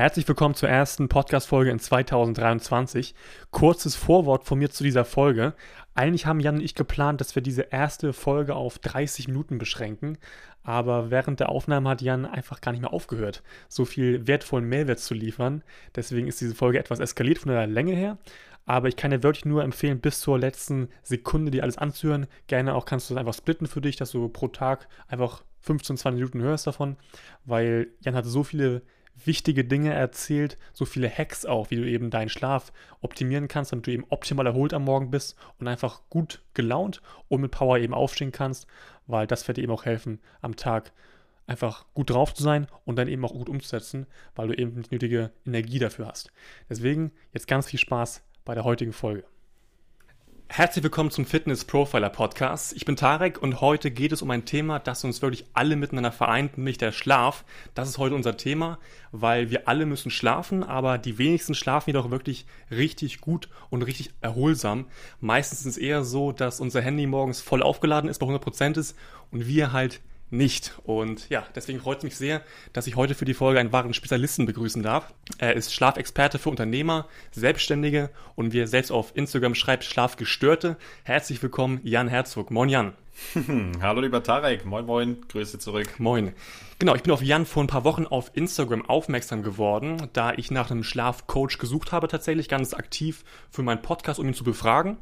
Herzlich willkommen zur ersten Podcast-Folge in 2023. Kurzes Vorwort von mir zu dieser Folge. Eigentlich haben Jan und ich geplant, dass wir diese erste Folge auf 30 Minuten beschränken, aber während der Aufnahme hat Jan einfach gar nicht mehr aufgehört, so viel wertvollen Mehrwert zu liefern. Deswegen ist diese Folge etwas eskaliert von der Länge her. Aber ich kann dir wirklich nur empfehlen, bis zur letzten Sekunde dir alles anzuhören. Gerne auch kannst du das einfach splitten für dich, dass du pro Tag einfach 15, 20 Minuten hörst davon, weil Jan hat so viele wichtige Dinge erzählt, so viele Hacks auch, wie du eben deinen Schlaf optimieren kannst, damit du eben optimal erholt am Morgen bist und einfach gut gelaunt und mit Power eben aufstehen kannst, weil das wird dir eben auch helfen, am Tag einfach gut drauf zu sein und dann eben auch gut umzusetzen, weil du eben die nötige Energie dafür hast. Deswegen jetzt ganz viel Spaß bei der heutigen Folge. Herzlich willkommen zum Fitness Profiler Podcast. Ich bin Tarek und heute geht es um ein Thema, das uns wirklich alle miteinander vereint, nämlich der Schlaf. Das ist heute unser Thema, weil wir alle müssen schlafen, aber die wenigsten schlafen jedoch wirklich richtig gut und richtig erholsam. Meistens ist es eher so, dass unser Handy morgens voll aufgeladen ist, bei 100% ist und wir halt nicht. Und ja, deswegen freut es mich sehr, dass ich heute für die Folge einen wahren Spezialisten begrüßen darf. Er ist Schlafexperte für Unternehmer, Selbstständige und wie er selbst auf Instagram schreibt, Schlafgestörte. Herzlich willkommen, Jan Herzog. Moin Jan. Hallo lieber Tarek, moin moin, Grüße zurück. Moin. Genau, ich bin auf Jan vor ein paar Wochen auf Instagram aufmerksam geworden, da ich nach einem Schlafcoach gesucht habe, tatsächlich ganz aktiv für meinen Podcast, um ihn zu befragen.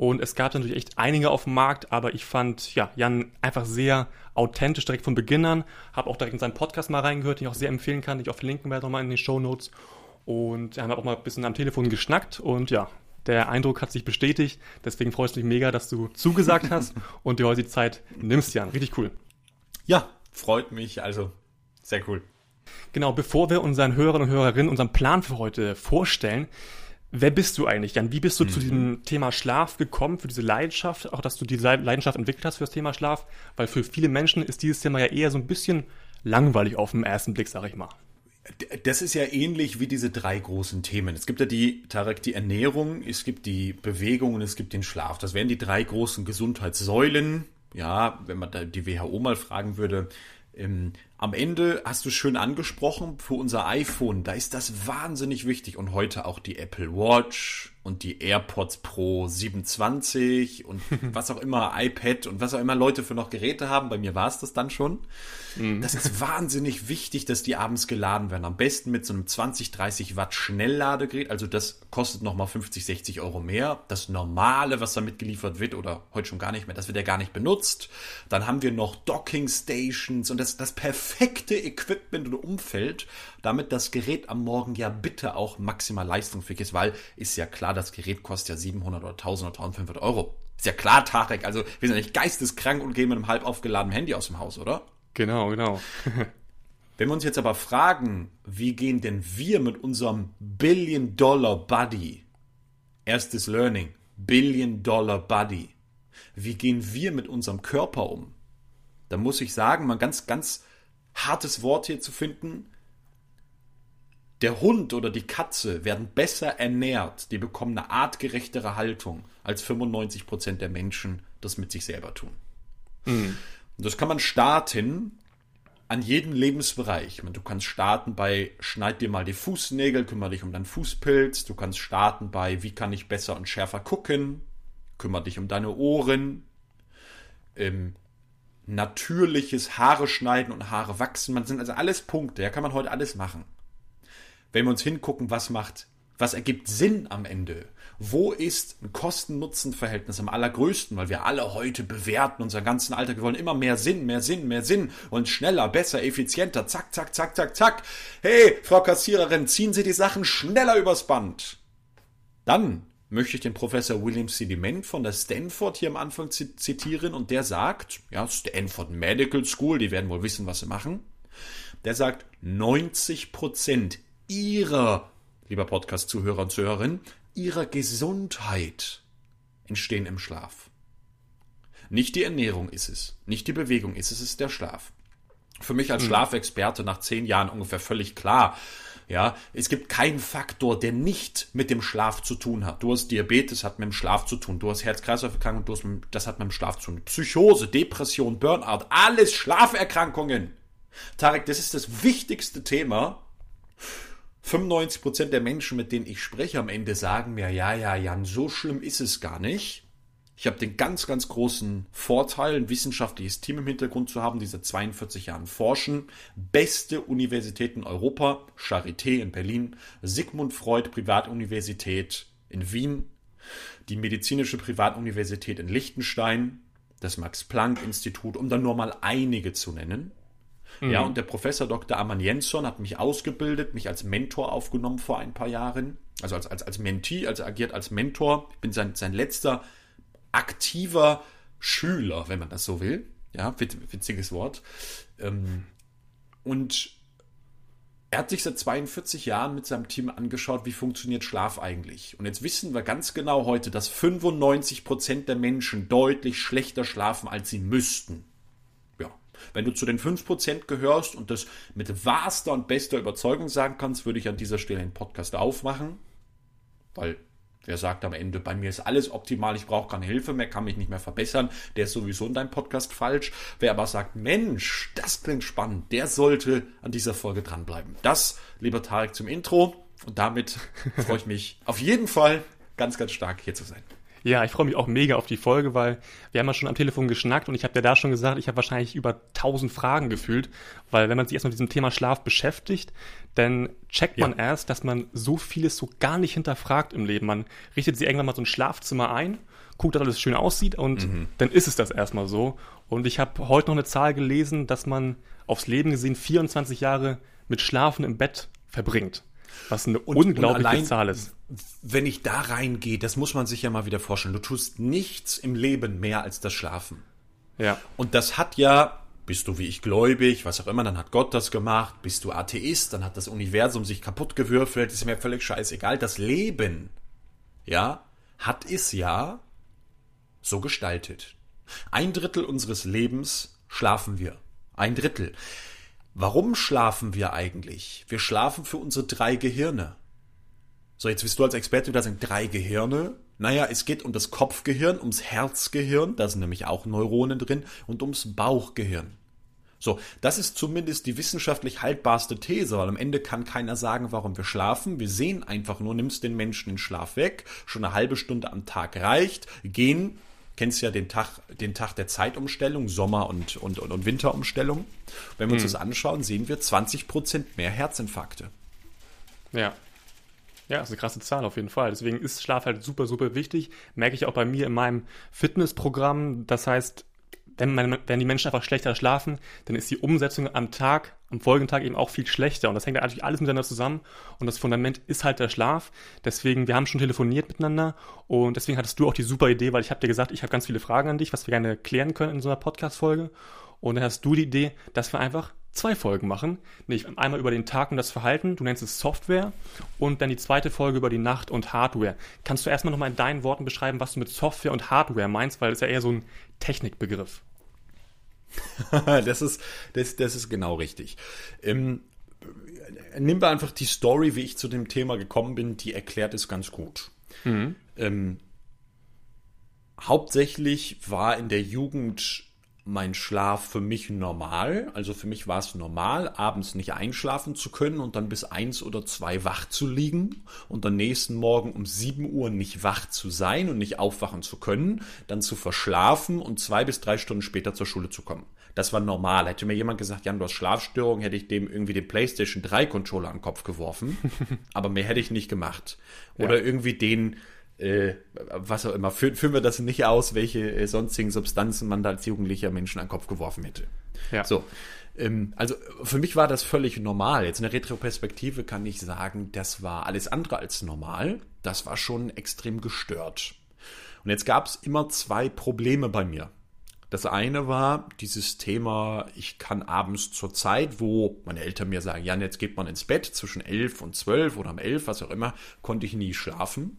Und es gab natürlich echt einige auf dem Markt, aber ich fand ja Jan einfach sehr authentisch direkt von Beginn an. Habe auch direkt in seinen Podcast mal reingehört, den ich auch sehr empfehlen kann, den ich auch verlinken werde nochmal in den Show Notes. Und wir haben auch mal ein bisschen am Telefon geschnackt und ja, der Eindruck hat sich bestätigt. Deswegen freust du mich mega, dass du zugesagt hast und dir heute die Zeit nimmst, Jan. Richtig cool. Ja, freut mich. Also sehr cool. Genau, bevor wir unseren Hörern und Hörerinnen unseren Plan für heute vorstellen, Wer bist du eigentlich, Jan? Wie bist du mhm. zu diesem Thema Schlaf gekommen, für diese Leidenschaft, auch dass du diese Leidenschaft entwickelt hast für das Thema Schlaf? Weil für viele Menschen ist dieses Thema ja eher so ein bisschen langweilig auf den ersten Blick, sag ich mal. Das ist ja ähnlich wie diese drei großen Themen. Es gibt ja die, Tarek, die Ernährung, es gibt die Bewegung und es gibt den Schlaf. Das wären die drei großen Gesundheitssäulen. Ja, wenn man da die WHO mal fragen würde, ähm, am Ende hast du schön angesprochen, für unser iPhone, da ist das wahnsinnig wichtig. Und heute auch die Apple Watch und die AirPods Pro 27 und was auch immer, iPad und was auch immer Leute für noch Geräte haben. Bei mir war es das dann schon. Mhm. Das ist wahnsinnig wichtig, dass die abends geladen werden. Am besten mit so einem 20, 30 Watt Schnellladegerät. Also das kostet nochmal 50, 60 Euro mehr. Das normale, was damit geliefert wird oder heute schon gar nicht mehr, das wird ja gar nicht benutzt. Dann haben wir noch Docking Stations und das, das perfekte Equipment und Umfeld, damit das Gerät am Morgen ja bitte auch maximal leistungsfähig ist, weil ist ja klar, das Gerät kostet ja 700 oder 1000 oder 1500 Euro. Ist ja klar, Tarek. Also wir sind ja nicht geisteskrank und gehen mit einem halb aufgeladenen Handy aus dem Haus, oder? Genau, genau. Wenn wir uns jetzt aber fragen, wie gehen denn wir mit unserem Billion Dollar Buddy, erstes Learning, Billion Dollar Buddy, wie gehen wir mit unserem Körper um? Da muss ich sagen, mal ganz, ganz hartes Wort hier zu finden. Der Hund oder die Katze werden besser ernährt, die bekommen eine artgerechtere Haltung, als 95% der Menschen das mit sich selber tun. Mhm. Und das kann man starten an jedem Lebensbereich. Du kannst starten bei schneid dir mal die Fußnägel, kümmere dich um deinen Fußpilz. Du kannst starten bei wie kann ich besser und schärfer gucken, kümmere dich um deine Ohren. Ähm, natürliches Haare schneiden und Haare wachsen. Man sind also alles Punkte. Ja, kann man heute alles machen. Wenn wir uns hingucken, was macht, was ergibt Sinn am Ende? Wo ist ein Kosten-Nutzen-Verhältnis am allergrößten? Weil wir alle heute bewerten unseren ganzen Alltag. Wir wollen immer mehr Sinn, mehr Sinn, mehr Sinn und schneller, besser, effizienter. Zack, zack, zack, zack, zack. Hey, Frau Kassiererin, ziehen Sie die Sachen schneller übers Band. Dann möchte ich den Professor William Sediment von der Stanford hier am Anfang zitieren und der sagt, ja, Stanford Medical School, die werden wohl wissen, was sie machen. Der sagt, 90 Prozent ihrer, lieber Podcast-Zuhörer und Zuhörerin, ihrer Gesundheit entstehen im Schlaf. Nicht die Ernährung ist es, nicht die Bewegung ist es, es ist der Schlaf. Für mich als hm. Schlafexperte nach zehn Jahren ungefähr völlig klar. Ja, es gibt keinen Faktor, der nicht mit dem Schlaf zu tun hat. Du hast Diabetes, hat mit dem Schlaf zu tun. Du hast Herz-Kreislauf-Erkrankung, das hat mit dem Schlaf zu tun. Psychose, Depression, Burnout, alles Schlaferkrankungen. Tarek, das ist das wichtigste Thema 95% der Menschen, mit denen ich spreche, am Ende sagen mir, ja, ja, Jan, so schlimm ist es gar nicht. Ich habe den ganz, ganz großen Vorteil, ein wissenschaftliches Team im Hintergrund zu haben, die seit 42 Jahren forschen. Beste Universität in Europa, Charité in Berlin, Sigmund Freud Privatuniversität in Wien, die medizinische Privatuniversität in Liechtenstein, das Max-Planck-Institut, um dann nur mal einige zu nennen. Mhm. Ja, und der Professor Dr. Amann Jensson hat mich ausgebildet, mich als Mentor aufgenommen vor ein paar Jahren. Also als, als, als Mentee, also agiert als Mentor. Ich bin sein, sein letzter aktiver Schüler, wenn man das so will. Ja, witziges Wort. Ähm, und er hat sich seit 42 Jahren mit seinem Team angeschaut, wie funktioniert Schlaf eigentlich. Und jetzt wissen wir ganz genau heute, dass 95 Prozent der Menschen deutlich schlechter schlafen, als sie müssten. Wenn du zu den 5% gehörst und das mit wahrster und bester Überzeugung sagen kannst, würde ich an dieser Stelle den Podcast aufmachen. Weil Wer sagt am Ende, bei mir ist alles optimal, ich brauche keine Hilfe mehr, kann mich nicht mehr verbessern, der ist sowieso in deinem Podcast falsch. Wer aber sagt, Mensch, das klingt spannend, der sollte an dieser Folge dranbleiben. Das, lieber Tarek, zum Intro. Und damit freue ich mich auf jeden Fall ganz, ganz stark hier zu sein. Ja, ich freue mich auch mega auf die Folge, weil wir haben ja schon am Telefon geschnackt und ich habe dir da schon gesagt, ich habe wahrscheinlich über tausend Fragen gefühlt, weil wenn man sich erst mit diesem Thema Schlaf beschäftigt, dann checkt man ja. erst, dass man so vieles so gar nicht hinterfragt im Leben. Man richtet sich irgendwann mal so ein Schlafzimmer ein, guckt, dass alles schön aussieht und mhm. dann ist es das erstmal so. Und ich habe heute noch eine Zahl gelesen, dass man aufs Leben gesehen 24 Jahre mit Schlafen im Bett verbringt. Was eine und, unglaubliche und allein, Zahl ist. Wenn ich da reingehe, das muss man sich ja mal wieder vorstellen. Du tust nichts im Leben mehr als das Schlafen. Ja. Und das hat ja, bist du wie ich gläubig, was auch immer, dann hat Gott das gemacht. Bist du Atheist, dann hat das Universum sich kaputt gewürfelt, ist mir völlig scheißegal. Das Leben, ja, hat es ja so gestaltet. Ein Drittel unseres Lebens schlafen wir. Ein Drittel. Warum schlafen wir eigentlich? Wir schlafen für unsere drei Gehirne. So, jetzt bist du als Experte wieder sagen, drei Gehirne. Naja, es geht um das Kopfgehirn, ums Herzgehirn, da sind nämlich auch Neuronen drin, und ums Bauchgehirn. So, das ist zumindest die wissenschaftlich haltbarste These, weil am Ende kann keiner sagen, warum wir schlafen. Wir sehen einfach nur, nimmst den Menschen den Schlaf weg, schon eine halbe Stunde am Tag reicht, gehen kennst ja den Tag, den Tag der Zeitumstellung, Sommer- und, und, und, und Winterumstellung. Wenn wir uns mhm. das anschauen, sehen wir 20 Prozent mehr Herzinfarkte. Ja. Ja, ist eine krasse Zahl auf jeden Fall. Deswegen ist Schlaf halt super, super wichtig. Merke ich auch bei mir in meinem Fitnessprogramm. Das heißt, wenn, man, wenn die Menschen einfach schlechter schlafen, dann ist die Umsetzung am Tag, am folgenden Tag eben auch viel schlechter. Und das hängt natürlich alles miteinander zusammen. Und das Fundament ist halt der Schlaf. Deswegen, wir haben schon telefoniert miteinander. Und deswegen hattest du auch die super Idee, weil ich habe dir gesagt, ich habe ganz viele Fragen an dich, was wir gerne klären können in so einer Podcast-Folge. Und dann hast du die Idee, dass wir einfach zwei Folgen machen. Nicht einmal über den Tag und das Verhalten, du nennst es Software und dann die zweite Folge über die Nacht und Hardware. Kannst du erstmal nochmal in deinen Worten beschreiben, was du mit Software und Hardware meinst, weil es ja eher so ein Technikbegriff. das, ist, das, das ist genau richtig. Ähm, nimm wir einfach die Story, wie ich zu dem Thema gekommen bin, die erklärt es ganz gut. Mhm. Ähm, hauptsächlich war in der Jugend mein Schlaf für mich normal. Also für mich war es normal, abends nicht einschlafen zu können und dann bis eins oder zwei wach zu liegen und am nächsten Morgen um sieben Uhr nicht wach zu sein und nicht aufwachen zu können, dann zu verschlafen und zwei bis drei Stunden später zur Schule zu kommen. Das war normal. Hätte mir jemand gesagt, Jan, du hast Schlafstörungen, hätte ich dem irgendwie den PlayStation 3 Controller an den Kopf geworfen. Aber mehr hätte ich nicht gemacht. Oder ja. irgendwie den, äh, was auch immer, Fü führen wir das nicht aus, welche äh, sonstigen Substanzen man da als jugendlicher Menschen an den Kopf geworfen hätte. Ja. So. Ähm, also für mich war das völlig normal. Jetzt in der Retroperspektive kann ich sagen, das war alles andere als normal. Das war schon extrem gestört. Und jetzt gab es immer zwei Probleme bei mir. Das eine war dieses Thema, ich kann abends zur Zeit, wo meine Eltern mir sagen, Jan, jetzt geht man ins Bett zwischen elf und zwölf oder um elf, was auch immer, konnte ich nie schlafen.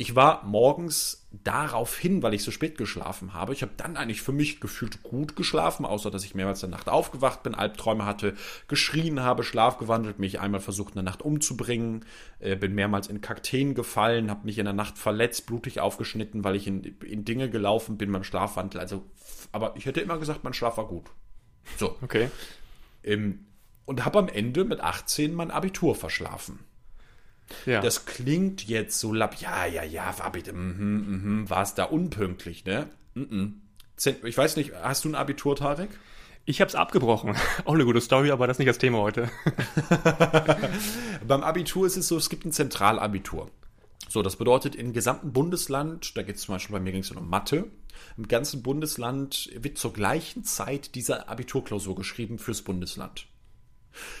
Ich war morgens darauf hin, weil ich so spät geschlafen habe. Ich habe dann eigentlich für mich gefühlt gut geschlafen, außer dass ich mehrmals in der Nacht aufgewacht bin, Albträume hatte, geschrien habe, schlafgewandelt, mich einmal versucht in der Nacht umzubringen, äh, bin mehrmals in Kakteen gefallen, habe mich in der Nacht verletzt, blutig aufgeschnitten, weil ich in, in Dinge gelaufen bin beim Schlafwandel. Also, aber ich hätte immer gesagt, mein Schlaf war gut. So. Okay. Ähm, und habe am Ende mit 18 mein Abitur verschlafen. Ja. Das klingt jetzt so lapp. Ja, ja, ja, war bitte, mhm, mhm, war es da unpünktlich, ne? Mhm. Ich weiß nicht, hast du ein Abitur, Tarek? Ich habe es abgebrochen. Auch eine gute Story, aber das ist nicht das Thema heute. Beim Abitur ist es so, es gibt ein Zentralabitur. So, das bedeutet, im gesamten Bundesland, da geht es zum Beispiel bei mir ging es um Mathe, im ganzen Bundesland wird zur gleichen Zeit diese Abiturklausur geschrieben fürs Bundesland.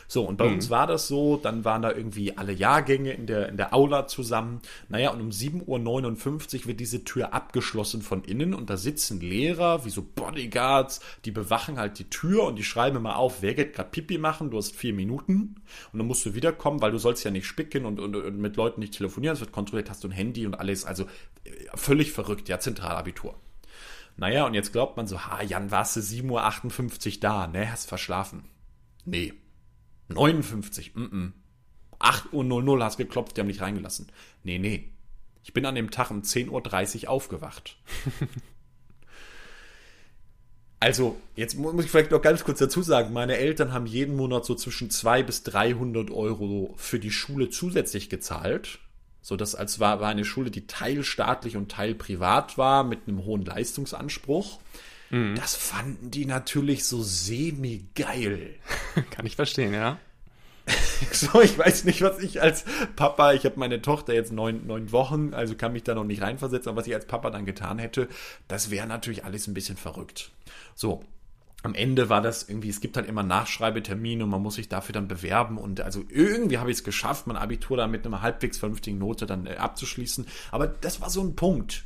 So, und bei mhm. uns war das so, dann waren da irgendwie alle Jahrgänge in der, in der Aula zusammen. Naja, und um 7.59 Uhr wird diese Tür abgeschlossen von innen und da sitzen Lehrer, wie so Bodyguards, die bewachen halt die Tür und die schreiben immer auf, wer geht gerade Pipi machen, du hast vier Minuten und dann musst du wiederkommen, weil du sollst ja nicht spicken und, und, und mit Leuten nicht telefonieren, es wird kontrolliert, hast du ein Handy und alles, also äh, völlig verrückt, ja, Zentralabitur. Naja, und jetzt glaubt man so, ha, Jan, warst du 7.58 Uhr da, ne, hast verschlafen. Nee, 59, mm, -mm. 8 Uhr 00 hast geklopft, die haben dich reingelassen. Nee, nee. Ich bin an dem Tag um 10.30 Uhr aufgewacht. also, jetzt muss ich vielleicht noch ganz kurz dazu sagen, meine Eltern haben jeden Monat so zwischen 200 bis 300 Euro für die Schule zusätzlich gezahlt. So dass als war, war eine Schule, die teilstaatlich und teilprivat war, mit einem hohen Leistungsanspruch. Mhm. Das fanden die natürlich so semi-geil. Kann ich verstehen, ja. so, ich weiß nicht, was ich als Papa, ich habe meine Tochter jetzt neun, neun Wochen, also kann mich da noch nicht reinversetzen, aber was ich als Papa dann getan hätte, das wäre natürlich alles ein bisschen verrückt. So, am Ende war das irgendwie, es gibt halt immer Nachschreibetermine und man muss sich dafür dann bewerben und also irgendwie habe ich es geschafft, mein Abitur da mit einer halbwegs vernünftigen Note dann äh, abzuschließen. Aber das war so ein Punkt,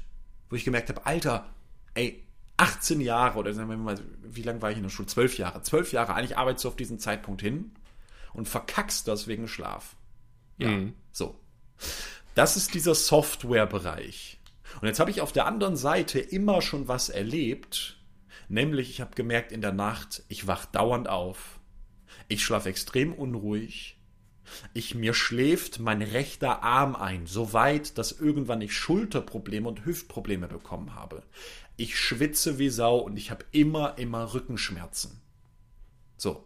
wo ich gemerkt habe, Alter, ey, 18 Jahre oder sagen wir mal, wie lange war ich in der Schule? 12 Jahre. 12 Jahre, eigentlich arbeitest du auf diesen Zeitpunkt hin und verkackst das wegen Schlaf. Ja, mhm. so. Das ist dieser Softwarebereich. Und jetzt habe ich auf der anderen Seite immer schon was erlebt, nämlich ich habe gemerkt in der Nacht, ich wach dauernd auf. Ich schlafe extrem unruhig. Ich mir schläft mein rechter Arm ein, so weit, dass irgendwann ich Schulterprobleme und Hüftprobleme bekommen habe ich schwitze wie Sau und ich habe immer, immer Rückenschmerzen. So.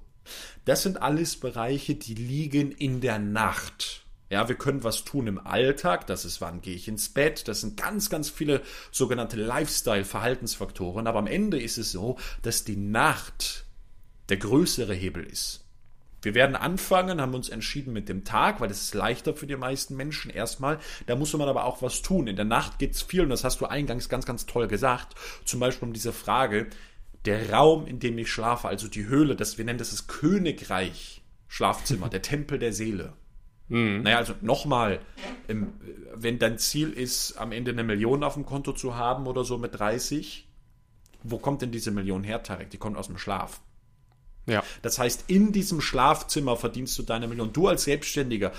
Das sind alles Bereiche, die liegen in der Nacht. Ja, wir können was tun im Alltag, das ist, wann gehe ich ins Bett, das sind ganz, ganz viele sogenannte Lifestyle-Verhaltensfaktoren, aber am Ende ist es so, dass die Nacht der größere Hebel ist. Wir werden anfangen, haben uns entschieden mit dem Tag, weil das ist leichter für die meisten Menschen erstmal. Da muss man aber auch was tun. In der Nacht geht es viel und das hast du eingangs ganz, ganz toll gesagt. Zum Beispiel um diese Frage, der Raum, in dem ich schlafe, also die Höhle, das, wir nennen das das Königreich Schlafzimmer, der Tempel der Seele. Mhm. Naja, also nochmal, wenn dein Ziel ist, am Ende eine Million auf dem Konto zu haben oder so mit 30, wo kommt denn diese Million her, Tarek? Die kommt aus dem Schlaf. Ja. Das heißt, in diesem Schlafzimmer verdienst du deine Million. Du als Selbstständiger,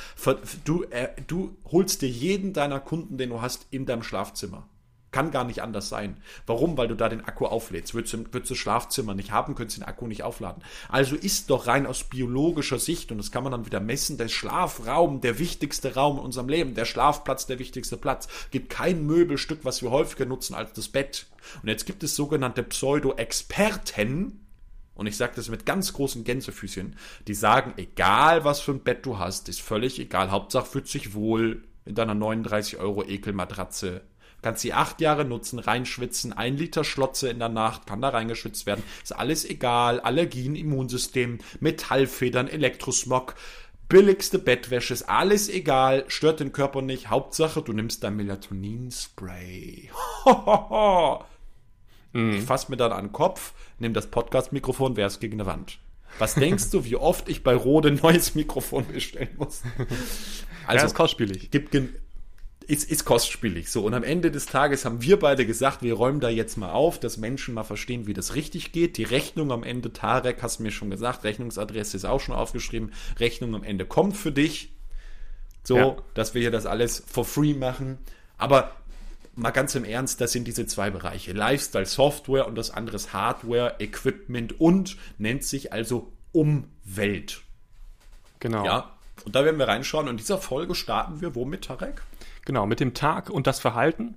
du, äh, du holst dir jeden deiner Kunden, den du hast, in deinem Schlafzimmer. Kann gar nicht anders sein. Warum? Weil du da den Akku auflädst. Würdest du, würdest du Schlafzimmer nicht haben, könntest du den Akku nicht aufladen. Also ist doch rein aus biologischer Sicht, und das kann man dann wieder messen, der Schlafraum der wichtigste Raum in unserem Leben, der Schlafplatz der wichtigste Platz. Gibt kein Möbelstück, was wir häufiger nutzen als das Bett. Und jetzt gibt es sogenannte Pseudo-Experten, und ich sage das mit ganz großen Gänsefüßchen, die sagen, egal was für ein Bett du hast, ist völlig egal, Hauptsache fühlt sich wohl in deiner 39 Euro Ekelmatratze. Kannst sie acht Jahre nutzen, reinschwitzen, ein Liter Schlotze in der Nacht, kann da reingeschwitzt werden, ist alles egal, Allergien, Immunsystem, Metallfedern, Elektrosmog, billigste Bettwäsche, ist alles egal, stört den Körper nicht, Hauptsache du nimmst dein Melatonin-Spray. Mhm. Ich fasse mir dann an den Kopf, nehme das Podcast-Mikrofon, wäre es gegen eine Wand. Was denkst du, wie oft ich bei Rode ein neues Mikrofon bestellen muss? Also, ja, ist kostspielig. Gibt, ist, ist kostspielig. So, und am Ende des Tages haben wir beide gesagt, wir räumen da jetzt mal auf, dass Menschen mal verstehen, wie das richtig geht. Die Rechnung am Ende, Tarek, hast du mir schon gesagt, Rechnungsadresse ist auch schon aufgeschrieben. Rechnung am Ende kommt für dich. So, ja. dass wir hier das alles for free machen. Aber mal ganz im Ernst, das sind diese zwei Bereiche. Lifestyle Software und das andere ist Hardware, Equipment und nennt sich also Umwelt. Genau. Ja, und da werden wir reinschauen. Und in dieser Folge starten wir womit, Tarek? Genau, mit dem Tag und das Verhalten.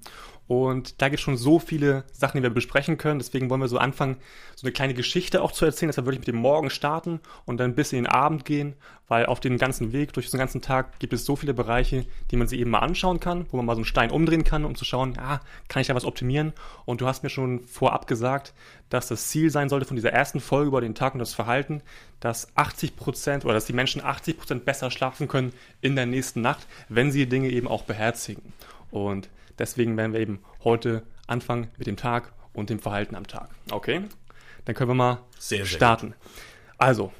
Und da gibt es schon so viele Sachen, die wir besprechen können. Deswegen wollen wir so anfangen, so eine kleine Geschichte auch zu erzählen, dass wir wirklich mit dem Morgen starten und dann bis in den Abend gehen, weil auf dem ganzen Weg, durch den ganzen Tag, gibt es so viele Bereiche, die man sich eben mal anschauen kann, wo man mal so einen Stein umdrehen kann, um zu schauen, ah, kann ich da was optimieren? Und du hast mir schon vorab gesagt, dass das Ziel sein sollte von dieser ersten Folge über den Tag und das Verhalten, dass 80 Prozent oder dass die Menschen 80 Prozent besser schlafen können in der nächsten Nacht, wenn sie Dinge eben auch beherzigen. Und Deswegen werden wir eben heute anfangen mit dem Tag und dem Verhalten am Tag. Okay? Dann können wir mal sehr, sehr starten. Gut. Also,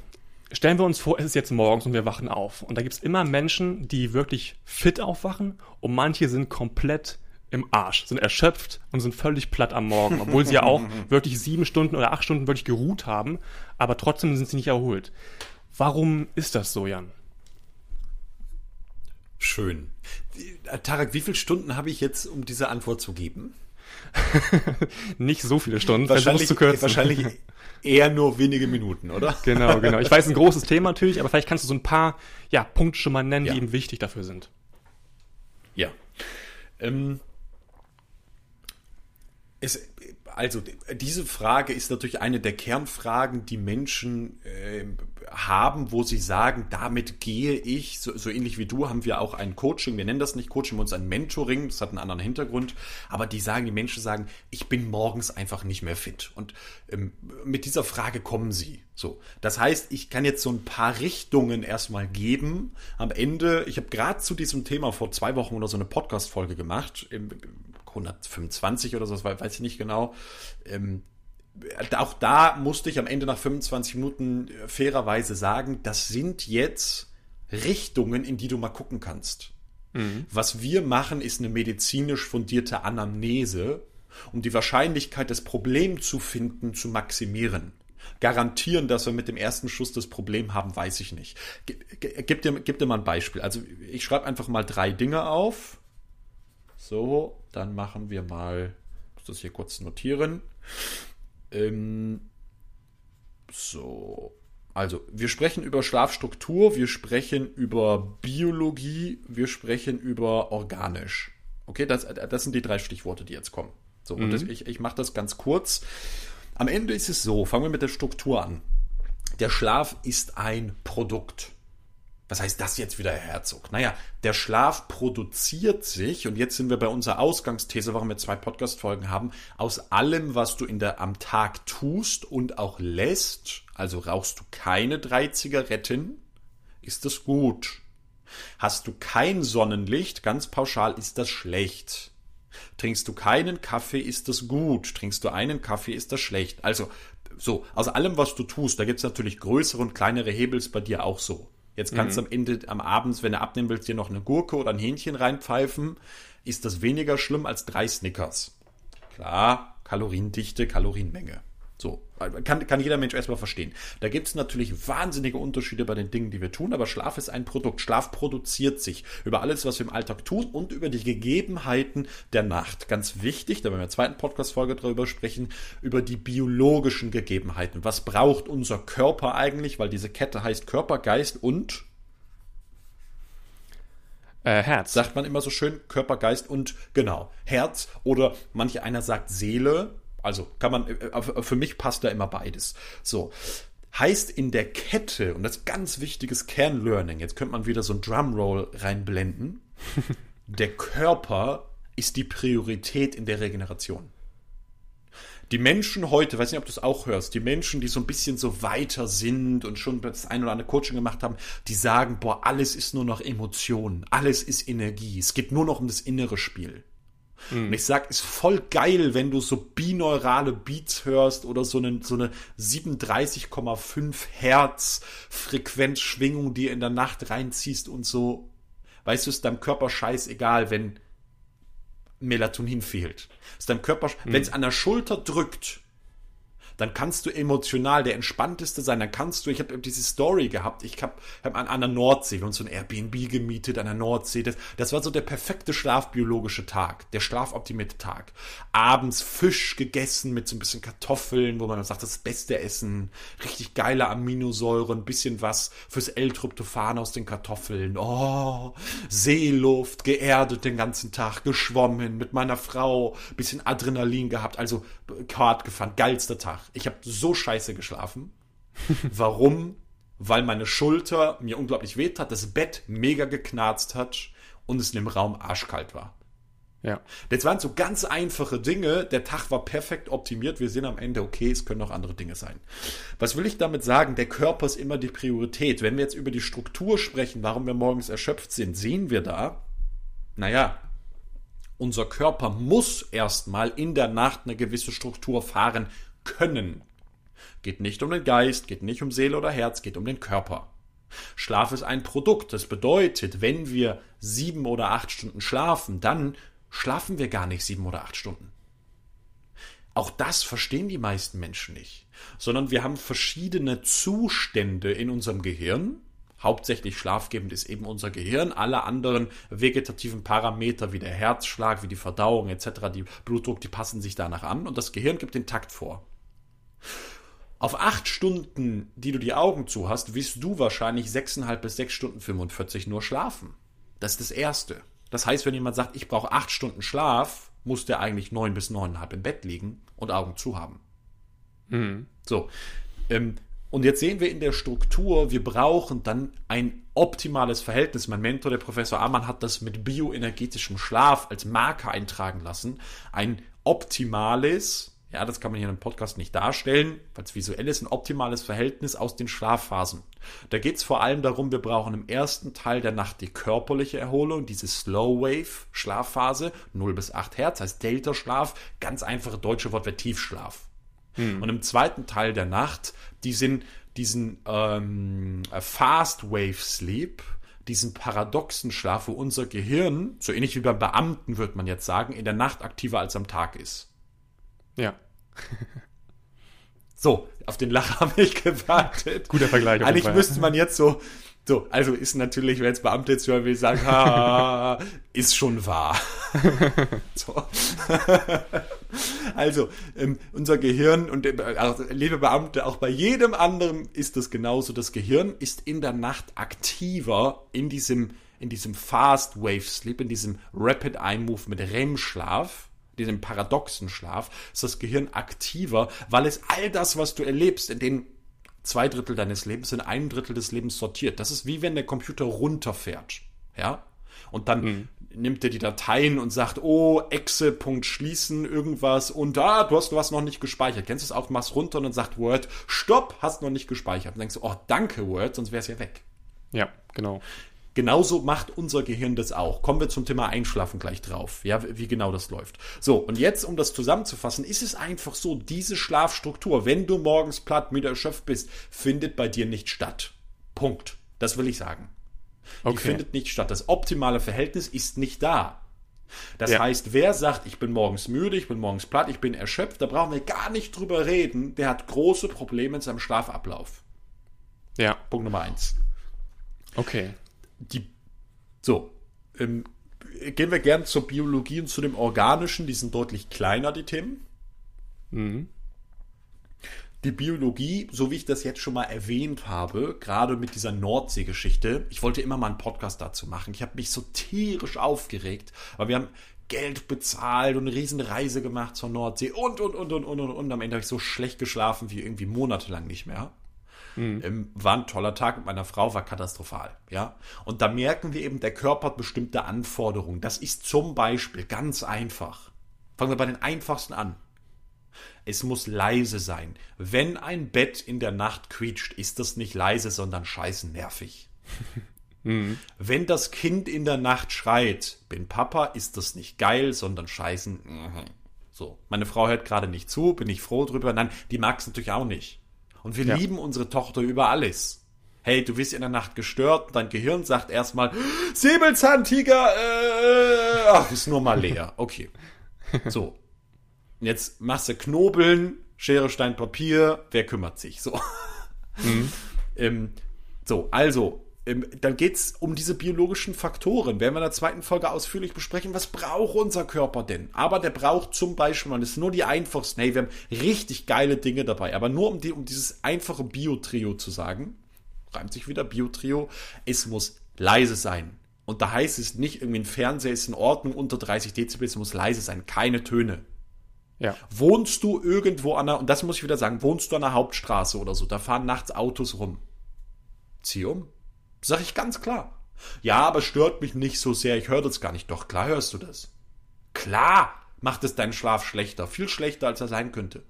stellen wir uns vor, es ist jetzt morgens und wir wachen auf. Und da gibt es immer Menschen, die wirklich fit aufwachen und manche sind komplett im Arsch, sind erschöpft und sind völlig platt am Morgen, obwohl sie ja auch wirklich sieben Stunden oder acht Stunden wirklich geruht haben, aber trotzdem sind sie nicht erholt. Warum ist das so, Jan? Schön. Tarek, wie viele Stunden habe ich jetzt, um diese Antwort zu geben? Nicht so viele Stunden, wahrscheinlich, zu kürzen. wahrscheinlich eher nur wenige Minuten, oder? Genau, genau. Ich weiß, ein großes Thema natürlich, aber vielleicht kannst du so ein paar ja, Punkte schon mal nennen, ja. die eben wichtig dafür sind. Ja. Ähm, es, also diese Frage ist natürlich eine der Kernfragen, die Menschen äh, haben, wo sie sagen, damit gehe ich, so, so, ähnlich wie du, haben wir auch ein Coaching, wir nennen das nicht Coaching, wir uns ein Mentoring, das hat einen anderen Hintergrund, aber die sagen, die Menschen sagen, ich bin morgens einfach nicht mehr fit. Und ähm, mit dieser Frage kommen sie. So, das heißt, ich kann jetzt so ein paar Richtungen erstmal geben. Am Ende, ich habe gerade zu diesem Thema vor zwei Wochen oder so eine Podcast-Folge gemacht, 125 oder so, das weiß ich nicht genau. Ähm, auch da musste ich am Ende nach 25 Minuten äh, fairerweise sagen, das sind jetzt Richtungen, in die du mal gucken kannst. Mhm. Was wir machen, ist eine medizinisch fundierte Anamnese, um die Wahrscheinlichkeit, das Problem zu finden, zu maximieren. Garantieren, dass wir mit dem ersten Schuss das Problem haben, weiß ich nicht. Gib dir, gib dir mal ein Beispiel. Also ich schreibe einfach mal drei Dinge auf. So, dann machen wir mal, ich muss das hier kurz notieren. Ähm, so. Also, wir sprechen über Schlafstruktur, wir sprechen über Biologie, wir sprechen über organisch. Okay, das, das sind die drei Stichworte, die jetzt kommen. So, mhm. und das, ich, ich mache das ganz kurz. Am Ende ist es so, fangen wir mit der Struktur an. Der Schlaf ist ein Produkt. Was heißt das jetzt wieder, Herr Herzog? Naja, der Schlaf produziert sich, und jetzt sind wir bei unserer Ausgangsthese, warum wir zwei Podcast-Folgen haben, aus allem, was du in der, am Tag tust und auch lässt, also rauchst du keine drei Zigaretten, ist das gut. Hast du kein Sonnenlicht, ganz pauschal ist das schlecht. Trinkst du keinen Kaffee, ist das gut. Trinkst du einen Kaffee, ist das schlecht. Also, so, aus allem, was du tust, da gibt's natürlich größere und kleinere Hebels bei dir auch so. Jetzt kannst mhm. du am Ende, am Abend, wenn du abnehmen willst, dir noch eine Gurke oder ein Hähnchen reinpfeifen. Ist das weniger schlimm als drei Snickers? Klar, Kaloriendichte, Kalorienmenge. Kann, kann jeder Mensch erstmal verstehen. Da gibt es natürlich wahnsinnige Unterschiede bei den Dingen, die wir tun, aber Schlaf ist ein Produkt. Schlaf produziert sich über alles, was wir im Alltag tun und über die Gegebenheiten der Nacht. Ganz wichtig, da werden wir in der zweiten Podcast-Folge darüber sprechen, über die biologischen Gegebenheiten. Was braucht unser Körper eigentlich? Weil diese Kette heißt Körper, Geist und äh, Herz. Sagt man immer so schön, Körper, Geist und genau, Herz. Oder manche einer sagt Seele also kann man, äh, für mich passt da immer beides. So. Heißt in der Kette, und das ist ganz wichtiges Kernlearning, jetzt könnte man wieder so ein Drumroll reinblenden, der Körper ist die Priorität in der Regeneration. Die Menschen heute, weiß nicht, ob du es auch hörst, die Menschen, die so ein bisschen so weiter sind und schon das ein oder andere Coaching gemacht haben, die sagen, boah, alles ist nur noch Emotionen, alles ist Energie, es geht nur noch um das innere Spiel. Mhm. Und ich sag, ist voll geil, wenn du so bineurale Beats hörst oder so eine, so eine 37,5 Hertz Frequenzschwingung, die in der Nacht reinziehst und so. Weißt du, ist deinem Körper scheißegal, wenn Melatonin fehlt. Ist deinem Körper, mhm. wenn es an der Schulter drückt, dann kannst du emotional der entspannteste sein. Dann kannst du, ich habe diese Story gehabt, ich habe hab an, der Nordsee und so ein Airbnb gemietet an der Nordsee. Das, das war so der perfekte schlafbiologische Tag, der schlafoptimierte Tag. Abends Fisch gegessen mit so ein bisschen Kartoffeln, wo man sagt, das beste Essen, richtig geile Aminosäuren, ein bisschen was fürs L-Tryptophan aus den Kartoffeln. Oh, Seeluft, geerdet den ganzen Tag, geschwommen mit meiner Frau, bisschen Adrenalin gehabt, also Kart gefahren, geilster Tag. Ich habe so scheiße geschlafen. Warum? Weil meine Schulter mir unglaublich weht hat, das Bett mega geknarzt hat und es in dem Raum arschkalt war. Ja. Das waren so ganz einfache Dinge. Der Tag war perfekt optimiert. Wir sehen am Ende, okay, es können auch andere Dinge sein. Was will ich damit sagen? Der Körper ist immer die Priorität. Wenn wir jetzt über die Struktur sprechen, warum wir morgens erschöpft sind, sehen wir da, naja, unser Körper muss erstmal in der Nacht eine gewisse Struktur fahren können. Geht nicht um den Geist, geht nicht um Seele oder Herz, geht um den Körper. Schlaf ist ein Produkt. Das bedeutet, wenn wir sieben oder acht Stunden schlafen, dann schlafen wir gar nicht sieben oder acht Stunden. Auch das verstehen die meisten Menschen nicht, sondern wir haben verschiedene Zustände in unserem Gehirn. Hauptsächlich schlafgebend ist eben unser Gehirn. Alle anderen vegetativen Parameter wie der Herzschlag, wie die Verdauung etc., die Blutdruck, die passen sich danach an und das Gehirn gibt den Takt vor. Auf acht Stunden, die du die Augen zu hast, wirst du wahrscheinlich sechseinhalb bis sechs Stunden 45 nur schlafen. Das ist das Erste. Das heißt, wenn jemand sagt, ich brauche acht Stunden Schlaf, muss der eigentlich neun bis neuneinhalb im Bett liegen und Augen zu haben. Mhm. So. Ähm, und jetzt sehen wir in der Struktur, wir brauchen dann ein optimales Verhältnis. Mein Mentor, der Professor Amann, hat das mit bioenergetischem Schlaf als Marker eintragen lassen. Ein optimales, ja, das kann man hier in einem Podcast nicht darstellen, weil es visuell ist, ein optimales Verhältnis aus den Schlafphasen. Da geht es vor allem darum, wir brauchen im ersten Teil der Nacht die körperliche Erholung, diese Slow Wave Schlafphase, 0 bis 8 Hertz, heißt Delta Schlaf, ganz einfache deutsche Wort wäre Tiefschlaf. Hm. Und im zweiten Teil der Nacht, die sind diesen ähm, Fast Wave Sleep, diesen paradoxen Schlaf, wo unser Gehirn, so ähnlich wie beim Beamten, würde man jetzt sagen, in der Nacht aktiver als am Tag ist. Ja. so, auf den Lacher habe ich gewartet. Guter Vergleich. Eigentlich müsste man jetzt so, so, also ist natürlich, wenn jetzt Beamte jetzt hören will, sagen, ha, ist schon wahr. so. also, ähm, unser Gehirn und also, liebe Beamte, auch bei jedem anderen ist das genauso. Das Gehirn ist in der Nacht aktiver in diesem, in diesem Fast Wave Sleep, in diesem Rapid Eye Movement REM-Schlaf diesem paradoxen Schlaf, ist das Gehirn aktiver, weil es all das, was du erlebst, in den zwei Drittel deines Lebens, in einem Drittel des Lebens sortiert. Das ist wie wenn der Computer runterfährt. Ja? Und dann mhm. nimmt er die Dateien und sagt, oh, Exe, Punkt schließen, irgendwas und ah, du hast was noch nicht gespeichert. Kennst du es auch? Machst runter und dann sagt Word, stopp, hast noch nicht gespeichert. Und denkst du, oh, danke Word, sonst wäre es ja weg. Ja, genau. Genauso macht unser Gehirn das auch. Kommen wir zum Thema Einschlafen gleich drauf, ja, wie genau das läuft. So, und jetzt, um das zusammenzufassen, ist es einfach so, diese Schlafstruktur, wenn du morgens platt, müde, erschöpft bist, findet bei dir nicht statt. Punkt. Das will ich sagen. Okay. Die findet nicht statt. Das optimale Verhältnis ist nicht da. Das ja. heißt, wer sagt, ich bin morgens müde, ich bin morgens platt, ich bin erschöpft, da brauchen wir gar nicht drüber reden, der hat große Probleme in seinem Schlafablauf. Ja. Punkt Nummer eins. Okay die, so, ähm, gehen wir gern zur Biologie und zu dem Organischen, die sind deutlich kleiner, die Themen. Mhm. Die Biologie, so wie ich das jetzt schon mal erwähnt habe, gerade mit dieser Nordsee-Geschichte, ich wollte immer mal einen Podcast dazu machen. Ich habe mich so tierisch aufgeregt, weil wir haben Geld bezahlt und eine riesen Reise gemacht zur Nordsee und, und, und, und, und, und, und. Am Ende habe ich so schlecht geschlafen wie irgendwie monatelang nicht mehr. Mhm. Ähm, war ein toller Tag mit meiner Frau, war katastrophal. Ja? Und da merken wir eben, der Körper hat bestimmte Anforderungen. Das ist zum Beispiel ganz einfach. Fangen wir bei den einfachsten an. Es muss leise sein. Wenn ein Bett in der Nacht quietscht, ist das nicht leise, sondern scheißen nervig. Mhm. Wenn das Kind in der Nacht schreit, bin Papa, ist das nicht geil, sondern scheißen. Mhm. So, meine Frau hört gerade nicht zu, bin ich froh drüber. Nein, die mag es natürlich auch nicht. Und wir ja. lieben unsere Tochter über alles. Hey, du wirst in der Nacht gestört, dein Gehirn sagt erstmal, Säbelzahntiger, äh, ach, ist nur mal leer. Okay. So. Jetzt machst du Knobeln, Schere, Stein, Papier, wer kümmert sich? So. Mhm. ähm, so, also, dann geht es um diese biologischen Faktoren. Werden wir in der zweiten Folge ausführlich besprechen, was braucht unser Körper denn? Aber der braucht zum Beispiel, man ist nur die einfachsten, hey, wir haben richtig geile Dinge dabei, aber nur um, die, um dieses einfache Biotrio zu sagen, reimt sich wieder Biotrio, es muss leise sein. Und da heißt es nicht, irgendwie ein Fernseher ist in Ordnung, unter 30 Dezibel, es muss leise sein, keine Töne. Ja. Wohnst du irgendwo an der, und das muss ich wieder sagen, wohnst du an der Hauptstraße oder so, da fahren nachts Autos rum. Zieh um. Sag ich ganz klar. Ja, aber stört mich nicht so sehr, ich höre das gar nicht. Doch, klar hörst du das. Klar macht es deinen Schlaf schlechter, viel schlechter, als er sein könnte.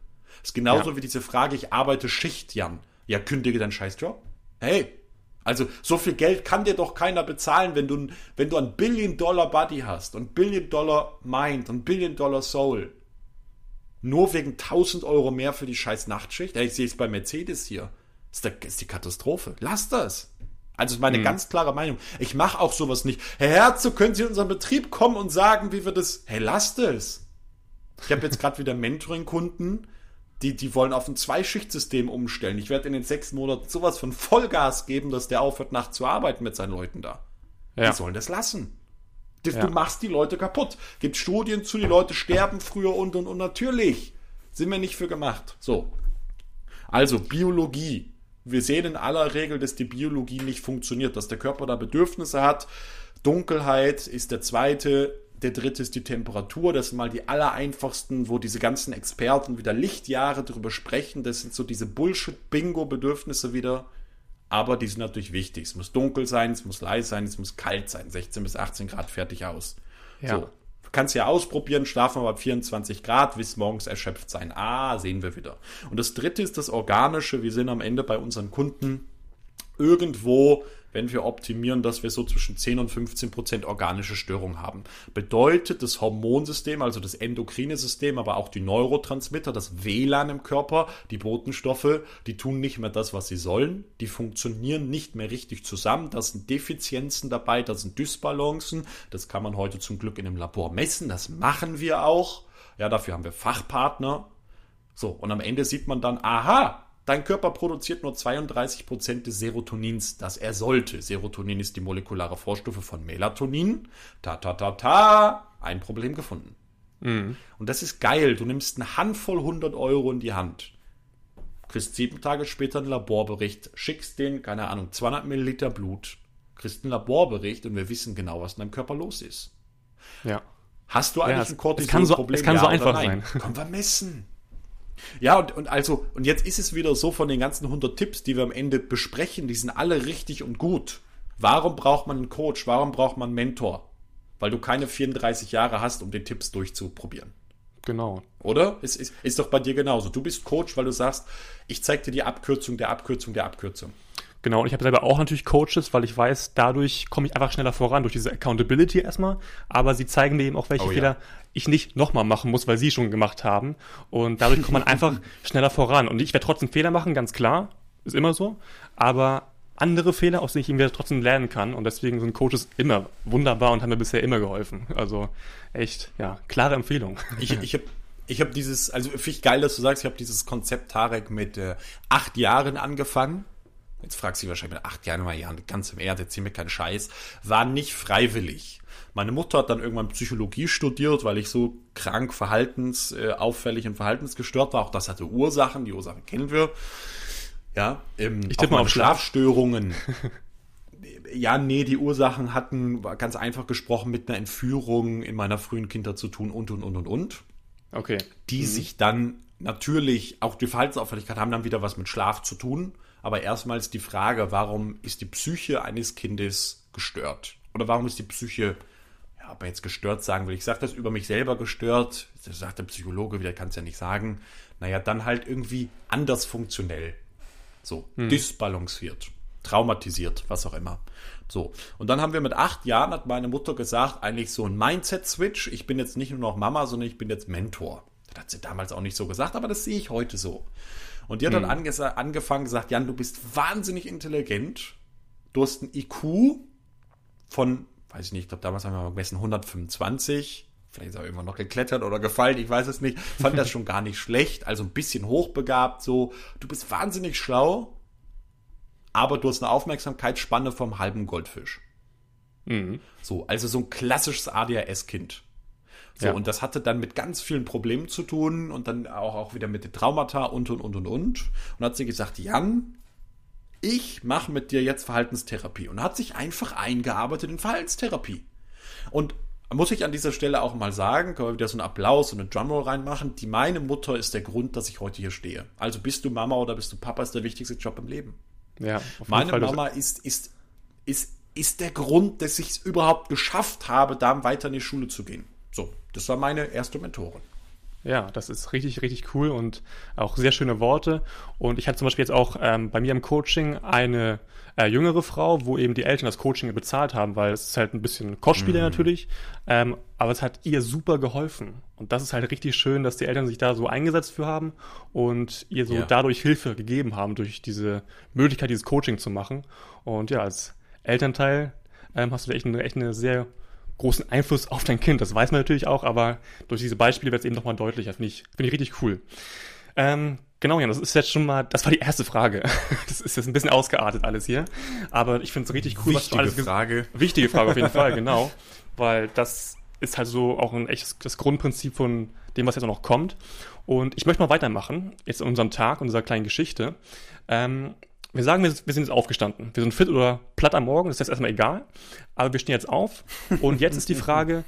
ist genauso ja. wie diese Frage, ich arbeite Schicht, Jan. Ja, kündige deinen Scheißjob. Hey, also so viel Geld kann dir doch keiner bezahlen, wenn du, wenn du ein Billion Dollar Body hast und Billion Dollar Mind und Billion Dollar Soul. Nur wegen 1000 Euro mehr für die scheiß Nachtschicht. Ja, ich sehe es bei Mercedes hier. Das ist die Katastrophe. Lass das. Also ist meine hm. ganz klare Meinung. Ich mache auch sowas nicht. Herr Herzog, können Sie in unseren Betrieb kommen und sagen, wie wir das. Hey, lasst es. Ich habe jetzt gerade wieder Mentoring-Kunden, die, die wollen auf ein Zweischichtsystem umstellen. Ich werde in den sechs Monaten sowas von Vollgas geben, dass der aufhört, nachts zu arbeiten mit seinen Leuten da. Ja. Die sollen das lassen. Du, ja. machst die Leute kaputt. Gibt Studien zu, die Leute sterben früher und und und natürlich. Sind wir nicht für gemacht. So. Also Biologie wir sehen in aller Regel, dass die Biologie nicht funktioniert, dass der Körper da Bedürfnisse hat. Dunkelheit ist der zweite. Der dritte ist die Temperatur. Das sind mal die allereinfachsten, wo diese ganzen Experten wieder Lichtjahre drüber sprechen. Das sind so diese Bullshit-Bingo-Bedürfnisse wieder. Aber die sind natürlich wichtig. Es muss dunkel sein, es muss leise sein, es muss kalt sein. 16 bis 18 Grad fertig aus. Ja. So kannst ja ausprobieren, schlafen wir bei 24 Grad, bis morgens erschöpft sein. Ah, sehen wir wieder. Und das dritte ist das Organische. Wir sind am Ende bei unseren Kunden irgendwo wenn wir optimieren, dass wir so zwischen 10 und 15 Prozent organische Störung haben. Bedeutet, das Hormonsystem, also das endokrine System, aber auch die Neurotransmitter, das WLAN im Körper, die Botenstoffe, die tun nicht mehr das, was sie sollen. Die funktionieren nicht mehr richtig zusammen. Da sind Defizienzen dabei, da sind Dysbalancen. Das kann man heute zum Glück in einem Labor messen. Das machen wir auch. Ja, dafür haben wir Fachpartner. So, und am Ende sieht man dann, aha, Dein Körper produziert nur 32% des Serotonins, das er sollte. Serotonin ist die molekulare Vorstufe von Melatonin. Ta ta ta ta, ein Problem gefunden. Mhm. Und das ist geil. Du nimmst eine Handvoll 100 Euro in die Hand, kriegst sieben Tage später einen Laborbericht, schickst den, keine Ahnung, 200 Milliliter Blut, kriegst einen Laborbericht und wir wissen genau, was in deinem Körper los ist. Ja. Hast du eigentlich ja, ein Cortisol-Problem? Es kann so, es kann ja, so einfach sein. Können wir messen. Ja, und, und also, und jetzt ist es wieder so von den ganzen 100 Tipps, die wir am Ende besprechen, die sind alle richtig und gut. Warum braucht man einen Coach? Warum braucht man einen Mentor? Weil du keine 34 Jahre hast, um den Tipps durchzuprobieren. Genau. Oder? Ist, ist, ist doch bei dir genauso. Du bist Coach, weil du sagst, ich zeig dir die Abkürzung der Abkürzung der Abkürzung. Genau, und ich habe selber auch natürlich Coaches, weil ich weiß, dadurch komme ich einfach schneller voran, durch diese Accountability erstmal. Aber sie zeigen mir eben auch, welche oh, Fehler ja. Ich nicht nochmal machen muss, weil sie schon gemacht haben. Und dadurch kommt man einfach schneller voran. Und ich werde trotzdem Fehler machen, ganz klar. Ist immer so. Aber andere Fehler, aus denen ich irgendwie trotzdem lernen kann. Und deswegen sind Coaches immer wunderbar und haben mir bisher immer geholfen. Also echt, ja, klare Empfehlung. Ich, ich habe ich hab dieses, also finde ich geil, dass du sagst, ich habe dieses Konzept Tarek mit äh, acht Jahren angefangen jetzt fragst du dich wahrscheinlich mit acht Jahren mal, ja, ganz im Ernst, erzähl mir keinen Scheiß, war nicht freiwillig. Meine Mutter hat dann irgendwann Psychologie studiert, weil ich so krank, verhaltensauffällig äh, und verhaltensgestört war. Auch das hatte Ursachen, die Ursachen kennen wir. Ja, ähm, ich tippe mal auf Schlafstörungen. ja, nee, die Ursachen hatten ganz einfach gesprochen mit einer Entführung in meiner frühen Kindheit zu tun und und und und und. Okay. Die mhm. sich dann natürlich, auch die Verhaltensauffälligkeit haben dann wieder was mit Schlaf zu tun. Aber erstmals die Frage, warum ist die Psyche eines Kindes gestört? Oder warum ist die Psyche, ob er jetzt gestört sagen will, ich sage das über mich selber gestört, das sagt der Psychologe wieder, kann es ja nicht sagen, naja, dann halt irgendwie anders funktionell. So, hm. disbalanciert, traumatisiert, was auch immer. So, und dann haben wir mit acht Jahren, hat meine Mutter gesagt, eigentlich so ein Mindset-Switch. Ich bin jetzt nicht nur noch Mama, sondern ich bin jetzt Mentor. Das hat sie damals auch nicht so gesagt, aber das sehe ich heute so. Und die hat hm. dann ange angefangen gesagt, Jan, du bist wahnsinnig intelligent. Du hast ein IQ von, weiß ich nicht, ich glaube damals haben wir mal gemessen 125. vielleicht ist er irgendwann noch geklettert oder gefallen, ich weiß es nicht, fand das schon gar nicht schlecht, also ein bisschen hochbegabt, so, du bist wahnsinnig schlau, aber du hast eine Aufmerksamkeitsspanne vom halben Goldfisch. Mhm. So, also so ein klassisches ADHS-Kind. So, ja. und das hatte dann mit ganz vielen Problemen zu tun und dann auch, auch wieder mit den Traumata und und und und und. Und hat sie gesagt, Jan, ich mache mit dir jetzt Verhaltenstherapie. Und hat sich einfach eingearbeitet in Verhaltenstherapie. Und muss ich an dieser Stelle auch mal sagen, können wir wieder so einen Applaus und eine Drumroll reinmachen. Die meine Mutter ist der Grund, dass ich heute hier stehe. Also bist du Mama oder bist du Papa, ist der wichtigste Job im Leben. Ja, meine Fall Mama ist, ist, ist, ist der Grund, dass ich es überhaupt geschafft habe, da weiter in die Schule zu gehen. So, das war meine erste Mentorin. Ja, das ist richtig, richtig cool und auch sehr schöne Worte. Und ich hatte zum Beispiel jetzt auch ähm, bei mir im Coaching eine äh, jüngere Frau, wo eben die Eltern das Coaching bezahlt haben, weil es ist halt ein bisschen kostspieliger mhm. natürlich, ähm, aber es hat ihr super geholfen. Und das ist halt richtig schön, dass die Eltern sich da so eingesetzt für haben und ihr so ja. dadurch Hilfe gegeben haben, durch diese Möglichkeit, dieses Coaching zu machen. Und ja, als Elternteil ähm, hast du da echt eine, echt eine sehr großen Einfluss auf dein Kind. Das weiß man natürlich auch, aber durch diese Beispiele wird es eben nochmal deutlicher. Finde ich, finde ich richtig cool. Ähm, genau, ja, das ist jetzt schon mal, das war die erste Frage. Das ist jetzt ein bisschen ausgeartet alles hier. Aber ich finde es richtig cool, Wichtige was du alles Frage. Wichtige Frage auf jeden Fall, genau. Weil das ist halt so auch ein echtes das Grundprinzip von dem, was jetzt auch noch kommt. Und ich möchte mal weitermachen, jetzt in unserem Tag, unserer kleinen Geschichte. Ähm, wir sagen, wir, sind jetzt aufgestanden. Wir sind fit oder platt am Morgen, das ist jetzt erstmal egal. Aber wir stehen jetzt auf. Und jetzt ist die Frage,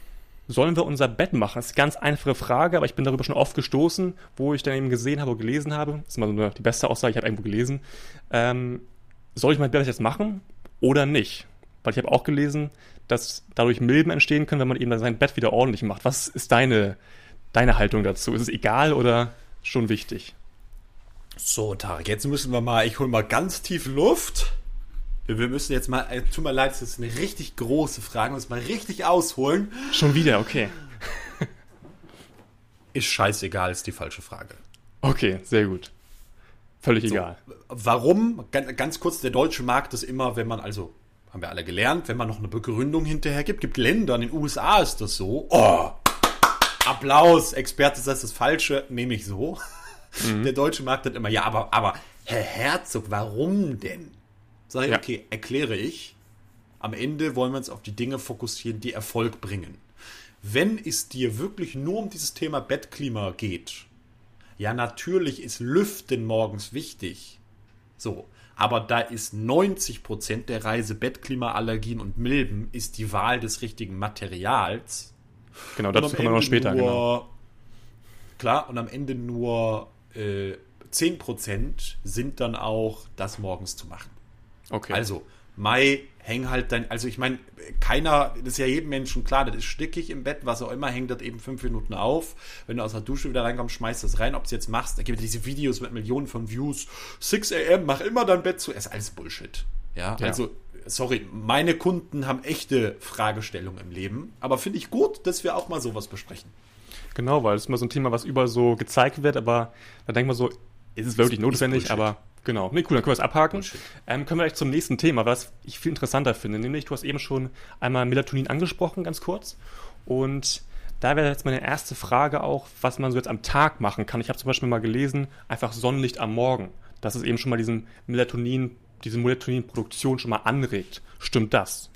sollen wir unser Bett machen? Das ist eine ganz einfache Frage, aber ich bin darüber schon oft gestoßen, wo ich dann eben gesehen habe oder gelesen habe. Das ist mal so eine, die beste Aussage, ich habe irgendwo gelesen. Ähm, soll ich mein Bett jetzt machen oder nicht? Weil ich habe auch gelesen, dass dadurch Milben entstehen können, wenn man eben sein Bett wieder ordentlich macht. Was ist deine, deine Haltung dazu? Ist es egal oder schon wichtig? So, Tarek, jetzt müssen wir mal, ich hole mal ganz tief Luft. Wir müssen jetzt mal, äh, tut mir leid, das ist eine richtig große Frage, muss mal richtig ausholen. Schon wieder, okay. ist scheißegal, ist die falsche Frage. Okay, sehr gut. Völlig so, egal. Warum? Ganz, ganz kurz, der deutsche Markt ist immer, wenn man, also, haben wir alle gelernt, wenn man noch eine Begründung hinterher gibt, gibt Länder, in den USA ist das so. Oh, Applaus, Experte, das ist das Falsche, nehme ich so. Mhm. Der deutsche Markt hat immer, ja, aber, aber, Herr Herzog, warum denn? Sag ich, ja. okay, erkläre ich. Am Ende wollen wir uns auf die Dinge fokussieren, die Erfolg bringen. Wenn es dir wirklich nur um dieses Thema Bettklima geht, ja, natürlich ist Lüften morgens wichtig. So. Aber da ist 90% der Reise Bettklimaallergien und Milben ist die Wahl des richtigen Materials. Genau, dazu kommen wir noch später. Nur, genau. Klar, und am Ende nur äh, 10% sind dann auch, das morgens zu machen. Okay. Also, Mai, häng halt dein, also ich meine, keiner, das ist ja jedem Menschen klar, das ist stickig im Bett, was auch immer, hängt das eben fünf Minuten auf. Wenn du aus der Dusche wieder reinkommst, schmeißt das rein, ob du es jetzt machst, da gibt es diese Videos mit Millionen von Views, 6 am, mach immer dein Bett zu, ist alles Bullshit. Ja, ja. also, sorry, meine Kunden haben echte Fragestellungen im Leben, aber finde ich gut, dass wir auch mal sowas besprechen. Genau, weil es ist immer so ein Thema, was überall so gezeigt wird, aber da denkt man so, ist es wirklich notwendig, aber genau. Nee, cool, dann können wir es abhaken. Ähm, können wir gleich zum nächsten Thema, was ich viel interessanter finde, nämlich du hast eben schon einmal Melatonin angesprochen, ganz kurz. Und da wäre jetzt meine erste Frage auch, was man so jetzt am Tag machen kann. Ich habe zum Beispiel mal gelesen, einfach Sonnenlicht am Morgen, dass es eben schon mal diesen Melatonin, diese Melatoninproduktion schon mal anregt. Stimmt das?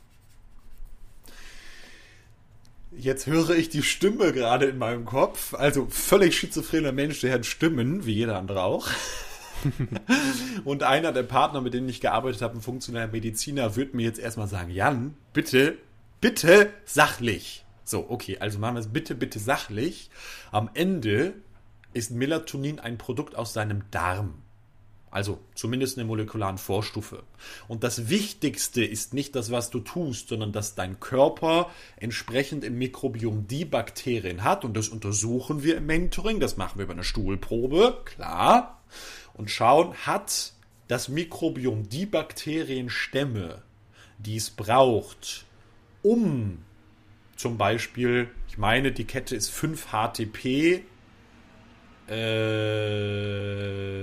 Jetzt höre ich die Stimme gerade in meinem Kopf. Also völlig schizophrener Mensch, der hat Stimmen, wie jeder andere auch. und einer der Partner, mit denen ich gearbeitet habe, ein funktioneller Mediziner, wird mir jetzt erstmal sagen, Jan, bitte, bitte sachlich. So, okay, also machen wir es bitte, bitte sachlich. Am Ende ist Melatonin ein Produkt aus seinem Darm. Also zumindest eine molekularen Vorstufe. Und das Wichtigste ist nicht das, was du tust, sondern dass dein Körper entsprechend im Mikrobiom die Bakterien hat. Und das untersuchen wir im Mentoring. Das machen wir über eine Stuhlprobe, klar. Und schauen, hat das Mikrobiom die Bakterienstämme, die es braucht, um zum Beispiel, ich meine, die Kette ist 5 HTP äh,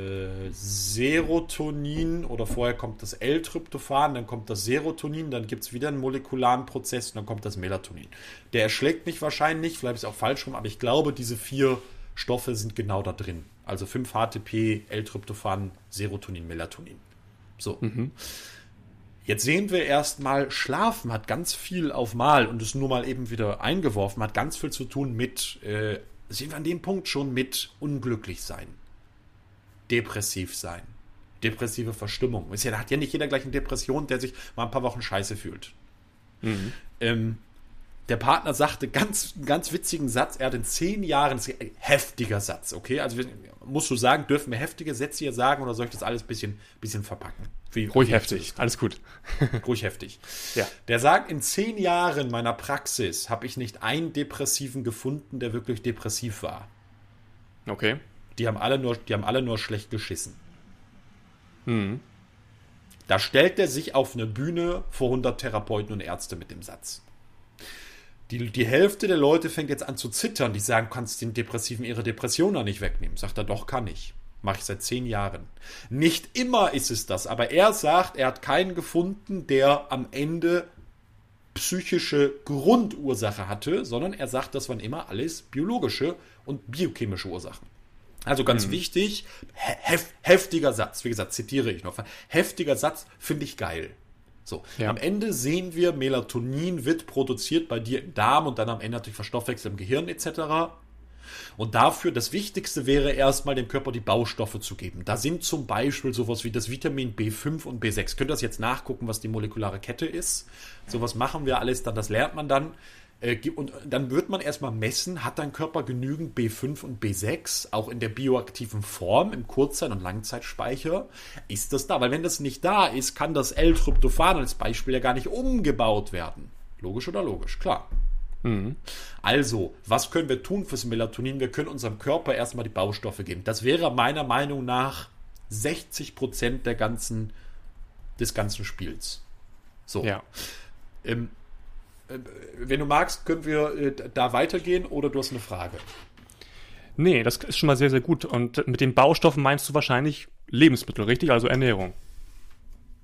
Serotonin oder vorher kommt das L-Tryptophan, dann kommt das Serotonin, dann gibt es wieder einen molekularen Prozess und dann kommt das Melatonin. Der erschlägt mich wahrscheinlich, vielleicht ist es auch falsch rum, aber ich glaube, diese vier Stoffe sind genau da drin. Also 5-HTP, L-Tryptophan, Serotonin, Melatonin. So. Mhm. Jetzt sehen wir erstmal, Schlafen hat ganz viel auf Mal und ist nur mal eben wieder eingeworfen, hat ganz viel zu tun mit äh, sind wir an dem Punkt schon mit unglücklich sein, depressiv sein, depressive Verstimmung. Ist ja, hat ja nicht jeder gleich eine Depression, der sich mal ein paar Wochen scheiße fühlt. Mhm. Ähm, der Partner sagte ganz, ganz witzigen Satz, er hat in zehn Jahren, heftiger Satz, okay? Also musst du sagen, dürfen wir heftige Sätze hier sagen oder soll ich das alles ein bisschen, bisschen verpacken? Wie, Ruhig heftig, alles gut. Ruhig heftig. Ja. Der sagt, in zehn Jahren meiner Praxis habe ich nicht einen Depressiven gefunden, der wirklich depressiv war. Okay. Die haben alle nur, die haben alle nur schlecht geschissen. Mhm. Da stellt er sich auf eine Bühne vor 100 Therapeuten und Ärzte mit dem Satz. Die, die Hälfte der Leute fängt jetzt an zu zittern. Die sagen, kannst den Depressiven ihre Depression da nicht wegnehmen. Sagt er, doch, kann ich. Mache ich seit zehn Jahren. Nicht immer ist es das, aber er sagt, er hat keinen gefunden, der am Ende psychische Grundursache hatte, sondern er sagt, das waren immer alles biologische und biochemische Ursachen. Also ganz mhm. wichtig, hef heftiger Satz, wie gesagt, zitiere ich noch. Heftiger Satz finde ich geil. So, ja. am Ende sehen wir, Melatonin wird produziert bei dir im Darm und dann am Ende natürlich verstoffwechselt im Gehirn etc. Und dafür, das Wichtigste wäre erstmal dem Körper die Baustoffe zu geben. Da sind zum Beispiel sowas wie das Vitamin B5 und B6. Könnt ihr das jetzt nachgucken, was die molekulare Kette ist? Sowas machen wir alles dann, das lernt man dann. Äh, und dann wird man erstmal messen, hat dein Körper genügend B5 und B6, auch in der bioaktiven Form, im Kurzzeit- und Langzeitspeicher? Ist das da? Weil wenn das nicht da ist, kann das L-Tryptophan als Beispiel ja gar nicht umgebaut werden. Logisch oder logisch? Klar. Mhm. Also, was können wir tun fürs Melatonin? Wir können unserem Körper erstmal die Baustoffe geben. Das wäre meiner Meinung nach 60 Prozent der ganzen, des ganzen Spiels. So. Ja. Ähm, äh, wenn du magst, können wir äh, da weitergehen oder du hast eine Frage. Nee, das ist schon mal sehr, sehr gut. Und mit den Baustoffen meinst du wahrscheinlich Lebensmittel, richtig? Also Ernährung.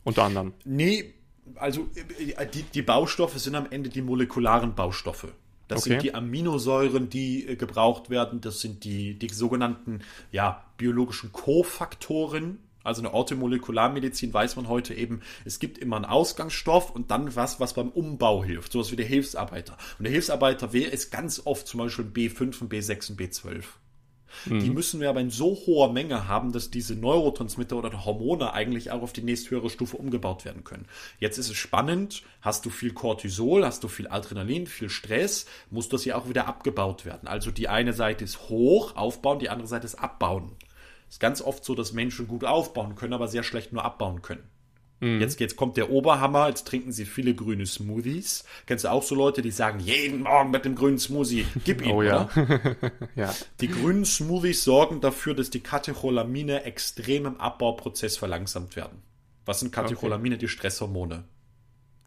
Unter anderem. Nee, also äh, die, die Baustoffe sind am Ende die molekularen Baustoffe. Das okay. sind die Aminosäuren, die äh, gebraucht werden. Das sind die, die sogenannten ja, biologischen Kofaktoren. Also in der Orthomolekularmedizin weiß man heute eben, es gibt immer einen Ausgangsstoff und dann was, was beim Umbau hilft. Sowas wie der Hilfsarbeiter. Und der Hilfsarbeiter wäre es ganz oft zum Beispiel B5, B6 und B12. Mhm. Die müssen wir aber in so hoher Menge haben, dass diese Neurotransmitter oder Hormone eigentlich auch auf die nächsthöhere Stufe umgebaut werden können. Jetzt ist es spannend, hast du viel Cortisol, hast du viel Adrenalin, viel Stress, muss das ja auch wieder abgebaut werden. Also die eine Seite ist hoch, aufbauen, die andere Seite ist abbauen. Es ist ganz oft so, dass Menschen gut aufbauen können, aber sehr schlecht nur abbauen können. Mhm. Jetzt, jetzt kommt der Oberhammer, jetzt trinken sie viele grüne Smoothies. Kennst du auch so Leute, die sagen, jeden Morgen mit dem grünen Smoothie, gib ihn, oh, ja. ja. Die grünen Smoothies sorgen dafür, dass die Katecholamine extrem im Abbauprozess verlangsamt werden. Was sind Katecholamine? Okay. Die Stresshormone.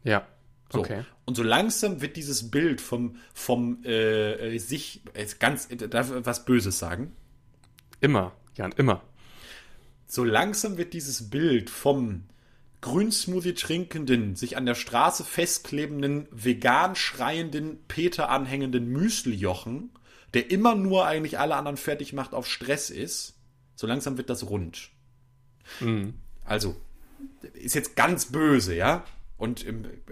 Ja. So. Okay. Und so langsam wird dieses Bild vom, vom äh, sich, ganz, darf was Böses sagen? Immer, Jan, immer. So langsam wird dieses Bild vom Grünsmoothie trinkenden, sich an der Straße festklebenden, vegan schreienden, Peter anhängenden Müsli-Jochen, der immer nur eigentlich alle anderen fertig macht, auf Stress ist, so langsam wird das rund. Mhm. Also, ist jetzt ganz böse, ja? Und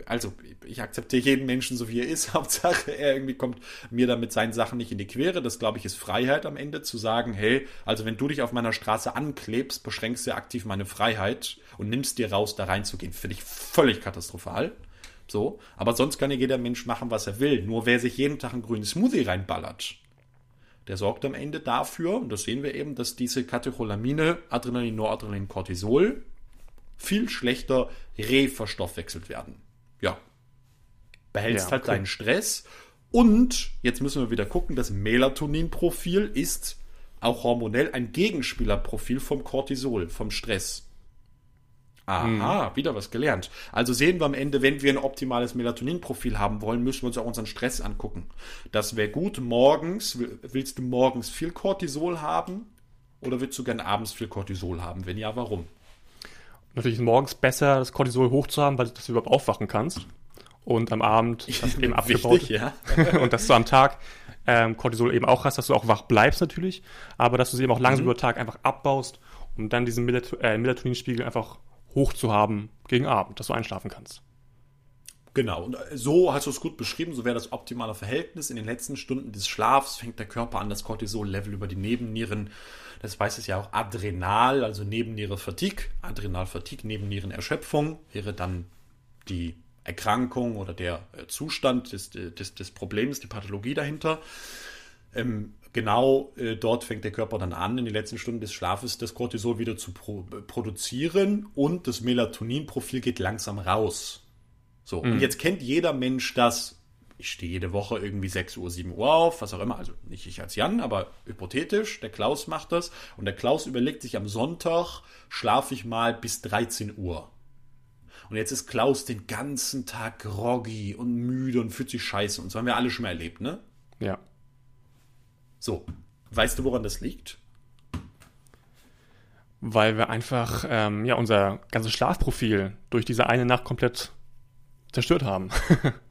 also, ich akzeptiere jeden Menschen so, wie er ist. Hauptsache, er irgendwie kommt mir da mit seinen Sachen nicht in die Quere. Das, glaube ich, ist Freiheit am Ende, zu sagen, hey, also wenn du dich auf meiner Straße anklebst, beschränkst du aktiv meine Freiheit und nimmst dir raus, da reinzugehen. Finde ich völlig katastrophal. So. Aber sonst kann ja jeder Mensch machen, was er will. Nur wer sich jeden Tag einen grünen Smoothie reinballert, der sorgt am Ende dafür, und das sehen wir eben, dass diese Katecholamine, Adrenalin, Noradrenalin, Cortisol, viel schlechter reverstoffwechselt werden. Ja. Behältst ja, halt okay. deinen Stress. Und jetzt müssen wir wieder gucken, das Melatonin-Profil ist auch hormonell ein Gegenspielerprofil vom Cortisol, vom Stress. Aha, hm. wieder was gelernt. Also sehen wir am Ende, wenn wir ein optimales Melatonin-Profil haben wollen, müssen wir uns auch unseren Stress angucken. Das wäre gut. Morgens, willst du morgens viel Cortisol haben? Oder willst du gerne abends viel Cortisol haben? Wenn ja, warum? Natürlich ist morgens besser, das Cortisol hoch zu haben, weil du das überhaupt aufwachen kannst. Und am Abend das eben abgebaut. Wichtig, ja. und dass du am Tag ähm, Cortisol eben auch hast, dass du auch wach bleibst natürlich, aber dass du sie eben auch langsam mhm. über Tag einfach abbaust, um dann diesen Melat äh, Melatoninspiegel einfach hoch zu haben gegen Abend, dass du einschlafen kannst. Genau, und äh, so hast du es gut beschrieben, so wäre das optimale Verhältnis. In den letzten Stunden des Schlafs fängt der Körper an, das Cortisol-Level über die Nebennieren, das weiß es ja auch Adrenal, also Nebenniere-Fatigue, Adrenal-Fatigue, Nebennieren-Erschöpfung, wäre dann die Erkrankung oder der äh, Zustand des, des, des Problems, die Pathologie dahinter. Ähm, genau äh, dort fängt der Körper dann an, in den letzten Stunden des Schlafes das Cortisol wieder zu pro produzieren und das Melatoninprofil geht langsam raus. So, mhm. und jetzt kennt jeder Mensch das. Ich stehe jede Woche irgendwie 6 Uhr, 7 Uhr auf, was auch immer. Also nicht ich als Jan, aber hypothetisch. Der Klaus macht das. Und der Klaus überlegt sich am Sonntag, schlafe ich mal bis 13 Uhr. Und jetzt ist Klaus den ganzen Tag groggy und müde und fühlt sich scheiße. Und so haben wir alle schon mal erlebt, ne? Ja. So, weißt du, woran das liegt? Weil wir einfach ähm, ja, unser ganzes Schlafprofil durch diese eine Nacht komplett zerstört haben.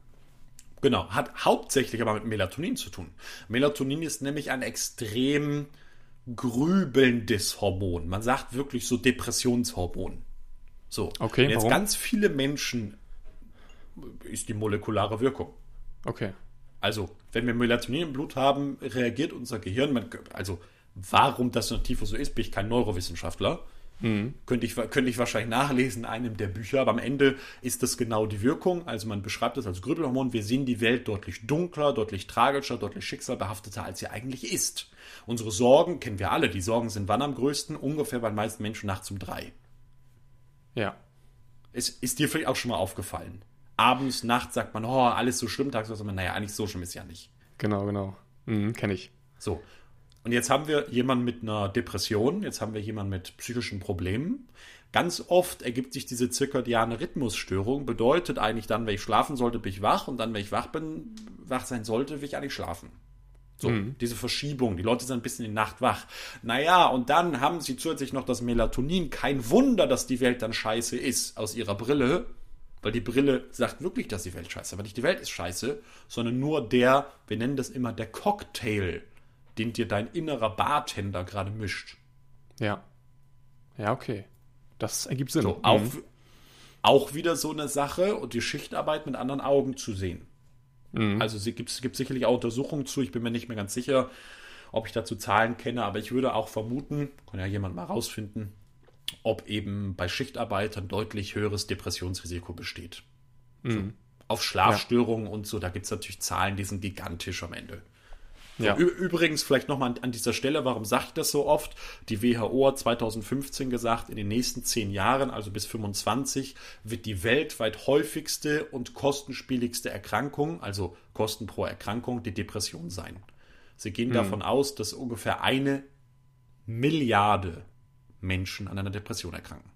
genau, hat hauptsächlich aber mit Melatonin zu tun. Melatonin ist nämlich ein extrem grübelndes Hormon. Man sagt wirklich so Depressionshormon. So, okay, jetzt warum? ganz viele Menschen ist die molekulare Wirkung. Okay. Also, wenn wir Melatonin im Blut haben, reagiert unser Gehirn. Man, also, warum das Tiefer so ist, bin ich kein Neurowissenschaftler. Mhm. Könnte, ich, könnte ich wahrscheinlich nachlesen in einem der Bücher, aber am Ende ist das genau die Wirkung. Also man beschreibt das als Grübelhormon. Wir sehen die Welt deutlich dunkler, deutlich tragischer, deutlich schicksalbehafteter, als sie eigentlich ist. Unsere Sorgen kennen wir alle. Die Sorgen sind wann am größten? Ungefähr bei den meisten Menschen nachts um drei. Ja. Ist, ist dir vielleicht auch schon mal aufgefallen? abends, nachts sagt man, oh, alles so schlimm, tagsüber sagt man, naja, eigentlich so schlimm ist ja nicht. Genau, genau. Mhm, Kenne ich. So. Und jetzt haben wir jemanden mit einer Depression, jetzt haben wir jemanden mit psychischen Problemen. Ganz oft ergibt sich diese zirkadiane Rhythmusstörung, bedeutet eigentlich dann, wenn ich schlafen sollte, bin ich wach und dann, wenn ich wach bin, wach sein sollte, will ich eigentlich schlafen. So, mhm. diese Verschiebung. Die Leute sind ein bisschen in der Nacht wach. Naja, und dann haben sie zusätzlich noch das Melatonin. Kein Wunder, dass die Welt dann scheiße ist aus ihrer Brille. Weil die Brille sagt wirklich, dass die Welt scheiße ist. Aber nicht die Welt ist scheiße, sondern nur der, wir nennen das immer der Cocktail, den dir dein innerer Bartender gerade mischt. Ja. Ja, okay. Das ergibt Sinn. So, auch, mhm. auch wieder so eine Sache und die Schichtarbeit mit anderen Augen zu sehen. Mhm. Also es gibt, gibt sicherlich auch Untersuchungen zu, ich bin mir nicht mehr ganz sicher, ob ich dazu Zahlen kenne, aber ich würde auch vermuten, kann ja jemand mal rausfinden, ob eben bei Schichtarbeitern deutlich höheres Depressionsrisiko besteht. Mhm. So, auf Schlafstörungen ja. und so, da gibt es natürlich Zahlen, die sind gigantisch am Ende. Ja. Übrigens, vielleicht nochmal an, dieser Stelle, warum sage ich das so oft? Die WHO hat 2015 gesagt, in den nächsten zehn Jahren, also bis 25, wird die weltweit häufigste und kostenspieligste Erkrankung, also Kosten pro Erkrankung, die Depression sein. Sie gehen mhm. davon aus, dass ungefähr eine Milliarde Menschen an einer Depression erkranken.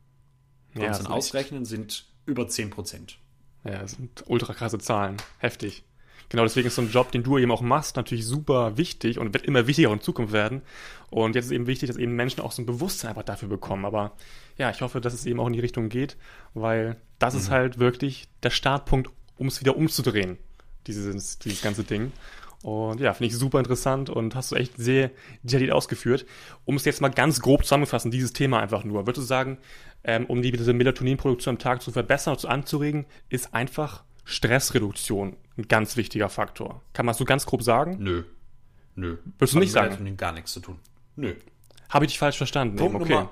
Wenn ja, ausrechnen, sind über 10 Prozent. Ja, das sind ultra krasse Zahlen. Heftig. Genau, deswegen ist so ein Job, den du eben auch machst, natürlich super wichtig und wird immer wichtiger in Zukunft werden. Und jetzt ist eben wichtig, dass eben Menschen auch so ein Bewusstsein einfach dafür bekommen. Aber ja, ich hoffe, dass es eben auch in die Richtung geht, weil das mhm. ist halt wirklich der Startpunkt, um es wieder umzudrehen, dieses, dieses ganze Ding. Und ja, finde ich super interessant und hast du echt sehr detailliert ausgeführt. Um es jetzt mal ganz grob zusammenzufassen, dieses Thema einfach nur. Würdest du sagen, ähm, um die diese Melatoninproduktion am Tag zu verbessern und zu anzuregen, ist einfach Stressreduktion ein ganz wichtiger Faktor. Kann man so ganz grob sagen? Nö. Nö. Würdest du nicht sagen? Melatonin gar nichts zu tun. Nö. Habe ich dich falsch verstanden? Punkt okay. Nummer,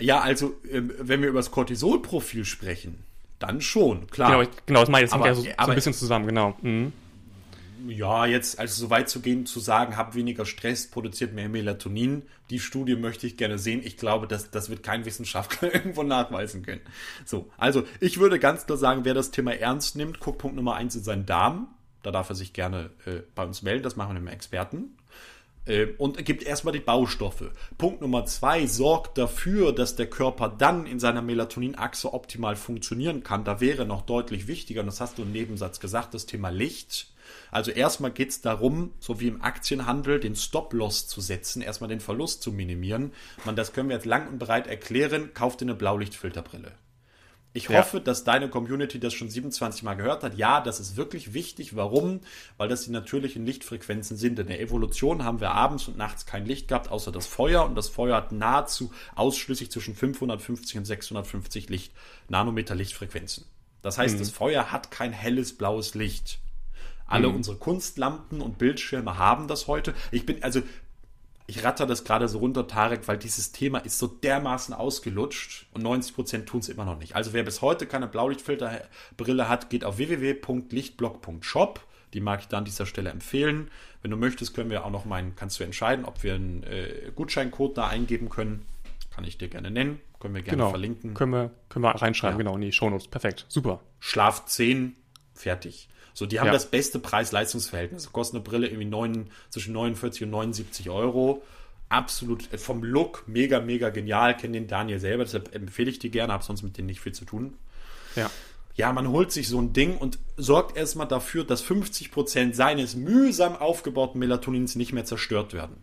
ja, also, ähm, wenn wir über das Cortisolprofil sprechen, dann schon, klar. Genau, genau das meine ich. Das hängt ja so, so ein bisschen zusammen, genau. Mhm ja, jetzt also so weit zu gehen, zu sagen, hab weniger Stress, produziert mehr Melatonin. Die Studie möchte ich gerne sehen. Ich glaube, das, das wird kein Wissenschaftler irgendwo nachweisen können. So, also ich würde ganz klar sagen, wer das Thema ernst nimmt, guckt Punkt Nummer eins in seinen Darm. Da darf er sich gerne äh, bei uns melden. Das machen wir mit dem Experten äh, und gibt erstmal die Baustoffe. Punkt Nummer zwei sorgt dafür, dass der Körper dann in seiner Melatoninachse optimal funktionieren kann. Da wäre noch deutlich wichtiger, und das hast du im Nebensatz gesagt, das Thema Licht. Also erstmal geht es darum, so wie im Aktienhandel, den Stop-Loss zu setzen, erstmal den Verlust zu minimieren. Man, das können wir jetzt lang und breit erklären. Kauft dir eine Blaulichtfilterbrille. Ich Ja. hoffe, dass deine Community das schon 27 Mal gehört hat. Ja, das ist wirklich wichtig. Warum? Weil das die natürlichen Lichtfrequenzen sind. In der Evolution haben wir abends und nachts kein Licht gehabt, außer das Feuer. Und das Feuer hat nahezu ausschließlich zwischen 550 und 650 Licht, Nanometer Lichtfrequenzen. Das heißt, das Feuer hat kein helles blaues Licht. Alle unsere Kunstlampen und Bildschirme haben das heute. Ich bin, also, ich ratter das gerade so runter, Tarek, weil dieses Thema ist so dermaßen ausgelutscht und 90% tun es immer noch nicht. Also wer bis heute keine Blaulichtfilterbrille hat, geht auf www.lichtblock.shop. Die mag ich da an dieser Stelle empfehlen. Wenn du möchtest, können wir auch noch meinen, kannst du entscheiden, ob wir einen äh, Gutscheincode da eingeben können. Kann ich dir gerne nennen. Können wir gerne Genau. verlinken. Können wir, können wir reinschreiben, Ja. genau, in die Shownotes. Perfekt. Super. Schlaf 10, fertig. So, die haben Ja. das beste Preis-Leistungs-Verhältnis. Kostet eine Brille irgendwie neun, zwischen 49 und 79 Euro. Absolut äh, vom Look mega, mega genial. Kenne den Daniel selber, deshalb empfehle ich die gerne, habe sonst mit denen nicht viel zu tun. Ja. Ja, man holt sich so ein Ding und sorgt erstmal dafür, dass 50% seines mühsam aufgebauten Melatonins nicht mehr zerstört werden.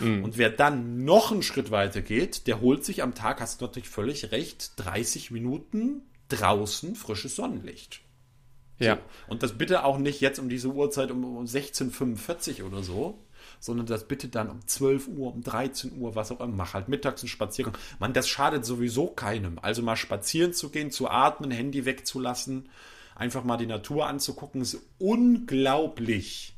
Und wer dann noch einen Schritt weiter geht, der holt sich am Tag, hast du natürlich völlig recht, 30 Minuten draußen frisches Sonnenlicht. Ja. Und das bitte auch nicht jetzt um diese Uhrzeit um, um 16.45 oder so, sondern das bitte dann um 12 Uhr, um 13 Uhr, was auch immer. Mach halt mittags einen Spaziergang. Man, das schadet sowieso keinem. Also mal spazieren zu gehen, zu atmen, Handy wegzulassen, einfach mal die Natur anzugucken, ist unglaublich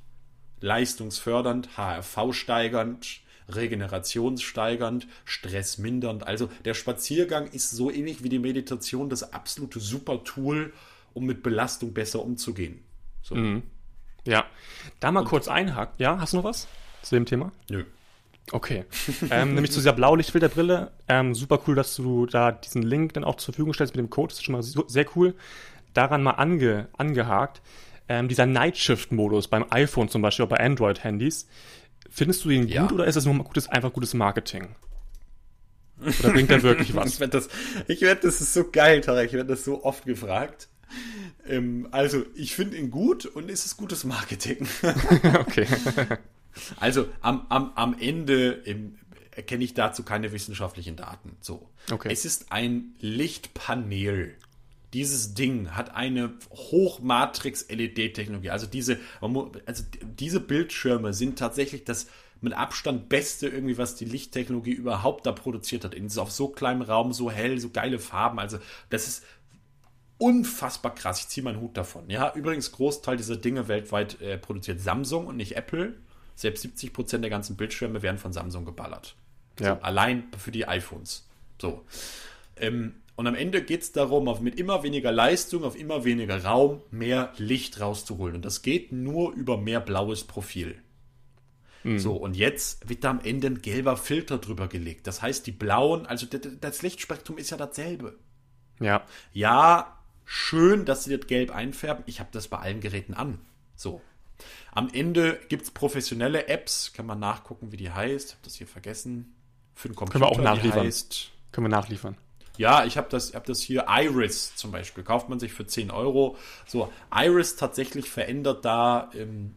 leistungsfördernd, HRV steigernd, regenerationssteigernd, stressmindernd. Also der Spaziergang ist so ähnlich wie die Meditation das absolute super Tool, um mit Belastung besser umzugehen. So. Ja. Da mal kurz einhaken. Ja, hast du noch was zu dem Thema? Nö. Okay. ähm, nämlich zu dieser Blaulichtfilterbrille. Ähm, super cool, dass du da diesen Link dann auch zur Verfügung stellst mit dem Code. Das ist schon mal so- sehr cool. Daran mal ange, angehakt. Ähm, dieser Nightshift-Modus beim iPhone zum Beispiel, oder bei Android-Handys. Findest du ihn Ja. gut oder ist das nur gutes, einfach gutes Marketing? Oder bringt der wirklich was? Ich werde das, ich werd, das ist so geil, Tarek, ich werde das so oft gefragt. Ähm, also, ich finde ihn gut und es ist gutes Marketing. okay. Also, am, am, am Ende ähm, erkenne ich dazu keine wissenschaftlichen Daten. So. Okay. Es ist ein Lichtpanel. Dieses Ding hat eine Hochmatrix-LED-Technologie. Also diese, also diese Bildschirme sind tatsächlich das mit Abstand beste irgendwie, was die Lichttechnologie überhaupt da produziert hat. In, auf so kleinem Raum, so hell, so geile Farben. Also das ist unfassbar krass. Ich ziehe meinen Hut davon. Ja, übrigens, Großteil dieser Dinge weltweit äh, produziert Samsung und nicht Apple. Selbst 70 Prozent der ganzen Bildschirme werden von Samsung geballert. Ja. So, allein für die iPhones. So. Ähm, und am Ende geht es darum, auf mit immer weniger Leistung, auf immer weniger Raum, mehr Licht rauszuholen. Und das geht nur über mehr blaues Profil. So, und jetzt wird da am Ende ein gelber Filter drüber gelegt. Das heißt, die blauen, also das Lichtspektrum ist ja dasselbe. Ja. Ja, schön, dass sie das gelb einfärben. Ich habe das bei allen Geräten an. So. Am Ende gibt es professionelle Apps. Kann man nachgucken, wie die heißt. Hab das hier vergessen. Für den Computer. wir auch nachliefern. Können wir nachliefern. ja, ich habe das, hab das hier. Iris zum Beispiel. Kauft man sich für 10 Euro. So, Iris tatsächlich verändert da ähm,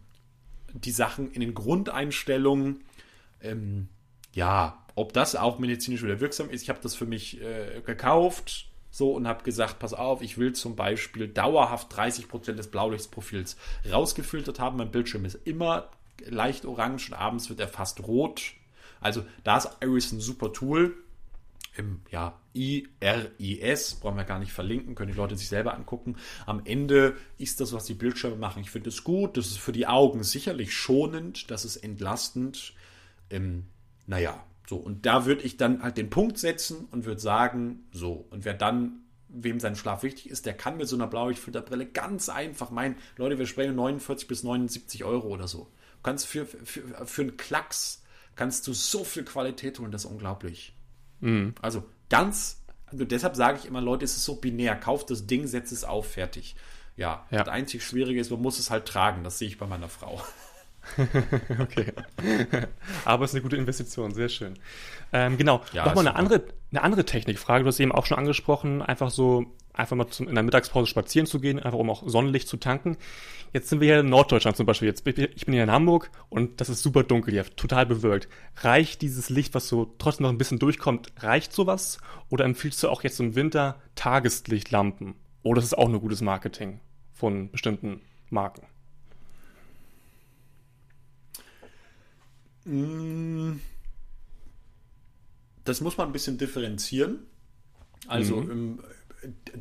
die Sachen in den Grundeinstellungen. Ähm, ja, ob das auch medizinisch wieder wirksam ist. Ich habe das für mich äh, gekauft. So und habe gesagt, pass auf, ich will zum Beispiel dauerhaft 30% des Blaulichtsprofils rausgefiltert haben. Mein Bildschirm ist immer leicht orange und abends wird er fast rot. Also da ist Iris ein super Tool im ja, IRIS, brauchen wir gar nicht verlinken, können die Leute sich selber angucken. Am Ende ist das, was die Bildschirme machen. Ich finde es gut, das ist für die Augen sicherlich schonend, das ist entlastend. Ähm, naja, so, und da würde ich dann halt den Punkt setzen und würde sagen, so, und wer dann, wem sein Schlaf wichtig ist, der kann mit so einer Blaulichtfilterbrille ganz einfach meinen, Leute, wir sprechen 49 bis 79 Euro oder so. Du kannst für, für, für einen Klacks, kannst du so viel Qualität holen, das ist unglaublich. Also ganz, also deshalb sage ich immer, Leute, es ist so binär. Kauft das Ding, setzt es auf, fertig. Ja, Ja. das einzig Schwierige ist, man muss es halt tragen. Das sehe ich bei meiner Frau. Okay. Aber es ist eine gute Investition, sehr schön. Ähm, genau. Ja, Nochmal eine andere, eine andere Technikfrage. Du hast eben auch schon angesprochen, einfach so einfach mal zum, in der Mittagspause spazieren zu gehen, einfach um auch Sonnenlicht zu tanken. Jetzt sind wir hier in Norddeutschland zum Beispiel. Jetzt, ich bin hier in Hamburg und das ist super dunkel hier, total bewölkt. Reicht dieses Licht, was so trotzdem noch ein bisschen durchkommt, reicht sowas? Oder empfiehlst du auch jetzt im Winter Tageslichtlampen? Oder ist es auch nur gutes Marketing von bestimmten Marken? Das muss man ein bisschen differenzieren. Also mhm.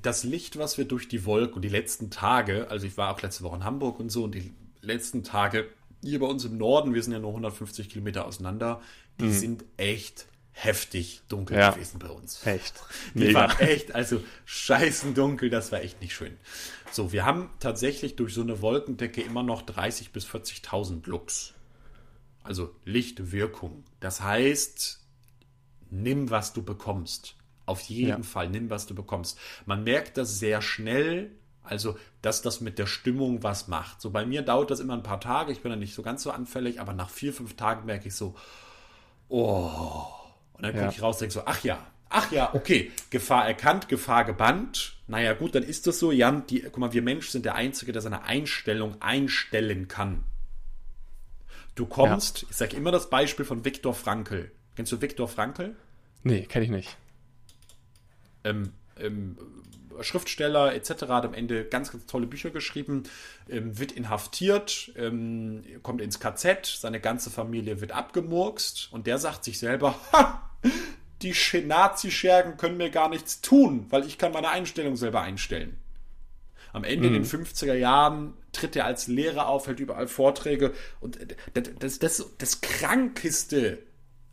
das Licht, was wir durch die Wolken die letzten Tage, also ich war auch letzte Woche in Hamburg und so, und die letzten Tage hier bei uns im Norden, wir sind ja nur 150 Kilometer auseinander, die mhm. sind echt heftig dunkel ja. gewesen bei uns. Echt. Die Mega. waren echt, also scheißen dunkel, das war echt nicht schön. So, wir haben tatsächlich durch so eine Wolkendecke immer noch 30.000 bis 40.000 Lux. Also Lichtwirkung. Das heißt, nimm, was du bekommst. Auf jeden ja. Fall, nimm, was du bekommst. Man merkt das sehr schnell, also, dass das mit der Stimmung was macht. So, bei mir dauert das immer ein paar Tage. Ich bin da nicht so ganz so anfällig, aber nach vier, fünf Tagen merke ich so, oh. Und dann ja. gucke ich raus und denke so, ach ja, ach ja, okay, Gefahr erkannt, Gefahr gebannt. Naja, gut, dann ist das so. Jan, die, guck mal, wir Menschen sind der Einzige, der seine Einstellung einstellen kann. Du kommst, ja. ich sage immer das Beispiel von Viktor Frankl. Kennst du Viktor Frankl? Nee, kenne ich nicht. Ähm, ähm, Schriftsteller etc. hat am Ende ganz, ganz tolle Bücher geschrieben, ähm, wird inhaftiert, ähm, kommt ins KZ, seine ganze Familie wird abgemurkst und der sagt sich selber, ha, die Nazi-Schergen können mir gar nichts tun, weil ich kann meine Einstellung selber einstellen. Am Ende mhm. in den 50er Jahren tritt er als Lehrer auf, hält überall Vorträge und das, das, das, Krankeste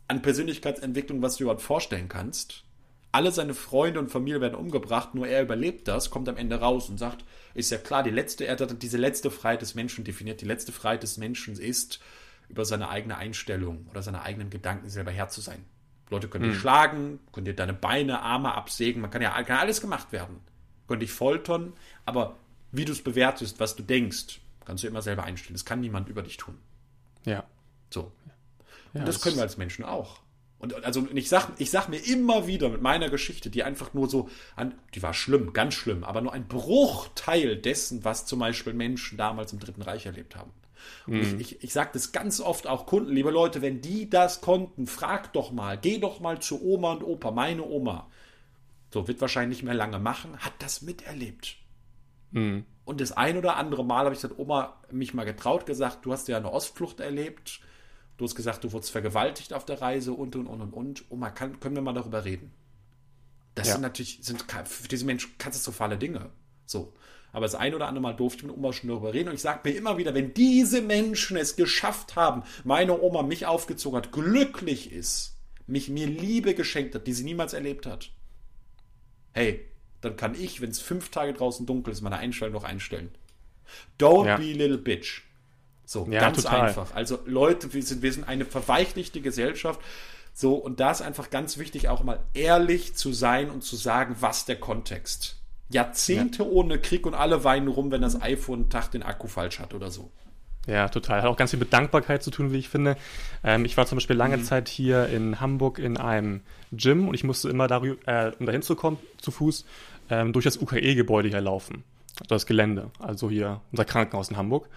an Persönlichkeitsentwicklung, was du überhaupt vorstellen kannst. Alle seine Freunde und Familie werden umgebracht, nur er überlebt das, kommt am Ende raus und sagt, ist ja klar, die letzte, er hat diese letzte Freiheit des Menschen definiert. Die letzte Freiheit des Menschen ist, über seine eigene Einstellung oder seine eigenen Gedanken selber Herr zu sein. Leute können hm. dich schlagen, können dir deine Beine, Arme absägen, man kann ja kann alles gemacht werden. Können dich foltern, aber wie du es bewertest, was du denkst, kannst du immer selber einstellen. Das kann niemand über dich tun. Ja. So. Ja, und das, das können wir als Menschen auch. Und also ich sag, ich sag mir immer wieder mit meiner Geschichte, die einfach nur so an, die war schlimm, ganz schlimm, aber nur ein Bruchteil dessen, was zum Beispiel Menschen damals im Dritten Reich erlebt haben. Und mhm. ich, ich, ich sage das ganz oft auch Kunden, liebe Leute, wenn die das konnten, frag doch mal, geh doch mal zu Oma und Opa, meine Oma. So wird wahrscheinlich nicht mehr lange machen, hat das miterlebt. Mhm. Und das ein oder andere Mal habe ich gesagt, Oma, mich mal getraut gesagt, du hast ja eine Ostflucht erlebt Du hast gesagt, du wurdest vergewaltigt auf der Reise und und und und und. Man kann, können wir mal darüber reden. Das ja. sind natürlich sind für diese Menschen katastrophale Dinge. So. Aber das ein oder andere Mal durfte ich mit Oma schon darüber reden. Und ich sage mir immer wieder, wenn diese Menschen es geschafft haben, meine Oma mich aufgezogen hat, glücklich ist, mich mir Liebe geschenkt hat, die sie niemals erlebt hat. Hey, dann kann ich, wenn es fünf Tage draußen dunkel ist, meine Einstellung noch einstellen. Don't ja. be little bitch. So, ja, ganz total. einfach. Also Leute, wir sind, wir sind eine verweichlichte Gesellschaft. So, und da ist einfach ganz wichtig, auch mal ehrlich zu sein und zu sagen, was der Kontext. Jahrzehnte ja. ohne Krieg und alle weinen rum, wenn das iPhone einen Tag den Akku falsch hat oder so. Ja, total. Hat auch ganz viel mit Dankbarkeit zu tun, wie ich finde. Ähm, ich war zum Beispiel lange mhm. Zeit hier in Hamburg in einem Gym und ich musste immer darüber, äh, um dahin zu kommen, zu Fuß, ähm, durch das UKE-Gebäude hier laufen. Das Gelände. Also hier unser Krankenhaus in Hamburg.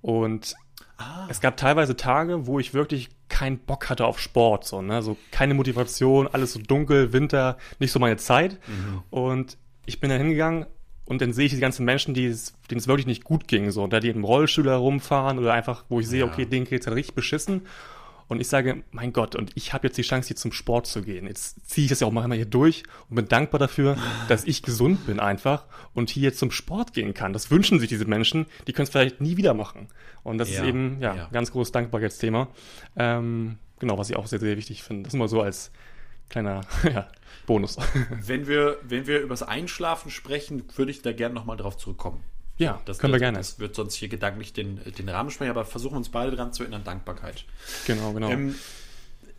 Und ah. es gab teilweise Tage, wo ich wirklich keinen Bock hatte auf Sport, so, ne? So keine Motivation, alles so dunkel, Winter, nicht so meine Zeit. Mhm. Und ich bin da hingegangen und dann sehe ich die ganzen Menschen, die es, denen es wirklich nicht gut ging, so, da die im Rollstuhl herumfahren oder einfach, wo ich sehe, ja. okay, denen geht es halt richtig beschissen. Und ich sage, mein Gott, und ich habe jetzt die Chance, hier zum Sport zu gehen. Jetzt ziehe ich das ja auch mal hier durch und bin dankbar dafür, dass ich gesund bin einfach und hier zum Sport gehen kann. Das wünschen sich diese Menschen, die können es vielleicht nie wieder machen. Und das ja, ist eben, ja, ja. ganz großes Dankbarkeitsthema. Ähm, genau, was ich auch sehr, sehr wichtig finde. Das ist immer so als kleiner ja, Bonus. Wenn wir, wenn wir über das Einschlafen sprechen, würde ich da gerne nochmal drauf zurückkommen. Ja, das können wir gerne. Das wird sonst hier gedanklich den, den Rahmen sprechen, aber versuchen uns beide daran zu erinnern, Dankbarkeit. Genau, genau. Ähm,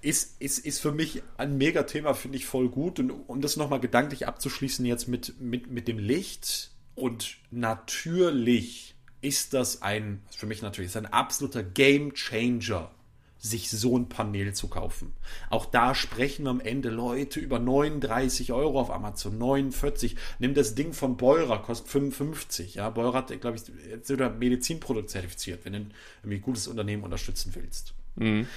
ist, ist, ist für mich ein Mega-Thema, finde ich voll gut. Und um das nochmal gedanklich abzuschließen, jetzt mit, mit, mit dem Licht und natürlich ist das ein, für mich natürlich, ist ein absoluter Game Changer, sich so ein Panel zu kaufen. Auch da sprechen am Ende Leute über 39 Euro auf Amazon, 49. Nimm das Ding von Beurer, kostet 55. Ja, Beurer hat, glaube ich, jetzt sogar Medizinprodukt zertifiziert, wenn du ein irgendwie gutes Unternehmen unterstützen willst. Mhm.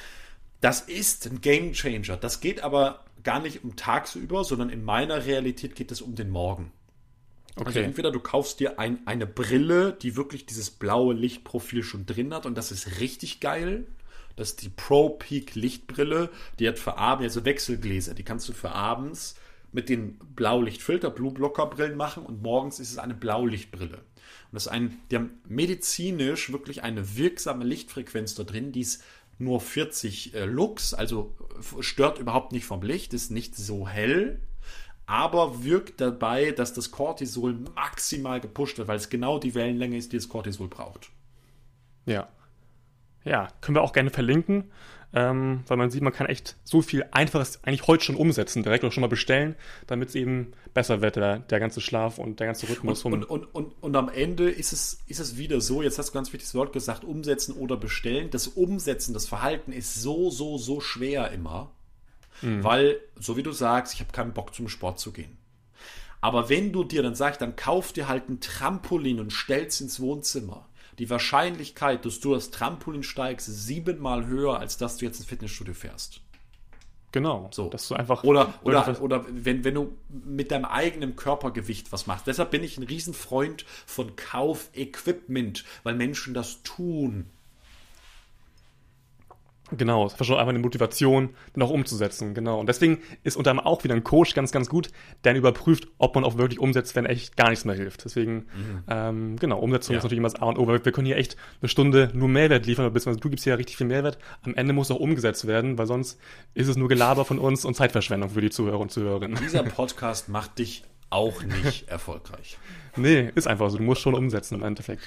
Das ist ein Game Changer. Das geht aber gar nicht um tagsüber, sondern in meiner Realität geht es um den Morgen. Also okay. Also entweder du kaufst dir ein, eine Brille, die wirklich dieses blaue Lichtprofil schon drin hat und das ist richtig geil. Das ist die Pro Peak Lichtbrille. Die hat für abends, also Wechselgläser, die kannst du für abends mit den Blaulichtfilter, Blue Blocker Brillen machen und morgens ist es eine Blaulichtbrille. Und das ist ein, die haben medizinisch wirklich eine wirksame Lichtfrequenz da drin, die ist nur 40 äh, Lux, also stört überhaupt nicht vom Licht, ist nicht so hell, aber wirkt dabei, dass das Cortisol maximal gepusht wird, weil es genau die Wellenlänge ist, die das Cortisol braucht. Ja. Ja, können wir auch gerne verlinken, ähm, weil man sieht, man kann echt so viel Einfaches eigentlich heute schon umsetzen, direkt auch schon mal bestellen, damit es eben besser wird, der, der ganze Schlaf und der ganze Rhythmus. Und, und, und, und, am Ende ist es, ist es wieder so, jetzt hast du ganz wichtiges Wort gesagt, umsetzen oder bestellen. Das Umsetzen, das Verhalten ist so, so, so schwer immer, mhm. weil, so wie du sagst, ich habe keinen Bock zum Sport zu gehen. Aber wenn du dir dann sagst, dann kauf dir halt ein Trampolin und stell's ins Wohnzimmer die Wahrscheinlichkeit, dass du das Trampolin steigst, ist siebenmal höher, als dass du jetzt ins Fitnessstudio fährst. Genau. So. Dass du einfach. Oder, oder, oder wenn, wenn du mit deinem eigenen Körpergewicht was machst. Deshalb bin ich ein Riesenfreund von Kaufequipment, weil Menschen das tun. Genau, es schon einfach eine Motivation, den auch umzusetzen, genau. Und deswegen ist unter anderem auch wieder ein Coach ganz, ganz gut, der überprüft, ob man auch wirklich umsetzt, wenn echt gar nichts mehr hilft. Deswegen, mhm. ähm, genau, Umsetzung ja. ist natürlich immer das A und O, weil wir können hier echt eine Stunde nur Mehrwert liefern, beziehungsweise du gibst hier ja richtig viel Mehrwert. Am Ende muss auch umgesetzt werden, weil sonst ist es nur Gelaber von uns und Zeitverschwendung für die Zuhörer und Zuhörerinnen. Dieser Podcast macht dich auch nicht erfolgreich. Nee, ist einfach so. Du musst schon umsetzen im Endeffekt.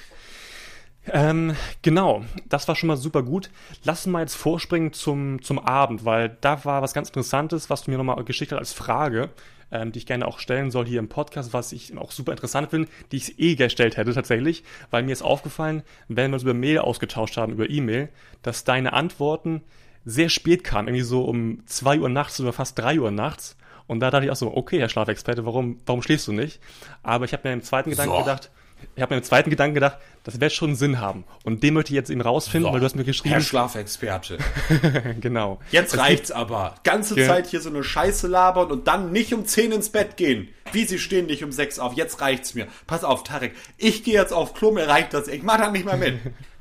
Ähm, genau, das war schon mal super gut. Lass uns mal jetzt vorspringen zum, zum Abend, weil da war was ganz Interessantes, was du mir nochmal geschickt hast als Frage, ähm, die ich gerne auch stellen soll hier im Podcast, was ich auch super interessant finde, die ich eh gestellt hätte tatsächlich, weil mir ist aufgefallen, wenn wir uns über Mail ausgetauscht haben, über E-Mail, dass deine Antworten sehr spät kamen, irgendwie so um zwei Uhr nachts oder fast drei Uhr nachts. Und da dachte ich auch so, okay, Herr Schlafexperte, warum, warum schläfst du nicht? Aber ich habe mir im zweiten Gedanken so. gedacht, ich habe mir im zweiten Gedanken gedacht, das wird schon Sinn haben. Und den möchte ich jetzt eben rausfinden, so, weil du hast mir geschrieben. Herr Schlafexperte. genau. Jetzt das reicht's aber. Ganze ja. Zeit hier so eine Scheiße labern und dann nicht um 10 ins Bett gehen. Wie sie stehen nicht um 6 auf. Jetzt reicht's mir. Pass auf, Tarek. Ich gehe jetzt auf Klo, mir reicht das. Ich mach da nicht mehr mit.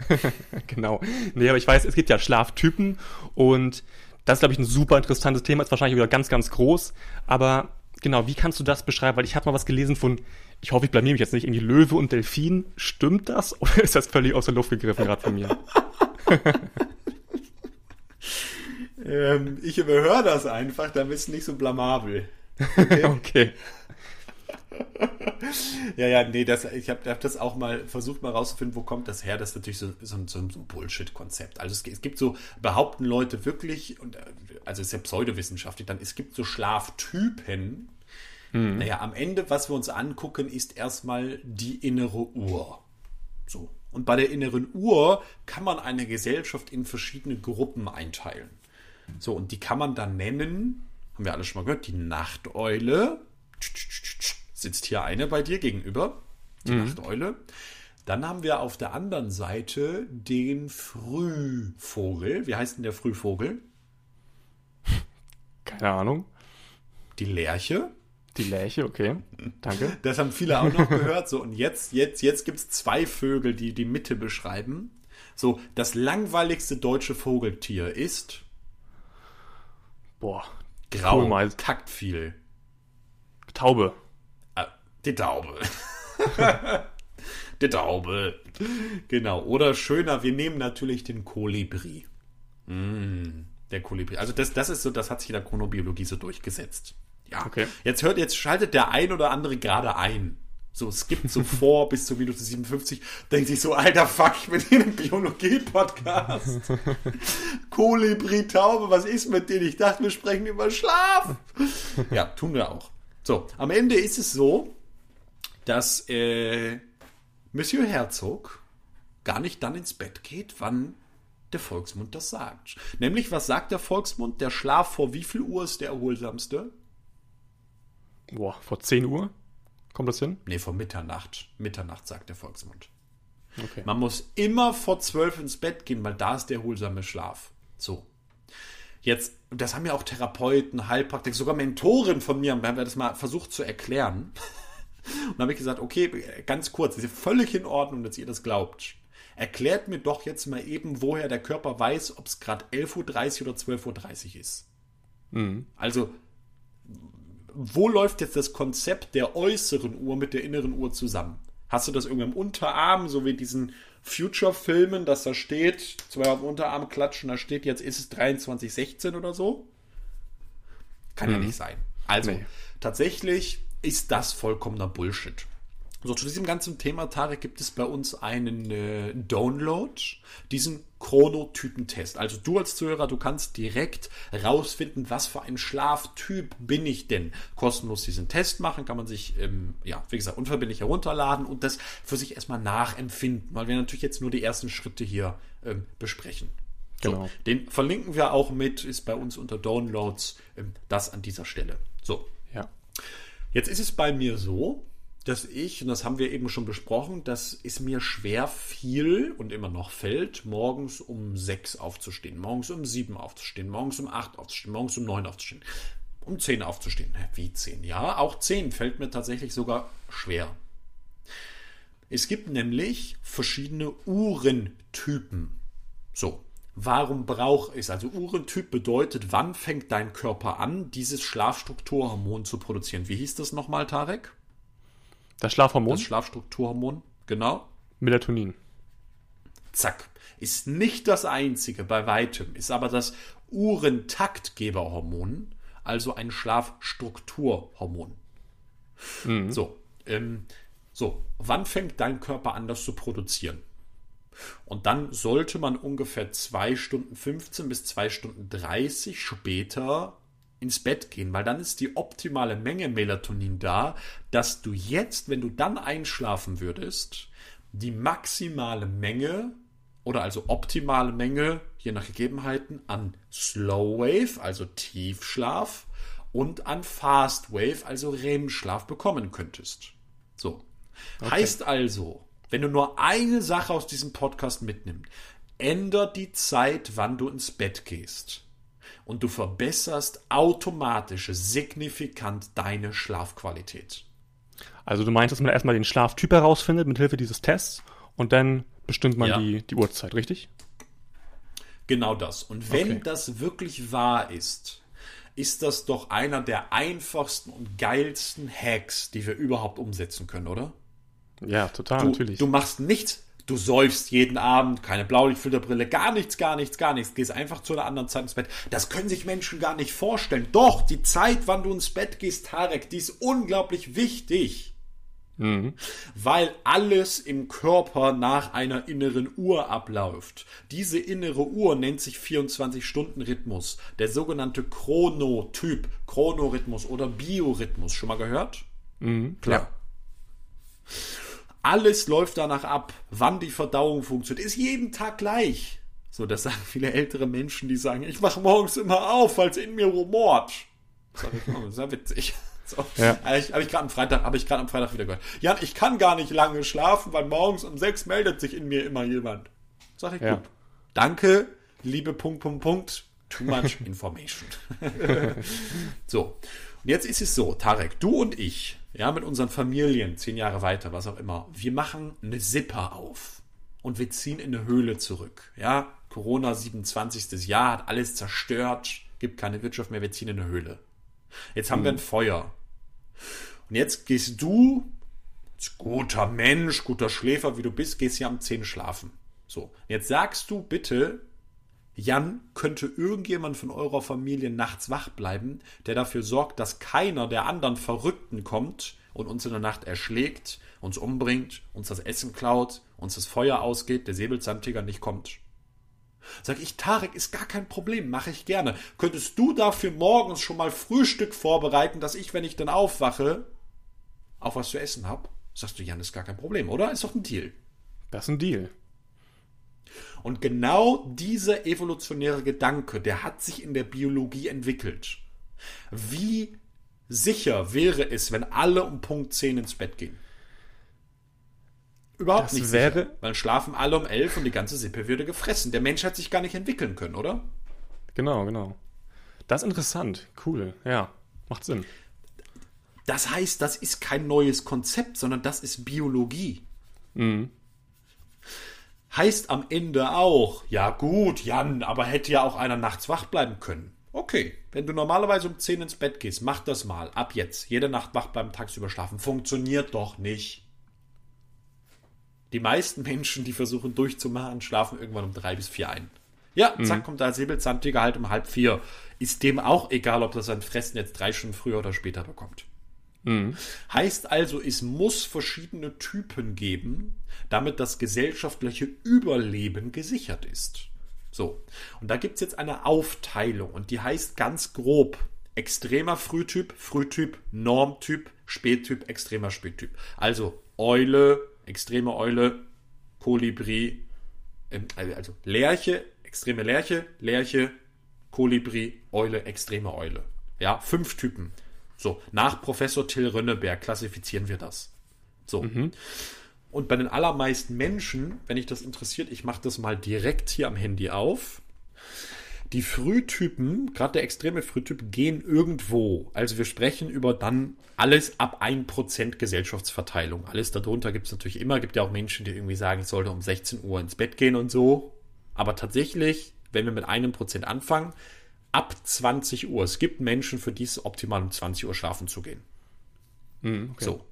genau. Nee, aber ich weiß, es gibt ja Schlaftypen und das ist, glaube ich, ein super interessantes Thema. Ist wahrscheinlich wieder ganz, ganz groß. Aber genau, wie kannst du das beschreiben? Weil ich habe mal was gelesen von ich hoffe, ich blamier mich jetzt nicht, irgendwie Löwe und Delfin. Stimmt das? Oder ist das völlig aus der Luft gegriffen gerade von mir? ähm, ich überhöre das einfach, damit es nicht so blamabel. Okay. okay. ja, ja, nee, das, ich habe hab das auch mal versucht, mal rauszufinden, wo kommt das her. Das ist natürlich so, so, so ein Bullshit-Konzept. Also es, es, gibt so, behaupten Leute wirklich, und, also es ist ja pseudowissenschaftlich, dann es gibt so Schlaftypen, Mhm. Naja, am Ende, was wir uns angucken, ist erstmal die innere Uhr. So. Und bei der inneren Uhr kann man eine Gesellschaft in verschiedene Gruppen einteilen. So, und die kann man dann nennen, haben wir alle schon mal gehört, die Nachteule. Sitzt hier eine bei dir gegenüber, die mhm. Nachteule. Dann haben wir auf der anderen Seite den Frühvogel. Wie heißt denn der Frühvogel? Keine Ahnung. Die Lerche. Die Lerche, okay. Danke. Das haben viele auch noch gehört. So, und jetzt, jetzt, jetzt gibt es zwei Vögel, die die Mitte beschreiben. So, das langweiligste deutsche Vogeltier ist. Boah. Grau, taktviel. Taube. Ah, die Taube. die Taube. Genau. Oder schöner, wir nehmen natürlich den Kolibri. Mm, der Kolibri. Also das, das ist so, das hat sich in der Chronobiologie so durchgesetzt. Ja. Okay. Jetzt hört, jetzt schaltet der ein oder andere gerade ein. So, es gibt so vor bis zur Minute 57, denkt sich so, alter Fuck, ich bin hier im Biologie-Podcast. Kolibri, Taube, was ist mit denen? Ich dachte, wir sprechen über Schlaf. ja, tun wir auch. So, am Ende ist es so, dass äh, Monsieur Herzog gar nicht dann ins Bett geht, wann der Volksmund das sagt. Nämlich, was sagt der Volksmund? Der Schlaf vor wie viel Uhr ist der erholsamste? Boah, vor 10 Uhr? Kommt das hin? Nee, vor Mitternacht. Mitternacht sagt der Volksmund. Okay. Man muss immer vor zwölf ins Bett gehen, weil da ist der erholsame Schlaf. So. Jetzt, das haben ja auch Therapeuten, Heilpraktiker, sogar Mentoren von mir, haben wir das mal versucht zu erklären. Und habe ich gesagt, okay, ganz kurz, ist ja völlig in Ordnung, dass ihr das glaubt. Erklärt mir doch jetzt mal eben, woher der Körper weiß, ob es gerade 11.30 Uhr oder 12.30 Uhr ist. Also, wo läuft jetzt das Konzept der äußeren Uhr mit der inneren Uhr zusammen? Hast du das irgendwie am Unterarm, so wie diesen Future-Filmen, dass da steht, zwei am Unterarm klatschen, da steht, jetzt ist es 23.16 oder so? Kann ja nicht sein. Also, Nee. tatsächlich ist das vollkommener Bullshit. So, zu diesem ganzen Thema, Tarek, gibt es bei uns einen äh, Download, diesen Chronotypentest. Also du als Zuhörer, du kannst direkt rausfinden, was für ein Schlaftyp bin ich denn. Kostenlos diesen Test machen, kann man sich, ähm, ja, wie gesagt, unverbindlich herunterladen und das für sich erstmal nachempfinden, weil wir natürlich jetzt nur die ersten Schritte hier ähm, besprechen. So, Genau. Den verlinken wir auch mit, ist bei uns unter Downloads, ähm, das an dieser Stelle. So, Ja. Jetzt ist es bei mir so, dass ich, und das haben wir eben schon besprochen, dass es mir schwer fiel und immer noch fällt, morgens um sechs aufzustehen, morgens um sieben aufzustehen, morgens um acht aufzustehen, morgens um neun aufzustehen, um zehn aufzustehen. Wie zehn? Ja, auch zehn fällt mir tatsächlich sogar schwer. Es gibt nämlich verschiedene Uhrentypen. So, warum brauche ich Also Uhrentyp bedeutet, wann fängt dein Körper an, dieses Schlafstrukturhormon zu produzieren? Wie hieß das nochmal, Tarek? Das Schlafhormon? Das Schlafstrukturhormon, genau. Melatonin. Zack. Ist nicht das einzige bei weitem, ist aber das Uhrentaktgeberhormon, also ein Schlafstrukturhormon. So, ähm, so, wann fängt dein Körper an, das zu produzieren? Und dann sollte man ungefähr 2 Stunden 15 bis 2 Stunden 30 später ins Bett gehen, weil dann ist die optimale Menge Melatonin da, dass du jetzt, wenn du dann einschlafen würdest, die maximale Menge oder also optimale Menge, je nach Gegebenheiten, an Slow Wave, also Tiefschlaf, und an Fast Wave, also REM-Schlaf bekommen könntest. So. Heißt also, wenn du nur eine Sache aus diesem Podcast mitnimmst, ändert die Zeit, wann du ins Bett gehst. Und du verbesserst automatisch signifikant deine Schlafqualität. Also du meinst, dass man erstmal den Schlaftyp herausfindet mit Hilfe dieses Tests und dann bestimmt man Ja. die, die Uhrzeit, richtig? Genau das. Und wenn Okay. das wirklich wahr ist, ist das doch einer der einfachsten und geilsten Hacks, die wir überhaupt umsetzen können, oder? Ja, total, Du, natürlich. du machst nichts, du säufst jeden Abend, keine Blaulichtfilterbrille, gar nichts, gar nichts, gar nichts, gehst einfach zu einer anderen Zeit ins Bett. Das können sich Menschen gar nicht vorstellen. Doch, die Zeit, wann du ins Bett gehst, Tarek, die ist unglaublich wichtig. Weil alles im Körper nach einer inneren Uhr abläuft. Diese innere Uhr nennt sich 24-Stunden-Rhythmus, der sogenannte Chronotyp, Chronorhythmus oder Biorhythmus. Schon mal gehört? Klar. Alles läuft danach ab, wann die Verdauung funktioniert. Ist jeden Tag gleich. So, das sagen viele ältere Menschen, die sagen, ich wache morgens immer auf, weil es in mir rumort. Sag ich, oh, das ist ja witzig. So. Ja. Habe ich, hab ich gerade am Freitag, habe ich gerade am Freitag wieder gehört. Jan, ich kann gar nicht lange schlafen, weil morgens um sechs meldet sich in mir immer jemand. Sag ich Ja. gut. Danke, liebe Punkt, Punkt, Punkt. Too much information. so. Und jetzt ist es so, Tarek, du und ich, ja, mit unseren Familien, zehn Jahre weiter, was auch immer, wir machen eine Zipper auf. Und wir ziehen in eine Höhle zurück. Ja, Corona 27. Jahr hat alles zerstört, gibt keine Wirtschaft mehr, wir ziehen in eine Höhle. Jetzt haben wir ein Feuer. Und jetzt gehst du, als guter Mensch, guter Schläfer, wie du bist, gehst hier am 10 schlafen. So. Jetzt sagst du bitte, Jan, könnte irgendjemand von eurer Familie nachts wach bleiben, der dafür sorgt, dass keiner der anderen Verrückten kommt und uns in der Nacht erschlägt, uns umbringt, uns das Essen klaut, uns das Feuer ausgeht, der Säbelzahntiger nicht kommt. Sag ich, Tarek, ist gar kein Problem, mache ich gerne. Könntest du dafür morgens schon mal Frühstück vorbereiten, dass ich, wenn ich dann aufwache, auch was zu essen hab? Sagst du, Jan, ist gar kein Problem, oder? Ist doch ein Deal. Das ist ein Deal. Und genau dieser evolutionäre Gedanke, der hat sich in der Biologie entwickelt. Wie sicher wäre es, wenn alle um Punkt 10 ins Bett gehen? Überhaupt Das nicht wäre- sicher, weil schlafen alle um 11 und die ganze Sippe würde gefressen. Der Mensch hat sich gar nicht entwickeln können, oder? Genau, genau. Das ist interessant. Cool. Ja, macht Sinn. Das heißt, das ist kein neues Konzept, sondern das ist Biologie. Heißt am Ende auch, ja gut, Jan, aber hätte ja auch einer nachts wach bleiben können. Okay, wenn du normalerweise um 10 ins Bett gehst, mach das mal. Ab jetzt. Jede Nacht wach bleiben, tagsüber schlafen. Funktioniert doch nicht. Die meisten Menschen, die versuchen durchzumachen, schlafen irgendwann um drei bis vier ein. Ja, zack, kommt der Säbelzahntiger halt um halb vier. Ist dem auch egal, ob das sein Fressen jetzt drei Stunden früher oder später bekommt. Heißt also, es muss verschiedene Typen geben, damit das gesellschaftliche Überleben gesichert ist. So, und da gibt es jetzt eine Aufteilung und die heißt ganz grob extremer Frühtyp, Frühtyp, Normtyp, Spättyp, extremer Spättyp. Also Eule, extreme Eule, Kolibri, ähm, also Lerche, extreme Lerche, Lerche, Kolibri, Eule, extreme Eule. Ja, fünf Typen. So, nach Professor Till Rönneberg klassifizieren wir das. So. Und bei den allermeisten Menschen, wenn dich das interessiert, ich mache das mal direkt hier am Handy auf. Die Frühtypen, gerade der extreme Frühtyp, gehen irgendwo. Also wir sprechen über dann alles ab 1% Gesellschaftsverteilung. Alles darunter gibt es natürlich immer. Gibt ja auch Menschen, die irgendwie sagen, ich sollte um 16 Uhr ins Bett gehen und so. Aber tatsächlich, wenn wir mit einem Prozent anfangen, ab 20 Uhr. Es gibt Menschen, für die es optimal um 20 Uhr schlafen zu gehen. Hm, okay. So.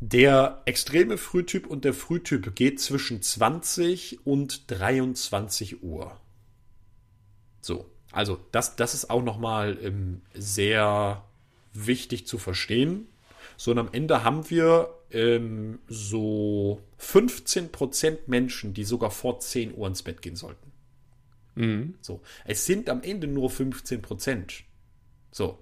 Der extreme Frühtyp und der Frühtyp geht zwischen 20 und 23 Uhr. So, also das, das ist auch nochmal ähm, sehr wichtig zu verstehen. So, und am Ende haben wir ähm, so 15% Menschen, die sogar vor 10 Uhr ins Bett gehen sollten. So, es sind am Ende nur 15%. So,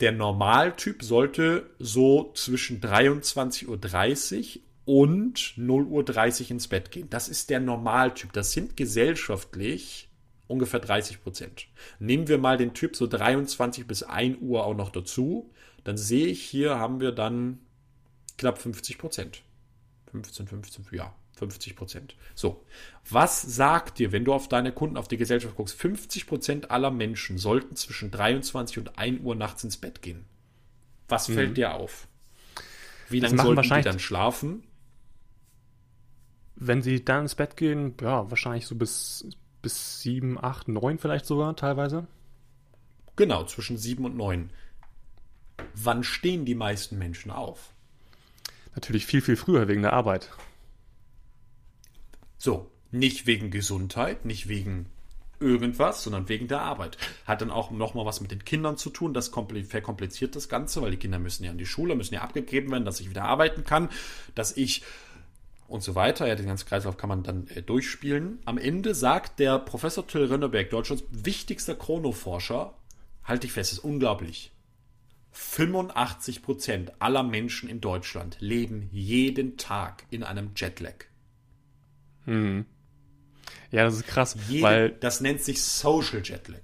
der Normaltyp sollte so zwischen 23.30 Uhr und 0.30 Uhr ins Bett gehen. Das ist der Normaltyp. Das sind gesellschaftlich ungefähr 30 Prozent. Nehmen wir mal den Typ so 23 bis 1 Uhr auch noch dazu, dann sehe ich hier haben wir dann knapp 50 Prozent. 15, 15, ja, 50 Prozent. So, was sagt dir, wenn du auf deine Kunden, auf die Gesellschaft guckst, 50 Prozent aller Menschen sollten zwischen 23 und 1 Uhr nachts ins Bett gehen? Was fällt dir auf? Wie lange sollten die dann schlafen? Wenn sie dann ins Bett gehen, ja, wahrscheinlich so bis, bis 7, 8, 9 vielleicht sogar teilweise. Genau, zwischen 7 und 9. Wann stehen die meisten Menschen auf? Natürlich viel, viel früher wegen der Arbeit. So, nicht wegen Gesundheit, nicht wegen irgendwas, sondern wegen der Arbeit. Hat dann auch nochmal was mit den Kindern zu tun. Das kompli- verkompliziert das Ganze, weil die Kinder müssen ja in die Schule, müssen ja abgegeben werden, dass ich wieder arbeiten kann, dass ich und so weiter. Ja, den ganzen Kreislauf kann man dann äh, durchspielen. Am Ende sagt der Professor Till Rönneberg, Deutschlands wichtigster Chronoforscher, halte ich fest, ist unglaublich. 85 Prozent aller Menschen in Deutschland leben jeden Tag in einem Jetlag. Ja, das ist krass, Jede, weil, das nennt sich Social Jetlag.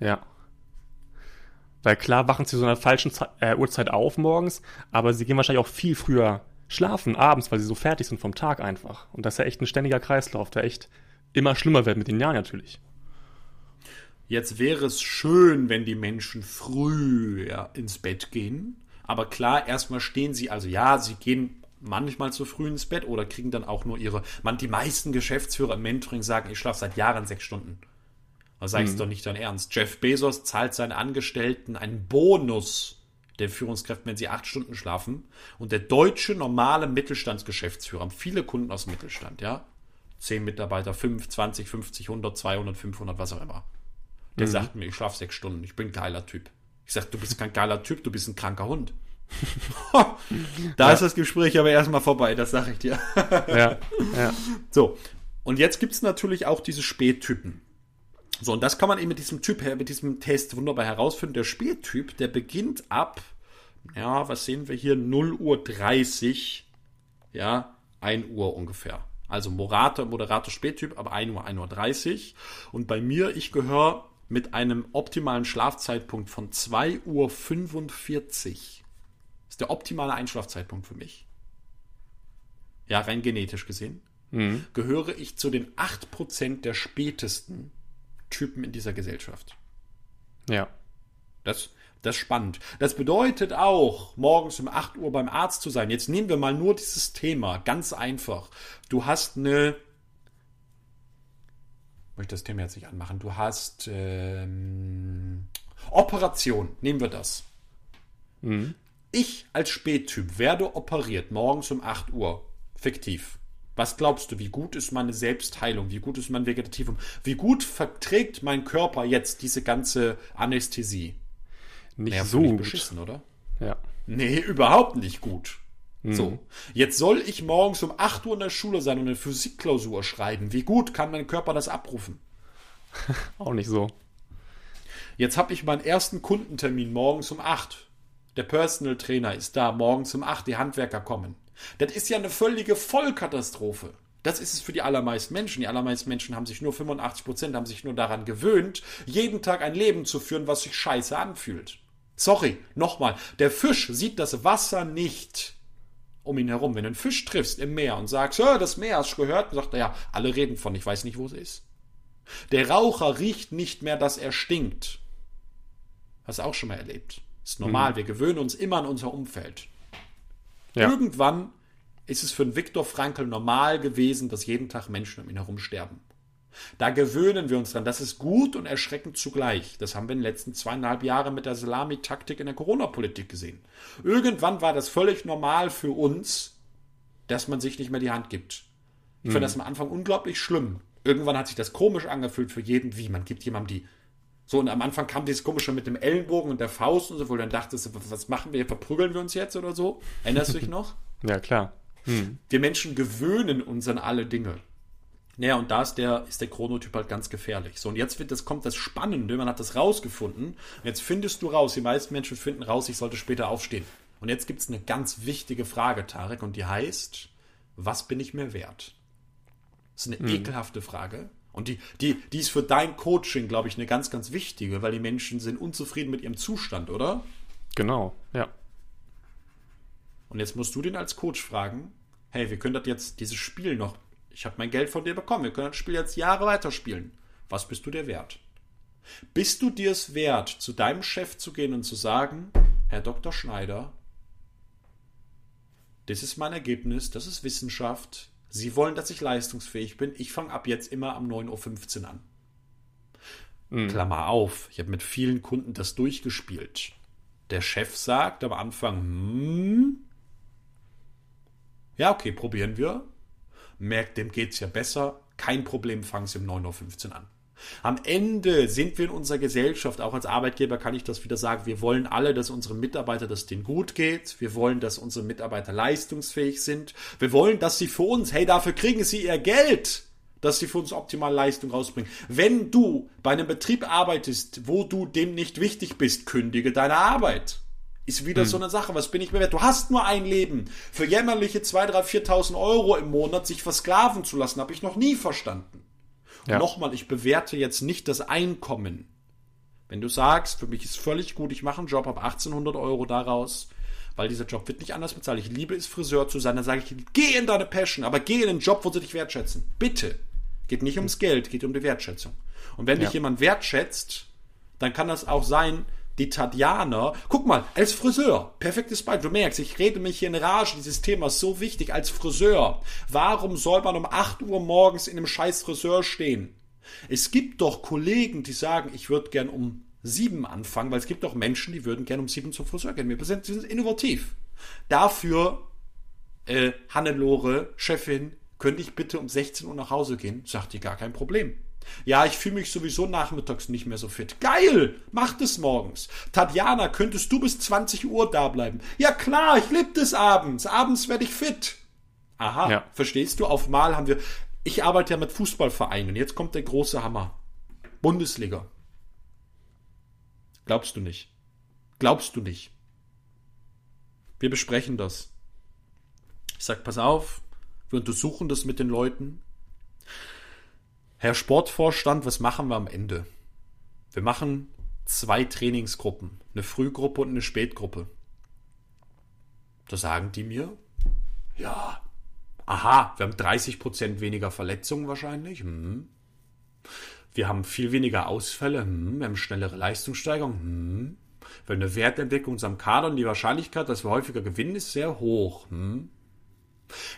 ja. Weil klar wachen sie zu einer falschen Ze äh, Uhrzeit auf morgens, aber sie gehen wahrscheinlich auch viel früher schlafen abends, weil sie so fertig sind vom Tag einfach. Und das ist ja echt ein ständiger Kreislauf, der echt immer schlimmer wird mit den Jahren natürlich. Jetzt wäre es schön, wenn die Menschen früh ja, ins Bett gehen. Aber klar, erstmal stehen sie, also ja, sie gehen manchmal zu früh ins Bett oder kriegen dann auch nur ihre. Man, die meisten Geschäftsführer im Mentoring sagen, ich schlafe seit Jahren sechs Stunden. Da sag ich's doch nicht dein Ernst. Jeff Bezos zahlt seinen Angestellten einen Bonus der Führungskräfte, wenn sie acht Stunden schlafen. Und der deutsche normale Mittelstandsgeschäftsführer, haben viele Kunden aus dem Mittelstand, ja. Zehn Mitarbeiter, 5, 20, 50, 100, 200, 500, was auch immer. Der sagt mir, ich schlafe sechs Stunden, ich bin ein geiler Typ. Ich sag, du bist kein geiler Typ, du bist ein kranker Hund. da ist das Gespräch aber erstmal vorbei, das sage ich dir. Ja, ja. So, und jetzt gibt es natürlich auch diese Spättypen. So, und das kann man eben mit diesem Typ, her- mit diesem Test wunderbar herausfinden. Der Spättyp, der beginnt ab, ja, was sehen wir hier, 0 Uhr 30, ja, 1 Uhr ungefähr. Also moderater, moderater Spättyp ab 1 Uhr, 1 Uhr 30. Und bei mir, ich gehöre mit einem optimalen Schlafzeitpunkt von 2 Uhr 45. Das ist der optimale Einschlafzeitpunkt für mich. Ja, rein genetisch gesehen. Mhm. Gehöre ich zu den 8% der spätesten Typen in dieser Gesellschaft. Ja. Das, das ist spannend. Das bedeutet auch, morgens um 8 Uhr beim Arzt zu sein. Jetzt nehmen wir mal nur dieses Thema, ganz einfach. Du hast eine möchte das Thema jetzt nicht anmachen. Du hast ähm, Operation, nehmen wir das. Mhm. Ich als Spättyp werde operiert morgens um 8 Uhr. Fiktiv. Was glaubst du, wie gut ist meine Selbstheilung? Wie gut ist mein Vegetativum? Wie gut verträgt mein Körper jetzt diese ganze Anästhesie? Nicht naja, so gut. beschissen, oder? Ja. Nee, überhaupt nicht gut. Mhm. So, jetzt soll ich morgens um 8 Uhr in der Schule sein und eine Physikklausur schreiben. Wie gut kann mein Körper das abrufen? Auch nicht so. Jetzt habe ich meinen ersten Kundentermin morgens um 8. Der Personal Trainer ist da, morgens um 8, die Handwerker kommen. Das ist ja eine völlige Vollkatastrophe. Das ist es für die allermeisten Menschen. Die allermeisten Menschen haben sich nur 85 Prozent, haben sich nur daran gewöhnt, jeden Tag ein Leben zu führen, was sich scheiße anfühlt. Sorry, nochmal. Der Fisch sieht das Wasser nicht um ihn herum. Wenn du einen Fisch triffst im Meer und sagst, ja, das Meer hast du gehört, sagt er, ja, alle reden von, ich weiß nicht, wo es ist. Der Raucher riecht nicht mehr, dass er stinkt. Hast du auch schon mal erlebt. Ist normal, mhm. wir gewöhnen uns immer an unser Umfeld. Ja. Irgendwann ist es für einen Viktor Frankl normal gewesen, dass jeden Tag Menschen um ihn herum sterben. Da gewöhnen wir uns dran. Das ist gut und erschreckend zugleich. Das haben wir in den letzten zweieinhalb Jahren mit der Salami-Taktik in der Corona-Politik gesehen. Irgendwann war das völlig normal für uns, dass man sich nicht mehr die Hand gibt. Ich mhm. fand das am Anfang unglaublich schlimm. Irgendwann hat sich das komisch angefühlt für jeden, wie man gibt jemandem die. So, und am Anfang kam dieses komische mit dem Ellenbogen und der Faust und so, wo du dann dachtest, was machen wir, verprügeln wir uns jetzt oder so? Erinnerst du dich noch? Ja, klar. Hm. Wir Menschen gewöhnen uns an alle Dinge. Naja, und da ist der, ist der Chronotyp halt ganz gefährlich. So, und jetzt wird das, kommt das Spannende, man hat das rausgefunden. Und jetzt findest du raus, die meisten Menschen finden raus, ich sollte später aufstehen. Und jetzt gibt es eine ganz wichtige Frage, Tarek, und die heißt, was bin ich mir wert? Das ist eine mhm. ekelhafte Frage. Und die, die, die ist für dein Coaching, glaube ich, eine ganz, ganz wichtige, weil die Menschen sind unzufrieden mit ihrem Zustand, oder? Genau, ja. Und jetzt musst du den als Coach fragen, hey, wir können das jetzt, dieses Spiel noch ich habe mein Geld von dir bekommen. Wir können das Spiel jetzt Jahre weiterspielen. Was bist du dir wert? Bist du dir es wert, zu deinem Chef zu gehen und zu sagen, Herr Dr. Schneider, das ist mein Ergebnis, das ist Wissenschaft. Sie wollen, dass ich leistungsfähig bin. Ich fange ab jetzt immer um 9.15 Uhr an. Mhm. Klammer auf, ich habe mit vielen Kunden das durchgespielt. Der Chef sagt am Anfang, hm, ja, okay, probieren wir merkt, dem geht es ja besser, kein Problem, fangen Sie um 9.15 Uhr an. Am Ende sind wir in unserer Gesellschaft, auch als Arbeitgeber kann ich das wieder sagen, wir wollen alle, dass unsere Mitarbeiter, dass denen gut geht. Wir wollen, dass unsere Mitarbeiter leistungsfähig sind. Wir wollen, dass sie für uns, hey, dafür kriegen sie ihr Geld, dass sie für uns optimal Leistung rausbringen. Wenn du bei einem Betrieb arbeitest, wo du dem nicht wichtig bist, kündige deine Arbeit. Ist wieder hm. so eine Sache. Was bin ich mir wert? Du hast nur ein Leben. Für jämmerliche 2.000, 3.000, 4.000 Euro im Monat sich versklaven zu lassen, habe ich noch nie verstanden. Ja. Nochmal, ich bewerte jetzt nicht das Einkommen. Wenn du sagst, für mich ist völlig gut, ich mache einen Job, habe 1800 Euro daraus, weil dieser Job wird nicht anders bezahlt. Ich liebe es, Friseur zu sein. Dann sage ich, geh in deine Passion, aber geh in den Job, wo sie dich wertschätzen. Bitte. Geht nicht ums Geld, geht um die Wertschätzung. Und wenn ja. dich jemand wertschätzt, dann kann das auch sein, die Tatjana, guck mal, als Friseur, perfektes Beispiel, du merkst, ich rede mich hier in Rage, dieses Thema ist so wichtig, als Friseur, warum soll man um 8 Uhr morgens in einem scheiß Friseur stehen? Es gibt doch Kollegen, die sagen, ich würde gern um 7 anfangen, weil es gibt doch Menschen, die würden gern um 7 zum Friseur gehen. Wir sind, innovativ. Dafür, äh, Hannelore, Chefin, könnte ich bitte um 16 Uhr nach Hause gehen? Sagt die gar kein Problem. Ja, ich fühle mich sowieso nachmittags nicht mehr so fit. Geil! Mach das morgens. Tatjana, könntest du bis 20 Uhr da bleiben? Ja klar, ich liebe das abends. Abends werde ich fit. Aha, ja. verstehst du? Auf Mal haben wir. Ich arbeite ja mit Fußballvereinen. Jetzt kommt der große Hammer. Bundesliga. Glaubst du nicht? Glaubst du nicht? Wir besprechen das. Ich sag, pass auf, Wir untersuchen das mit den Leuten. Herr Sportvorstand, was machen wir am Ende? Wir machen zwei Trainingsgruppen, eine Frühgruppe und eine Spätgruppe. Da sagen die mir, ja, aha, wir haben 30% weniger Verletzungen wahrscheinlich. Hm. Wir haben viel weniger Ausfälle. Hm. Wir haben schnellere Leistungssteigerung. Hm. Wir haben eine Wertentdeckung in unserem Kader und die Wahrscheinlichkeit, dass wir häufiger gewinnen, ist sehr hoch. Hm.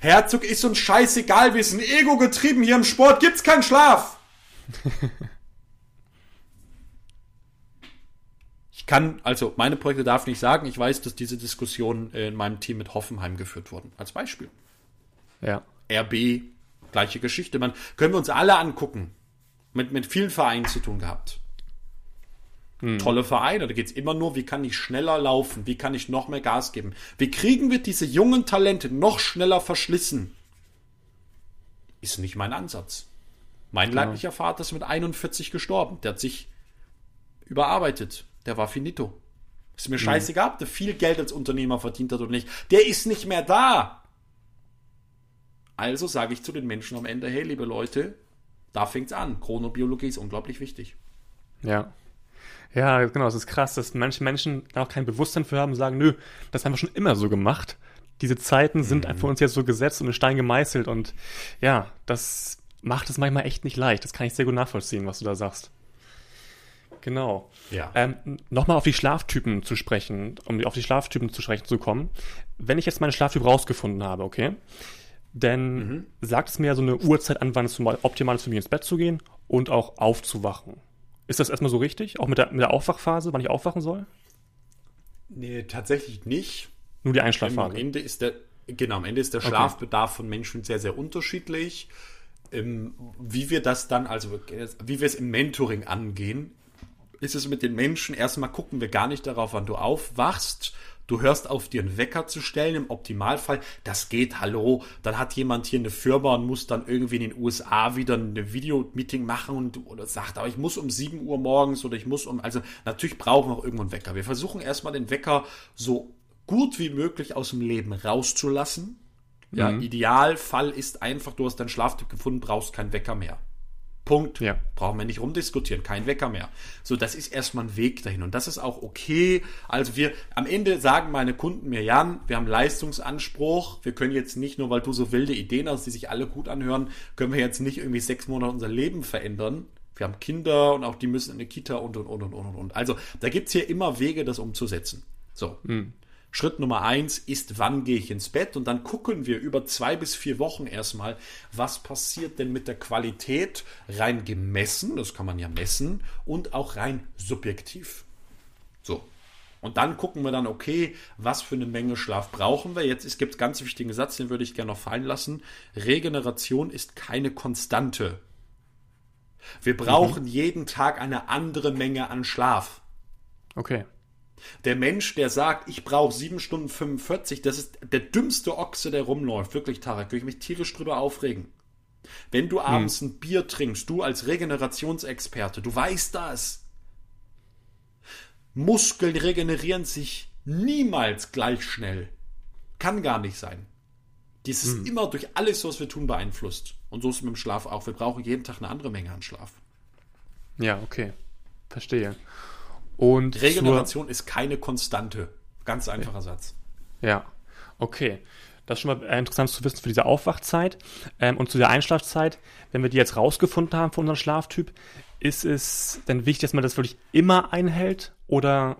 Herzog ist uns scheißegal, wir sind ego getrieben hier im Sport, gibt's keinen Schlaf. ich kann, also meine Projekte darf nicht sagen, ich weiß, dass diese Diskussionen in meinem Team mit Hoffenheim geführt wurden. Als Beispiel. Ja. RB, gleiche Geschichte. Man können wir uns alle angucken. Mit, mit vielen Vereinen zu tun gehabt. Hm. Tolle Vereine, da geht es immer nur, wie kann ich schneller laufen, wie kann ich noch mehr Gas geben. Wie kriegen wir diese jungen Talente noch schneller verschlissen? Ist nicht mein Ansatz. Mein genau. leiblicher Vater ist mit 41 gestorben. Der hat sich überarbeitet. Der war finito. Ist mir hm. scheißegal, ob der viel Geld als Unternehmer verdient hat oder nicht. Der ist nicht mehr da. Also sage ich zu den Menschen am Ende, hey, liebe Leute, da fängt's an. Chronobiologie ist unglaublich wichtig. Ja. Ja, genau, es ist krass, dass manche Menschen auch kein Bewusstsein für haben und sagen, nö, das haben wir schon immer so gemacht. Diese Zeiten sind mhm. für uns jetzt so gesetzt und in Stein gemeißelt und ja, das macht es manchmal echt nicht leicht. Das kann ich sehr gut nachvollziehen, was du da sagst. Genau. Ja. Ähm, Nochmal auf die Schlaftypen zu sprechen, um auf die Schlaftypen zu sprechen zu kommen. Wenn ich jetzt meine Schlaftyp rausgefunden habe, okay, denn mhm. sagt es mir ja so eine Uhrzeit an, wann es optimal ist für mich ins Bett zu gehen und auch aufzuwachen. Ist das erstmal so richtig? Auch mit der, mit der Aufwachphase, wann ich aufwachen soll? Nee, tatsächlich nicht. Nur die Einschlafphase. Am Ende ist der, genau, am Ende ist der Schlafbedarf okay. von Menschen sehr, sehr unterschiedlich. Ähm, wie wir das dann, also wie wir es im Mentoring angehen, ist es mit den Menschen, erstmal gucken wir gar nicht darauf, wann du aufwachst, Du hörst auf, dir einen Wecker zu stellen, im Optimalfall. Das geht, hallo. Dann hat jemand hier eine Firma und muss dann irgendwie in den USA wieder ein Videomeeting machen und oder sagt, aber ich muss um 7 Uhr morgens oder ich muss um, also natürlich brauchen wir auch irgendwo einen Wecker. Wir versuchen erstmal den Wecker so gut wie möglich aus dem Leben rauszulassen. Ja, mhm. Idealfall ist einfach, du hast deinen Schlaftyp gefunden, brauchst keinen Wecker mehr. Punkt. Ja. Brauchen wir nicht rumdiskutieren, kein Wecker mehr. So, das ist erstmal ein Weg dahin und das ist auch okay. Also wir, am Ende sagen meine Kunden mir, Jan, wir haben Leistungsanspruch. Wir können jetzt nicht nur, weil du so wilde Ideen hast, die sich alle gut anhören, können wir jetzt nicht irgendwie sechs Monate unser Leben verändern. Wir haben Kinder und auch die müssen in eine Kita und und und und und und. Also da gibt's hier immer Wege, das umzusetzen. So. Mhm. Schritt Nummer eins ist, wann gehe ich ins Bett? Und dann gucken wir über zwei bis vier Wochen erstmal, was passiert denn mit der Qualität rein gemessen, das kann man ja messen, und auch rein subjektiv. So. Und dann gucken wir dann, okay, was für eine Menge Schlaf brauchen wir? Jetzt gibt es ganz wichtigen Satz, den würde ich gerne noch fallen lassen. Regeneration ist keine Konstante. Wir brauchen mhm. jeden Tag eine andere Menge an Schlaf. Okay. Der Mensch, der sagt, ich brauche 7 Stunden 45, das ist der dümmste Ochse, der rumläuft. Wirklich, Tarek, würde ich mich tierisch drüber aufregen. Wenn du abends hm. ein Bier trinkst, du als Regenerationsexperte, du weißt das. Muskeln regenerieren sich niemals gleich schnell. Kann gar nicht sein. Dies ist hm. immer durch alles, was wir tun, beeinflusst. Und so ist es mit dem Schlaf auch. Wir brauchen jeden Tag eine andere Menge an Schlaf. Ja, okay. Verstehe. Und Regeneration ist keine Konstante. Ganz einfacher okay. Satz. Ja, okay. Das ist schon mal interessant zu wissen für diese Aufwachzeit ähm, und zu der Einschlafzeit. Wenn wir die jetzt rausgefunden haben von unserem Schlaftyp, ist es dann wichtig, dass man das wirklich immer einhält? Oder,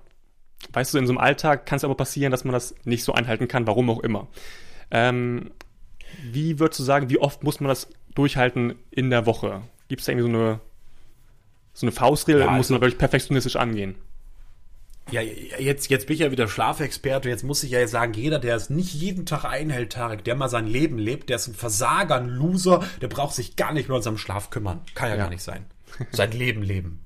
weißt du, in so einem Alltag kann es aber passieren, dass man das nicht so einhalten kann, warum auch immer. Ähm, wie würdest du sagen, wie oft muss man das durchhalten in der Woche? Gibt es da irgendwie so eine so eine Faustregel ja, also, muss man wirklich perfektionistisch angehen. Ja, jetzt, jetzt bin ich ja wieder Schlafexperte. Jetzt muss ich ja sagen, jeder, der es nicht jeden Tag einhält, Tarek, der mal sein Leben lebt, der ist ein Versager, ein Loser, der braucht sich gar nicht mehr um seinen Schlaf kümmern. Kann ja, ja. gar nicht sein. Sein Leben leben.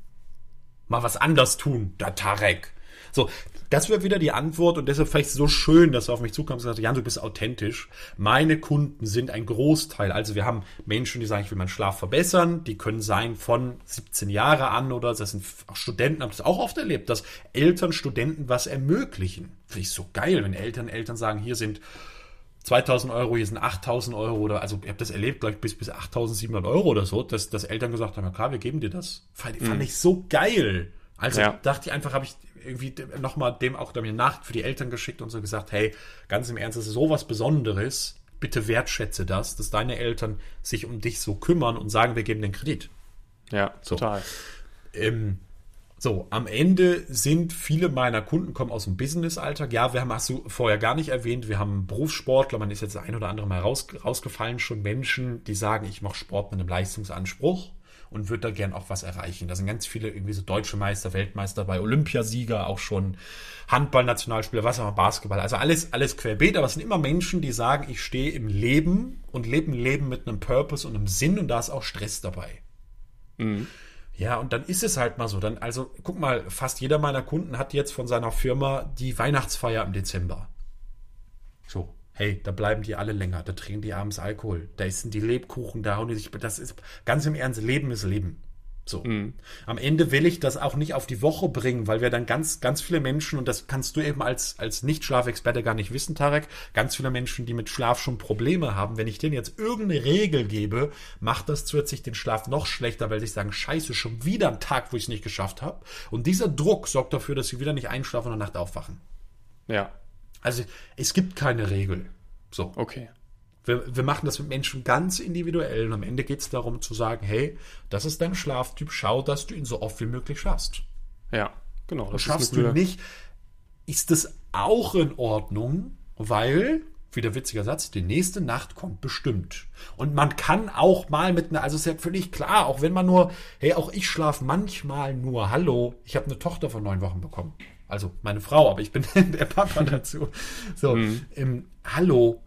Mal was anders tun, der Tarek. So, das wäre wieder die Antwort und deshalb vielleicht so schön, dass du auf mich zukommst und sagst, Jan, du bist authentisch. Meine Kunden sind ein Großteil. Also wir haben Menschen, die sagen, ich will meinen Schlaf verbessern. Die können sein von 17 Jahre an oder das sind auch Studenten, haben das auch oft erlebt, dass Eltern Studenten was ermöglichen. Finde ich so geil, wenn Eltern Eltern sagen, hier sind 2000 Euro, hier sind 8000 Euro oder, also ich habe das erlebt, glaube ich, bis, bis 8700 Euro oder so, dass, dass Eltern gesagt haben, ja klar, wir geben dir das. Fand, fand ich so geil. Also Ja. dachte ich einfach, habe ich irgendwie nochmal dem auch eine Nachricht für die Eltern geschickt und so gesagt, hey, ganz im Ernst, das ist sowas Besonderes. Bitte wertschätze das, dass deine Eltern sich um dich so kümmern und sagen, wir geben den Kredit. Ja, total. Ähm, so, am Ende sind viele meiner Kunden kommen aus dem Business-Alltag. Ja, wir haben, hast du vorher gar nicht erwähnt, wir haben Berufssportler, man ist jetzt ein oder andere Mal raus, rausgefallen, schon Menschen, die sagen, ich mache Sport mit einem Leistungsanspruch und würde da gern auch was erreichen. Da sind ganz viele irgendwie so deutsche Meister, Weltmeister bei Olympiasieger, auch schon Handball-Nationalspieler, was auch immer, Basketball, also alles, alles querbeet, aber es sind immer Menschen, die sagen, ich stehe im Leben und lebe ein Leben mit einem Purpose und einem Sinn und da ist auch Stress dabei. Ja, und dann ist es halt mal so. Dann, also, guck mal, fast jeder meiner Kunden hat jetzt von seiner Firma die Weihnachtsfeier im Dezember. So, hey, da bleiben die alle länger, da trinken die abends Alkohol, da essen die Lebkuchen, da hauen die sich, das ist ganz im Ernst, Leben ist Leben. So. Am Ende will ich das auch nicht auf die Woche bringen, weil wir dann ganz, ganz viele Menschen, und das kannst du eben als, als Nicht-Schlafexperte gar nicht wissen, Tarek, ganz viele Menschen, die mit Schlaf schon Probleme haben, wenn ich denen jetzt irgendeine Regel gebe, macht das zusätzlich den Schlaf noch schlechter, weil sie sagen, scheiße, schon wieder ein Tag, wo ich es nicht geschafft habe. Und dieser Druck sorgt dafür, dass sie wieder nicht einschlafen und in der Nacht aufwachen. Ja, Also es gibt keine Regel. So. okay. Wir, wir machen das mit Menschen ganz individuell und am Ende geht es darum zu sagen, hey, das ist dein Schlaftyp, schau, dass du ihn so oft wie möglich schaffst. Ja, genau. Das Schaffst du nicht, ist es auch in Ordnung, weil, wieder witziger Satz, die nächste Nacht kommt bestimmt. Und man kann auch mal mit einer, also ist ja völlig klar, auch wenn man nur, hey, auch ich schlafe manchmal nur, hallo, ich habe eine Tochter von neun Wochen bekommen. Also meine Frau, aber ich bin der Papa dazu. So, ähm, hallo,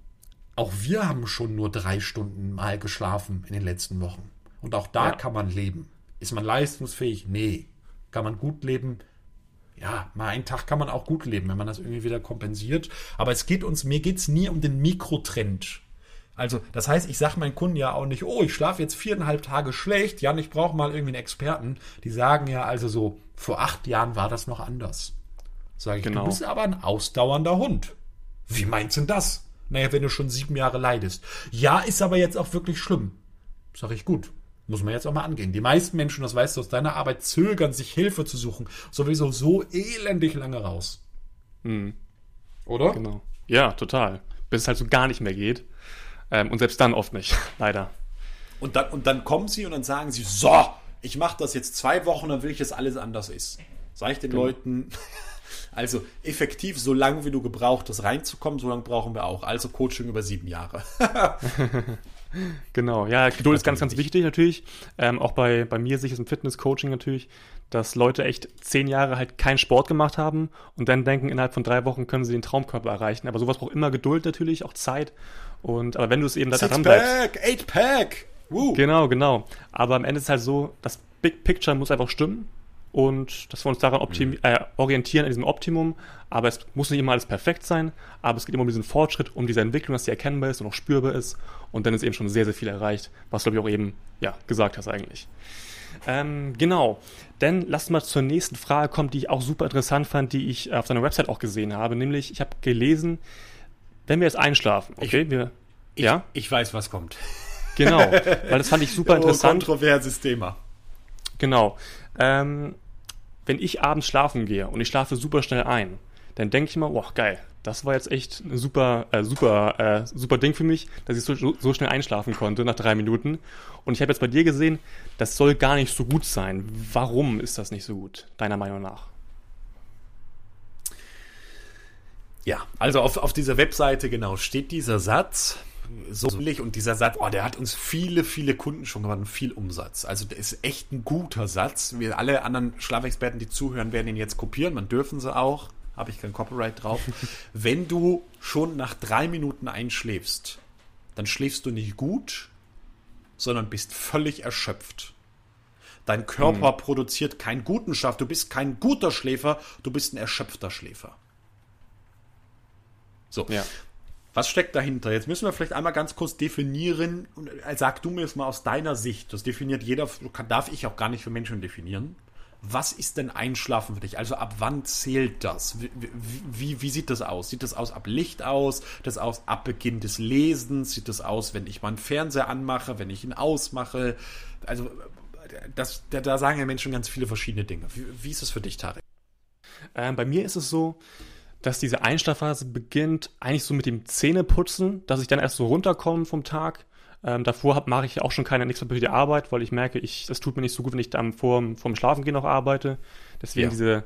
auch wir haben schon nur drei Stunden mal geschlafen in den letzten Wochen. Und auch da Ja. kann man leben. Ist man leistungsfähig? Nee. Kann man gut leben? Ja, mal einen Tag kann man auch gut leben, wenn man das irgendwie wieder kompensiert. Aber es geht uns, mir geht's nie um den Mikrotrend. Also, das heißt, ich sage meinen Kunden ja auch nicht, oh, ich schlafe jetzt viereinhalb Tage schlecht, Jan, ich brauche mal irgendwie einen Experten. Die sagen ja also so, vor acht Jahren war das noch anders. Sage ich, Genau. du bist aber ein ausdauernder Hund. Wie meinst du denn das? Naja, wenn du schon sieben Jahre leidest. Ja, ist aber jetzt auch wirklich schlimm. Sag ich, gut. Muss man jetzt auch mal angehen. Die meisten Menschen, das weißt du aus deiner Arbeit, zögern, sich Hilfe zu suchen. Sowieso so elendig lange raus. Oder? Genau. Ja, total. Bis es halt so gar nicht mehr geht. Ähm, und selbst dann oft nicht, leider. Und dann, und dann kommen sie und dann sagen sie, so, ich mache das jetzt zwei Wochen, dann will ich, dass alles anders ist. Sag ich den Leuten, also effektiv, so lange wie du gebraucht hast, reinzukommen, so lange brauchen wir auch. Also Coaching über sieben Jahre. Genau, ja, Geduld ist ganz, ganz wichtig natürlich. Ähm, auch bei, bei mir sich ist im Fitness-Coaching natürlich, dass Leute echt zehn Jahre halt keinen Sport gemacht haben und dann denken, innerhalb von drei Wochen können sie den Traumkörper erreichen. Aber sowas braucht immer Geduld natürlich, auch Zeit. Und aber wenn du es eben da dran bleibst. Sixpack, Eight-Pack. Woo. Genau, genau. Aber am Ende ist es halt so, das Big Picture muss einfach stimmen und dass wir uns daran optimi- äh, orientieren, an diesem Optimum. Aber es muss nicht immer alles perfekt sein, aber es geht immer um diesen Fortschritt, um diese Entwicklung, dass die erkennbar ist und auch spürbar ist. Und dann ist eben schon sehr, sehr viel erreicht, was glaube ich auch eben ja, gesagt hast eigentlich. Ähm, genau. Dann lass mal zur nächsten Frage kommen, die ich auch super interessant fand, die ich auf deiner Website auch gesehen habe. Nämlich, ich habe gelesen, wenn wir jetzt einschlafen, okay, wir, Ich, ja, ich weiß, was kommt. genau, weil das fand ich super interessant. Oh, kontroverses Thema. Genau. Ähm, wenn ich abends schlafen gehe und ich schlafe super schnell ein, dann denke ich immer, boah, geil, das war jetzt echt ein super, äh, super, äh, super Ding für mich, dass ich so, so schnell einschlafen konnte nach drei Minuten. Und ich habe jetzt bei dir gesehen, das soll gar nicht so gut sein. Warum ist das nicht so gut, deiner Meinung nach? Ja, also auf, auf dieser Webseite genau steht dieser Satz. So billig und dieser Satz, oh, der hat uns viele, viele Kunden schon gemacht und viel Umsatz. Also der ist echt ein guter Satz. Wir alle anderen Schlafexperten, die zuhören, werden ihn jetzt kopieren. Man dürfen sie auch. Habe ich kein Copyright drauf. Wenn du schon nach drei Minuten einschläfst, dann schläfst du nicht gut, sondern bist völlig erschöpft. Dein Körper produziert keinen guten Schlaf. Du bist kein guter Schläfer, du bist ein erschöpfter Schläfer. So. Ja. Was steckt dahinter? Jetzt müssen wir vielleicht einmal ganz kurz definieren. Sag du mir es mal aus deiner Sicht. Das definiert jeder, darf ich auch gar nicht für Menschen definieren. was ist denn Einschlafen für dich? Also ab wann zählt das? Wie, wie, wie, sieht das aus? Sieht das aus ab Licht aus? Das aus ab Beginn des Lesens? Sieht das aus, wenn ich meinen Fernseher anmache, wenn ich ihn ausmache? Also das, da, da sagen ja Menschen ganz viele verschiedene Dinge. Wie, wie ist es für dich, Tarek? Ähm, bei mir ist es so, dass diese Einschlafphase beginnt eigentlich so mit dem Zähneputzen, dass ich dann erst so runterkomme vom Tag. Ähm, davor mache ich auch schon keine nichts mehr Arbeit, weil ich merke, ich, das tut mir nicht so gut, wenn ich dann vor, vorm Schlafengehen noch arbeite. Deswegen ja. diese,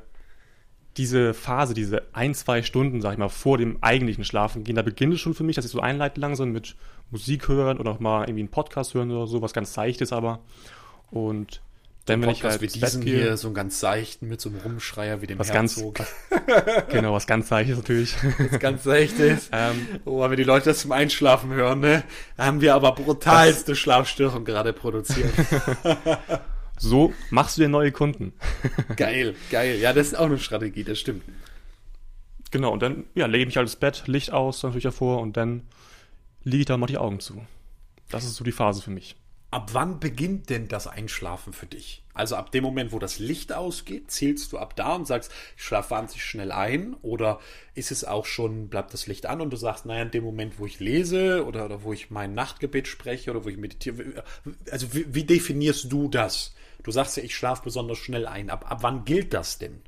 diese Phase, diese ein, zwei Stunden, sag ich mal, vor dem eigentlichen Schlafengehen, da beginnt es schon für mich, dass ich so einleite langsam mit Musik hören oder auch mal irgendwie einen Podcast hören oder so, was ganz Seichtes aber. Und dann, wenn ich halt wie diesen gehe, hier, so einen ganz seichten mit so einem Rumschreier wie dem was Herzog. Ganz, genau, was ganz seichtes natürlich. Was ganz seichtes. ähm, oh, wenn die Leute das zum Einschlafen hören, ne, haben wir aber brutalste Schlafstörungen gerade produziert. so machst du dir neue Kunden. geil, geil. Ja, das ist auch eine Strategie, das stimmt. Genau, und dann ja, lege ich mich halt ins Bett, Licht aus natürlich davor und dann liege ich da mal die Augen zu. Das ist so die Phase für mich. Ab wann beginnt denn das Einschlafen für dich? Also ab dem Moment, wo das Licht ausgeht, zählst du ab da und sagst, ich schlafe wahnsinnig schnell ein? Oder ist es auch schon, bleibt das Licht an und du sagst, naja, in dem Moment, wo ich lese oder, oder wo ich mein Nachtgebet spreche oder wo ich meditiere, also wie, wie definierst du das? Du sagst ja, ich schlafe besonders schnell ein. Ab, ab wann gilt das denn?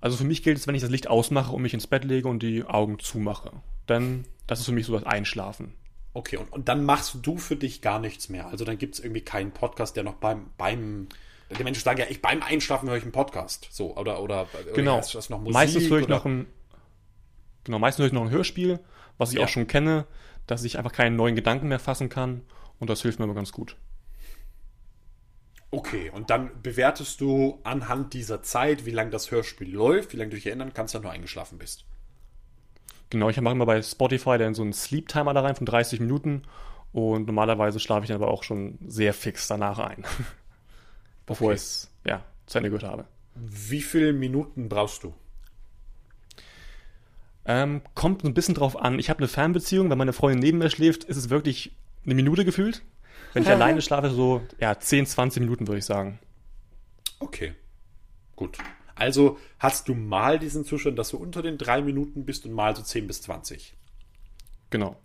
Also für mich gilt es, wenn ich das Licht ausmache und mich ins Bett lege und die Augen zumache. Dann, das ist für mich so das Einschlafen. Okay, und, und dann machst du für dich gar nichts mehr. Also dann gibt es irgendwie keinen Podcast, der noch beim, beim die Menschen sagen ja, ich beim Einschlafen höre ich einen Podcast. So, oder, oder, genau. Oder das noch Musik, meistens höre ich oder? noch ein, genau, meistens höre ich noch ein Hörspiel, was ich ja. auch schon kenne, dass ich einfach keinen neuen Gedanken mehr fassen kann. Und das hilft mir immer ganz gut. Okay, und dann bewertest du anhand dieser Zeit, wie lange das Hörspiel läuft, wie lange du dich erinnern kannst, dass du eingeschlafen bist. Genau, ich mache immer bei Spotify dann so einen Sleep-Timer da rein von 30 Minuten und normalerweise schlafe ich dann aber auch schon sehr fix danach ein, bevor okay. ich es ja, zu Ende gehört habe. Wie viele Minuten brauchst du? Ähm, kommt ein bisschen drauf an. Ich habe eine Fernbeziehung, wenn meine Freundin neben mir schläft, ist es wirklich eine Minute gefühlt. Wenn ich alleine schlafe, so ja, 10, 20 Minuten würde ich sagen. Okay, gut. Also hast du mal diesen Zustand, dass du unter den drei Minuten bist und mal so 10 bis 20. Genau.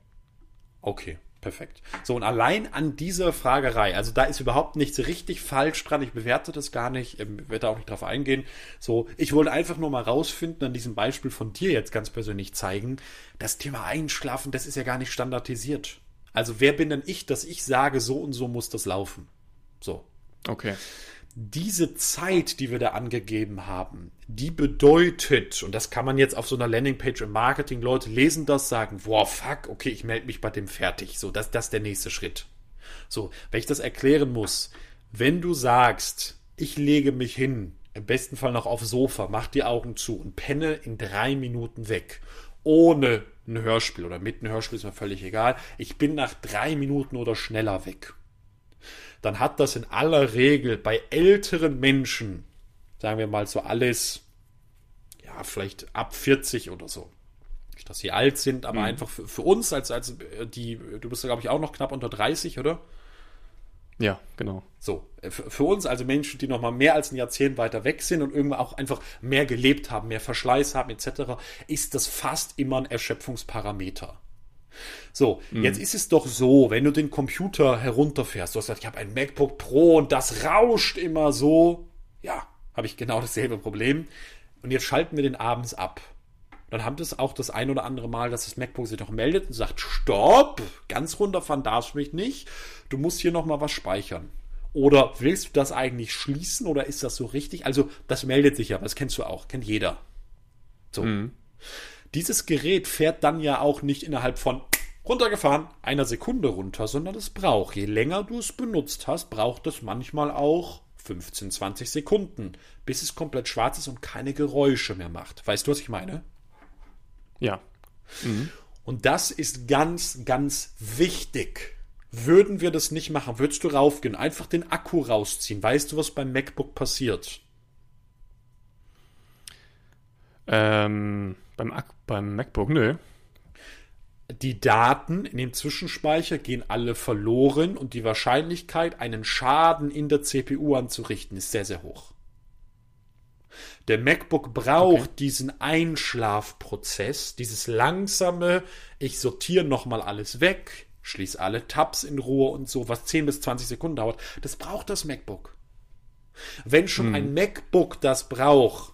Okay, perfekt. So, und allein an dieser Fragerei, also da ist überhaupt nichts richtig falsch dran, ich bewerte das gar nicht, ähm, werde da auch nicht drauf eingehen. So, ich wollte einfach nur mal rausfinden, an diesem Beispiel von dir jetzt ganz persönlich zeigen, das Thema Einschlafen, das ist ja gar nicht standardisiert. Also wer bin denn ich, dass ich sage, so und so muss das laufen? So. Okay diese Zeit, die wir da angegeben haben, die bedeutet, und das kann man jetzt auf so einer Landingpage im Marketing, Leute lesen das, sagen, wow, fuck, okay, ich melde mich bei dem fertig. So, das, das ist der nächste Schritt. So, wenn ich das erklären muss, wenn du sagst, ich lege mich hin, im besten Fall noch aufs Sofa, mach die Augen zu und penne in drei Minuten weg, ohne ein Hörspiel oder mit einem Hörspiel ist mir völlig egal. Ich bin nach drei Minuten oder schneller weg dann hat das in aller Regel bei älteren Menschen, sagen wir mal so alles, ja, vielleicht ab 40 oder so. Nicht, dass sie alt sind, aber mhm. einfach für, für, uns, als, als äh, die, du bist, glaube ich, auch noch knapp unter 30, oder? Ja, genau. So, äh, für, für uns, also Menschen, die noch mal mehr als ein Jahrzehnt weiter weg sind und irgendwann auch einfach mehr gelebt haben, mehr Verschleiß haben, etc., ist das fast immer ein Erschöpfungsparameter. So, mhm. jetzt ist es doch so, wenn du den Computer herunterfährst, du hast gesagt, ich habe ein MacBook Pro und das rauscht immer so. Ja, habe ich genau dasselbe Problem. Und jetzt schalten wir den abends ab. Dann haben das auch das ein oder andere Mal, dass das MacBook sich noch meldet und sagt, stopp, ganz runterfahren darfst du mich nicht. Du musst hier nochmal was speichern. Oder willst du das eigentlich schließen oder ist das so richtig? Also, das meldet sich ja, das kennst du auch, kennt jeder. So. Mhm. Dieses Gerät fährt dann ja auch nicht innerhalb von runtergefahren, einer Sekunde runter, sondern es braucht, je länger du es benutzt hast, braucht es manchmal auch 15, 20 Sekunden, bis es komplett schwarz ist und keine Geräusche mehr macht. Weißt du, was ich meine? Ja. Mhm. Und das ist ganz, ganz wichtig. Würden wir das nicht machen, würdest du raufgehen, einfach den Akku rausziehen. Weißt du, was beim MacBook passiert? Ähm, beim, beim MacBook, nö. die Daten in dem Zwischenspeicher gehen alle verloren und die Wahrscheinlichkeit, einen Schaden in der CPU anzurichten, ist sehr, sehr hoch. Der MacBook braucht okay. diesen Einschlafprozess, dieses langsame, ich sortiere nochmal alles weg, schließe alle Tabs in Ruhe und so, was 10 bis 20 Sekunden dauert. Das braucht das MacBook. Wenn schon hm. ein MacBook das braucht,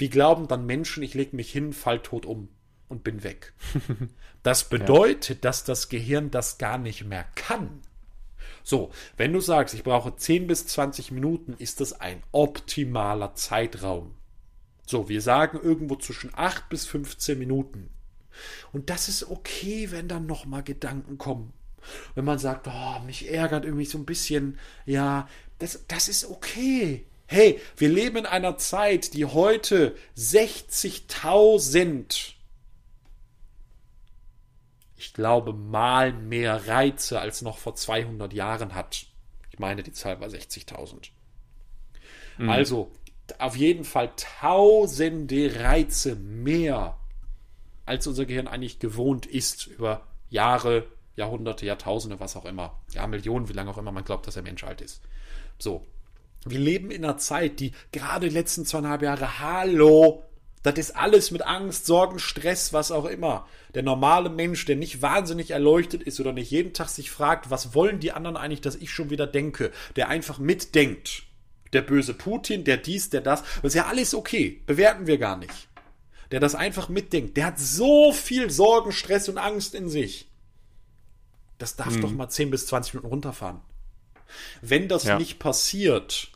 wie glauben dann Menschen, ich lege mich hin, fall tot um und bin weg? Das bedeutet, ja. dass das Gehirn das gar nicht mehr kann. So, wenn du sagst, ich brauche 10 bis 20 Minuten, ist das ein optimaler Zeitraum. So, wir sagen irgendwo zwischen 8 bis 15 Minuten. Und das ist okay, wenn dann nochmal Gedanken kommen. Wenn man sagt, oh, mich ärgert irgendwie so ein bisschen, ja, das, das ist okay. Hey, wir leben in einer Zeit, die heute 60.000, ich glaube, mal mehr Reize als noch vor 200 Jahren hat. Ich meine, die Zahl war 60.000. Mhm. Also, auf jeden Fall tausende Reize mehr, als unser Gehirn eigentlich gewohnt ist über Jahre, Jahrhunderte, Jahrtausende, was auch immer. Ja, Millionen, wie lange auch immer man glaubt, dass der Mensch alt ist. So, wir leben in einer Zeit, die gerade die letzten zweieinhalb Jahre, hallo, das ist alles mit Angst, Sorgen, Stress, was auch immer. Der normale Mensch, der nicht wahnsinnig erleuchtet ist oder nicht jeden Tag sich fragt, was wollen die anderen eigentlich, dass ich schon wieder denke, der einfach mitdenkt. Der böse Putin, der dies, der das, das ist ja alles okay, bewerten wir gar nicht. Der das einfach mitdenkt, der hat so viel Sorgen, Stress und Angst in sich. Das darf hm. doch mal 10 bis 20 Minuten runterfahren. Wenn das ja. nicht passiert,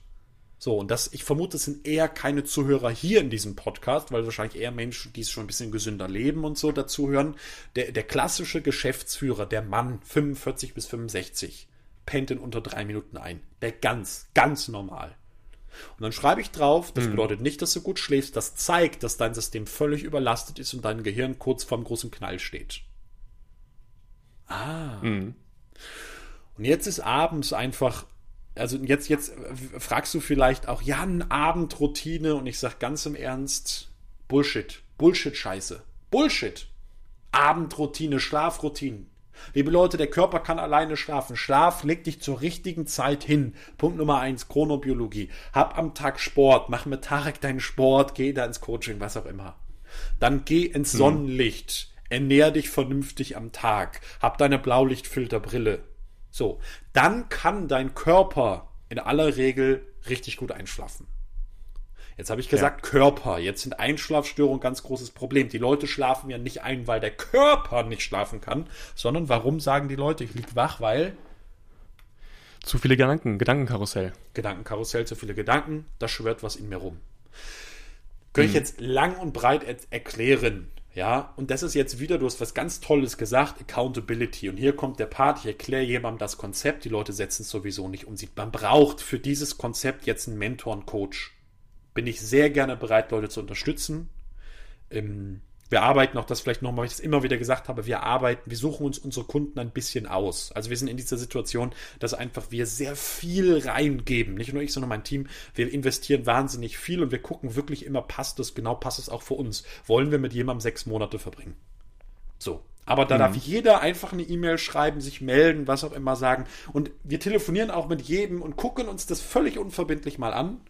so, und das, ich vermute, es sind eher keine Zuhörer hier in diesem Podcast, weil wahrscheinlich eher Menschen, die es schon ein bisschen gesünder leben und so dazuhören. Der, der klassische Geschäftsführer, der Mann, 45 bis 65, pennt in unter drei Minuten ein. Der ganz, ganz normal. Und dann schreibe ich drauf, das mhm. bedeutet nicht, dass du gut schläfst, das zeigt, dass dein System völlig überlastet ist und dein Gehirn kurz vorm großen Knall steht. Ah. Mhm. Und jetzt ist abends einfach, also jetzt, jetzt fragst du vielleicht auch, ja, eine Abendroutine und ich sag ganz im Ernst, Bullshit. Bullshit-Scheiße. Bullshit. Abendroutine, Schlafroutinen. Liebe Leute, der Körper kann alleine schlafen. Schlaf, leg dich zur richtigen Zeit hin. Punkt Nummer eins, Chronobiologie. Hab am Tag Sport, mach mit Tarek deinen Sport, geh da ins Coaching, was auch immer. Dann geh ins hm. Sonnenlicht. Ernähr dich vernünftig am Tag. Hab deine Blaulichtfilterbrille. So, dann kann dein Körper in aller Regel richtig gut einschlafen. Jetzt habe ich gesagt ja. Körper. Jetzt sind Einschlafstörungen ganz großes Problem. Die Leute schlafen ja nicht ein, weil der Körper nicht schlafen kann, sondern warum sagen die Leute, ich liege wach, weil zu viele Gedanken, Gedankenkarussell. Gedankenkarussell, zu viele Gedanken, da schwört was in mir rum. Könnte ich hm. jetzt lang und breit erklären, ja, und das ist jetzt wieder, du hast was ganz Tolles gesagt, Accountability. Und hier kommt der Part, ich erkläre jemandem das Konzept, die Leute setzen es sowieso nicht um. Man braucht für dieses Konzept jetzt einen Mentor und Coach. Bin ich sehr gerne bereit, Leute zu unterstützen. Ähm, wir arbeiten auch das vielleicht nochmal, weil ich das immer wieder gesagt habe, wir arbeiten, wir suchen uns unsere Kunden ein bisschen aus. Also wir sind in dieser Situation, dass einfach wir sehr viel reingeben. Nicht nur ich, sondern mein Team. Wir investieren wahnsinnig viel und wir gucken wirklich immer, passt das, genau passt es auch für uns. Wollen wir mit jemandem sechs Monate verbringen? So. Aber da mhm. darf jeder einfach eine E-Mail schreiben, sich melden, was auch immer sagen. Und wir telefonieren auch mit jedem und gucken uns das völlig unverbindlich mal an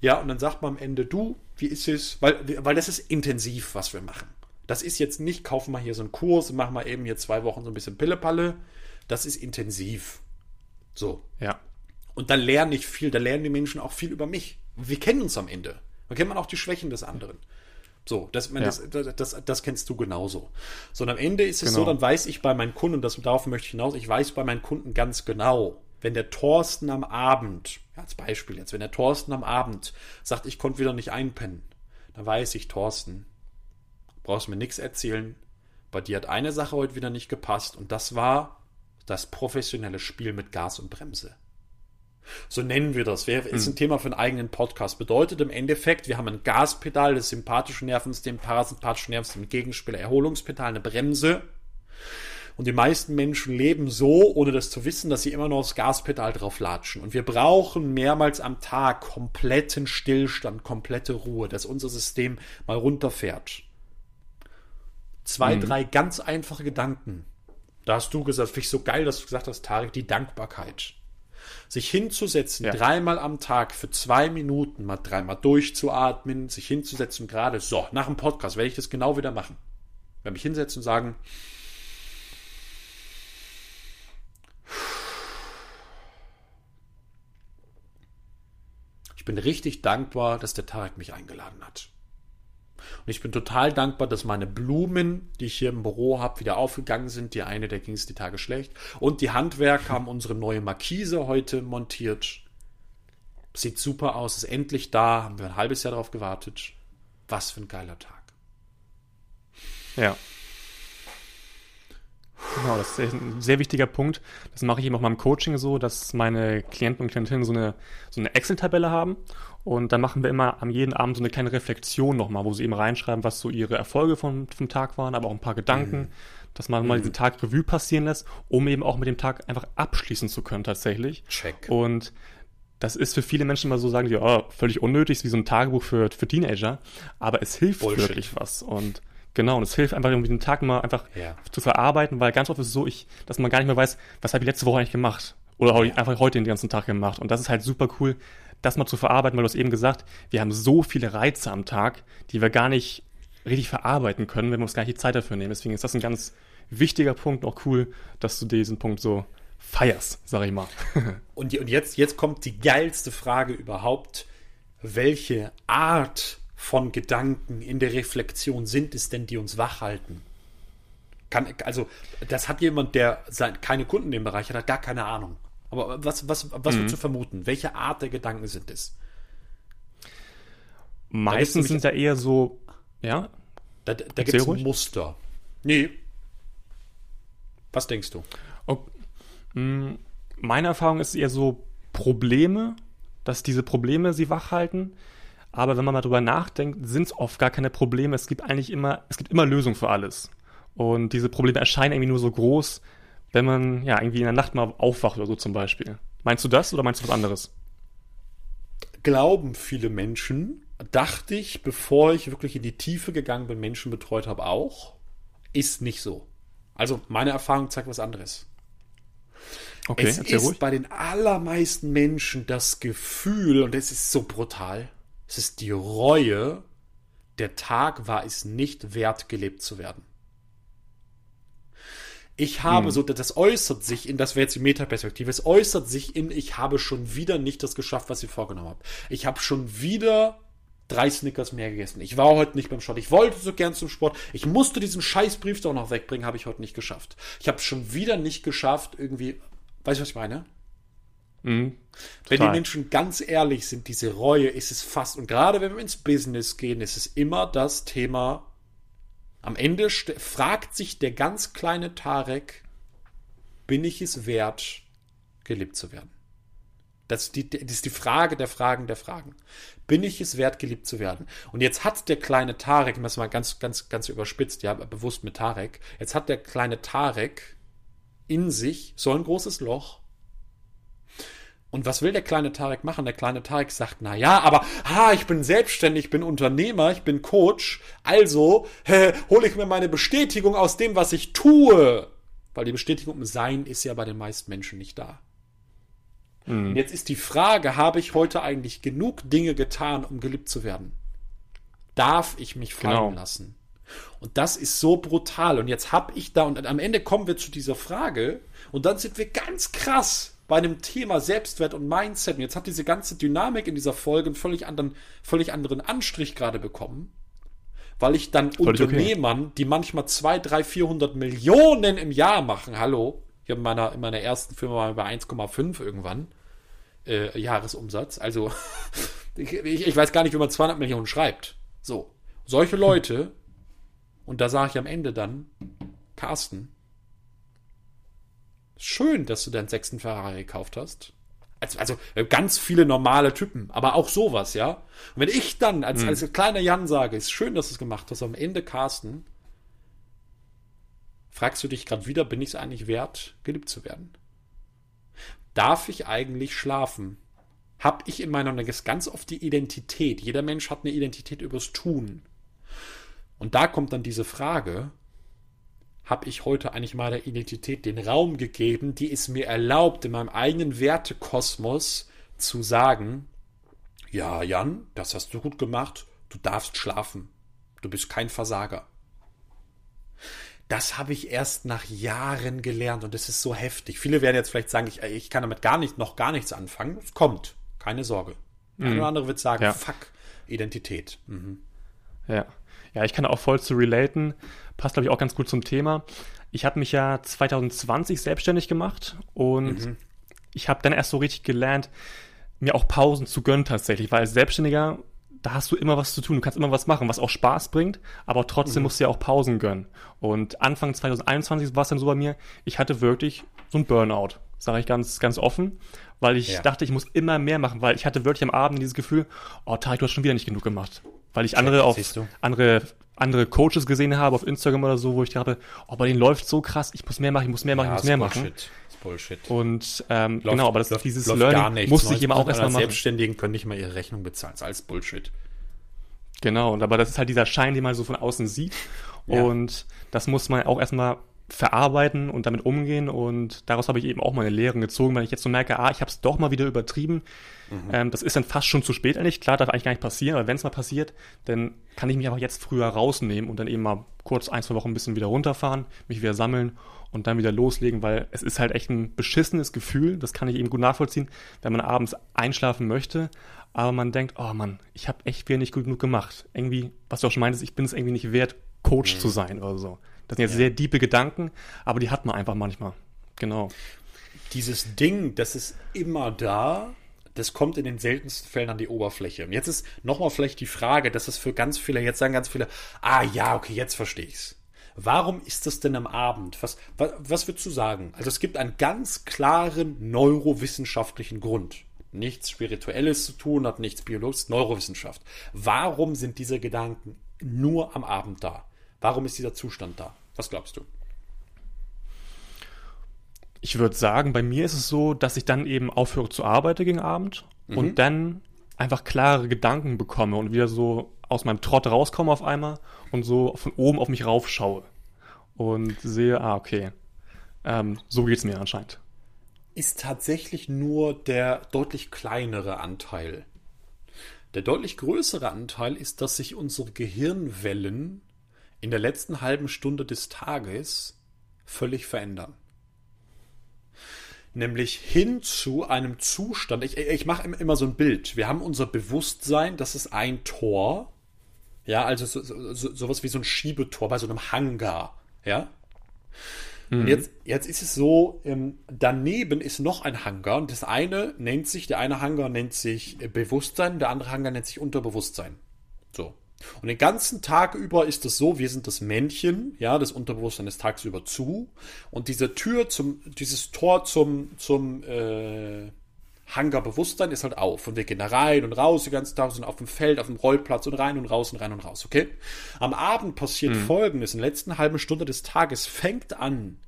ja, und dann sagt man am Ende, du, wie ist es? Weil, weil das ist intensiv, was wir machen. Das ist jetzt nicht, kaufen wir hier so einen Kurs und machen wir eben hier zwei Wochen so ein bisschen Pillepalle. Das ist intensiv. So. Ja. Und da lerne ich viel, da lernen die Menschen auch viel über mich. Wir kennen uns am Ende. Da kennt man auch die Schwächen des anderen. So, das, ja. das, das, das, das, kennst du genauso. So, und am Ende ist es genau. so, dann weiß ich bei meinen Kunden, und das, darauf möchte ich hinaus, ich weiß bei meinen Kunden ganz genau, wenn der Thorsten am Abend, als Beispiel jetzt, wenn der Thorsten am Abend sagt, ich konnte wieder nicht einpennen, dann weiß ich, Thorsten, brauchst mir nichts erzählen. Bei dir hat eine Sache heute wieder nicht gepasst und das war das professionelle Spiel mit Gas und Bremse. So nennen wir das. Wäre, ist hm. ein Thema für einen eigenen Podcast. Bedeutet im Endeffekt, wir haben ein Gaspedal, das sympathische Nervensystem, parasympathische Nervensystem, Gegenspieler, Erholungspedal, eine Bremse. Und die meisten Menschen leben so, ohne das zu wissen, dass sie immer nur aufs Gaspedal drauf latschen. Und wir brauchen mehrmals am Tag kompletten Stillstand, komplette Ruhe, dass unser System mal runterfährt. Zwei, mhm. drei ganz einfache Gedanken. Da hast du gesagt, finde ich so geil, dass du gesagt hast, Tarek, die Dankbarkeit. Sich hinzusetzen, ja. dreimal am Tag für zwei Minuten, mal dreimal durchzuatmen, sich hinzusetzen, gerade so, nach dem Podcast werde ich das genau wieder machen. Werde mich hinsetzen und sagen, bin richtig dankbar, dass der Tarek mich eingeladen hat. Und ich bin total dankbar, dass meine Blumen, die ich hier im Büro habe, wieder aufgegangen sind. Die eine, der ging es die Tage schlecht. Und die Handwerker haben unsere neue Markise heute montiert. Sieht super aus, ist endlich da. Haben wir ein halbes Jahr darauf gewartet. Was für ein geiler Tag. Ja. Genau, das ist ein sehr wichtiger Punkt. Das mache ich eben auch mal im Coaching so, dass meine Klienten und Klientinnen so eine, so eine Excel-Tabelle haben. Und dann machen wir immer am jeden Abend so eine kleine Reflexion nochmal, wo sie eben reinschreiben, was so ihre Erfolge vom, vom Tag waren, aber auch ein paar Gedanken, mhm. dass man mhm. mal diesen Tag Revue passieren lässt, um eben auch mit dem Tag einfach abschließen zu können tatsächlich. Check. Und das ist für viele Menschen immer so, sagen die, oh, völlig unnötig, wie so ein Tagebuch für, für Teenager, aber es hilft Bullshit. wirklich was. Und Genau, und es hilft einfach, irgendwie den Tag mal einfach ja. zu verarbeiten, weil ganz oft ist es so, ich, dass man gar nicht mehr weiß, was habe ich letzte Woche eigentlich gemacht. Oder ja. einfach heute den ganzen Tag gemacht. Und das ist halt super cool, das mal zu verarbeiten, weil du hast eben gesagt, wir haben so viele Reize am Tag, die wir gar nicht richtig verarbeiten können, wenn wir uns gar nicht die Zeit dafür nehmen. Deswegen ist das ein ganz wichtiger Punkt, auch cool, dass du diesen Punkt so feierst, sag ich mal. und, und jetzt, jetzt kommt die geilste Frage überhaupt. Welche Art von Gedanken in der Reflexion sind es denn, die uns wach halten? Kann, also, das hat jemand, der sein, keine Kunden in dem Bereich hat, hat gar keine Ahnung. Aber was, was, was mhm. würdest du vermuten? Welche Art der Gedanken sind es? Meistens sind da eher so, ja? Da, da gibt es ein Muster. Nee. Was denkst du? Okay. Hm, meine Erfahrung ist eher so Probleme, dass diese Probleme sie wach halten. Aber wenn man mal drüber nachdenkt, sind es oft gar keine Probleme. Es gibt eigentlich immer, es gibt immer Lösungen für alles. Und diese Probleme erscheinen irgendwie nur so groß, wenn man ja irgendwie in der Nacht mal aufwacht oder so zum Beispiel. Meinst du das oder meinst du was anderes? Glauben viele Menschen, dachte ich, bevor ich wirklich in die Tiefe gegangen bin, Menschen betreut habe, auch, ist nicht so. Also meine Erfahrung zeigt was anderes. Okay, es ist ruhig. bei den allermeisten Menschen das Gefühl, und es ist so brutal, es ist die Reue, der Tag war es nicht wert, gelebt zu werden. Ich habe hm. so, das äußert sich in, das wäre jetzt die Metaperspektive, es äußert sich in, ich habe schon wieder nicht das geschafft, was ich vorgenommen habe. Ich habe schon wieder drei Snickers mehr gegessen. Ich war heute nicht beim Sport. Ich wollte so gern zum Sport. Ich musste diesen Scheißbrief doch noch wegbringen, habe ich heute nicht geschafft. Ich habe schon wieder nicht geschafft, irgendwie, weißt du, was ich meine? Mhm, wenn die Menschen ganz ehrlich sind, diese Reue ist es fast, und gerade wenn wir ins Business gehen, ist es immer das Thema, am Ende fragt sich der ganz kleine Tarek, bin ich es wert, geliebt zu werden? Das ist, die, das ist die Frage der Fragen der Fragen. Bin ich es wert, geliebt zu werden? Und jetzt hat der kleine Tarek, das mal ganz, ganz, ganz überspitzt, ja, bewusst mit Tarek, jetzt hat der kleine Tarek in sich so ein großes Loch, und was will der kleine Tarek machen? Der kleine Tarek sagt, na ja, aber ha, ich bin selbstständig, ich bin Unternehmer, ich bin Coach, also äh, hole ich mir meine Bestätigung aus dem, was ich tue. Weil die Bestätigung im Sein ist ja bei den meisten Menschen nicht da. Mhm. Und jetzt ist die Frage, habe ich heute eigentlich genug Dinge getan, um geliebt zu werden? Darf ich mich fallen genau. lassen? Und das ist so brutal. Und jetzt habe ich da, und am Ende kommen wir zu dieser Frage, und dann sind wir ganz krass bei einem Thema Selbstwert und Mindset. Und jetzt hat diese ganze Dynamik in dieser Folge einen völlig anderen, völlig anderen Anstrich gerade bekommen. Weil ich dann Völlig Unternehmern, okay. die manchmal 2, 3, 400 Millionen im Jahr machen, hallo, ich habe in meiner, in meiner ersten Firma mal bei 1,5 irgendwann äh, Jahresumsatz. Also ich, ich, weiß gar nicht, wie man 200 Millionen schreibt. So, solche Leute, und da sage ich am Ende dann, Carsten, Schön, dass du deinen sechsten Ferrari gekauft hast. Also, also ganz viele normale Typen, aber auch sowas, ja. Und wenn ich dann als, mhm. als kleiner Jan sage, ist schön, dass du es gemacht hast, am Ende, Carsten, fragst du dich gerade wieder, bin ich es eigentlich wert, geliebt zu werden? Darf ich eigentlich schlafen? Hab ich in meiner, das ganz oft die Identität. Jeder Mensch hat eine Identität übers Tun. Und da kommt dann diese Frage, habe ich heute eigentlich meiner Identität den Raum gegeben, die es mir erlaubt, in meinem eigenen Wertekosmos zu sagen, ja, Jan, das hast du gut gemacht, du darfst schlafen, du bist kein Versager. Das habe ich erst nach Jahren gelernt und das ist so heftig. Viele werden jetzt vielleicht sagen, ich, ich kann damit gar nicht, noch gar nichts anfangen. Es kommt, keine Sorge. Der mhm. oder andere wird sagen, ja. fuck, Identität. Mhm. Ja. Ja, ich kann auch voll zu relaten. Passt, glaube ich, auch ganz gut zum Thema. Ich habe mich ja 2020 selbstständig gemacht und mhm. ich habe dann erst so richtig gelernt, mir auch Pausen zu gönnen tatsächlich, weil als Selbstständiger, da hast du immer was zu tun, du kannst immer was machen, was auch Spaß bringt, aber trotzdem mhm. musst du ja auch Pausen gönnen. Und Anfang 2021 war es dann so bei mir, ich hatte wirklich so ein Burnout, sage ich ganz, ganz offen, weil ich ja. dachte, ich muss immer mehr machen, weil ich hatte wirklich am Abend dieses Gefühl, oh Tarek, du hast schon wieder nicht genug gemacht. Weil ich andere auf andere andere Coaches gesehen habe auf Instagram oder so, wo ich dachte, oh, bei denen läuft so krass, ich muss mehr machen, ich muss mehr machen, ja, ich muss mehr Bullshit. machen. Ist Bullshit. Und ähm, läuft, genau, aber das, läuft, dieses läuft Learning musste ich immer auch erstmal machen. Selbstständigen können nicht mal ihre Rechnung bezahlen, das ist alles Bullshit. Genau, und aber das ist halt dieser Schein, den man so von außen sieht. Ja. Und das muss man auch erstmal verarbeiten und damit umgehen. Und daraus habe ich eben auch meine Lehren gezogen, weil ich jetzt so merke, ah, ich habe es doch mal wieder übertrieben. Mhm. Ähm, das ist dann fast schon zu spät eigentlich. Klar, darf eigentlich gar nicht passieren, aber wenn es mal passiert, dann kann ich mich einfach jetzt früher rausnehmen und dann eben mal kurz ein, zwei Wochen ein bisschen wieder runterfahren, mich wieder sammeln und dann wieder loslegen, weil es ist halt echt ein beschissenes Gefühl, das kann ich eben gut nachvollziehen, wenn man abends einschlafen möchte, aber man denkt, oh Mann, ich habe echt wieder nicht gut genug gemacht. Irgendwie, was du auch schon meintest, ich bin es irgendwie nicht wert, Coach mhm. zu sein oder so. Das sind jetzt ja. sehr diepe Gedanken, aber die hat man einfach manchmal. Genau. Dieses Ding, das ist immer da, das kommt in den seltensten Fällen an die Oberfläche. Und jetzt ist nochmal vielleicht die Frage, dass es für ganz viele, jetzt sagen ganz viele, ah ja, okay, jetzt verstehe ich's. Warum ist das denn am Abend? Was, was, was würdest du sagen? Also es gibt einen ganz klaren neurowissenschaftlichen Grund. Nichts Spirituelles zu tun, hat nichts Biologisches, Neurowissenschaft. Warum sind diese Gedanken nur am Abend da? Warum ist dieser Zustand da? Was glaubst du? Ich würde sagen, bei mir ist es so, dass ich dann eben aufhöre zu arbeiten gegen Abend mhm. und dann einfach klare Gedanken bekomme und wieder so aus meinem Trott rauskomme auf einmal und so von oben auf mich raufschaue und sehe, ah, okay, ähm, so geht es mir anscheinend. Ist tatsächlich nur der deutlich kleinere Anteil. Der deutlich größere Anteil ist, dass sich unsere Gehirnwellen in der letzten halben Stunde des Tages völlig verändern. Nämlich hin zu einem Zustand. Ich, ich mache immer so ein Bild. Wir haben unser Bewusstsein, das ist ein Tor. Ja, also so, so, sowas wie so ein Schiebetor bei so einem Hangar. Ja. Mhm. Und jetzt, jetzt ist es so, ähm, daneben ist noch ein Hangar und das eine nennt sich, der eine Hangar nennt sich Bewusstsein, der andere Hangar nennt sich Unterbewusstsein. So. Und den ganzen Tag über ist es so, wir sind das Männchen, ja, das Unterbewusstsein ist tagsüber zu. Und diese Tür zum, dieses Tor zum, zum äh, Hangar Bewusstsein ist halt auf. Und wir gehen da rein und raus den ganzen Tag, sind auf dem Feld, auf dem Rollplatz und rein und raus und rein und raus, okay? Am Abend passiert mhm. folgendes, in der letzten halben Stunde des Tages fängt an,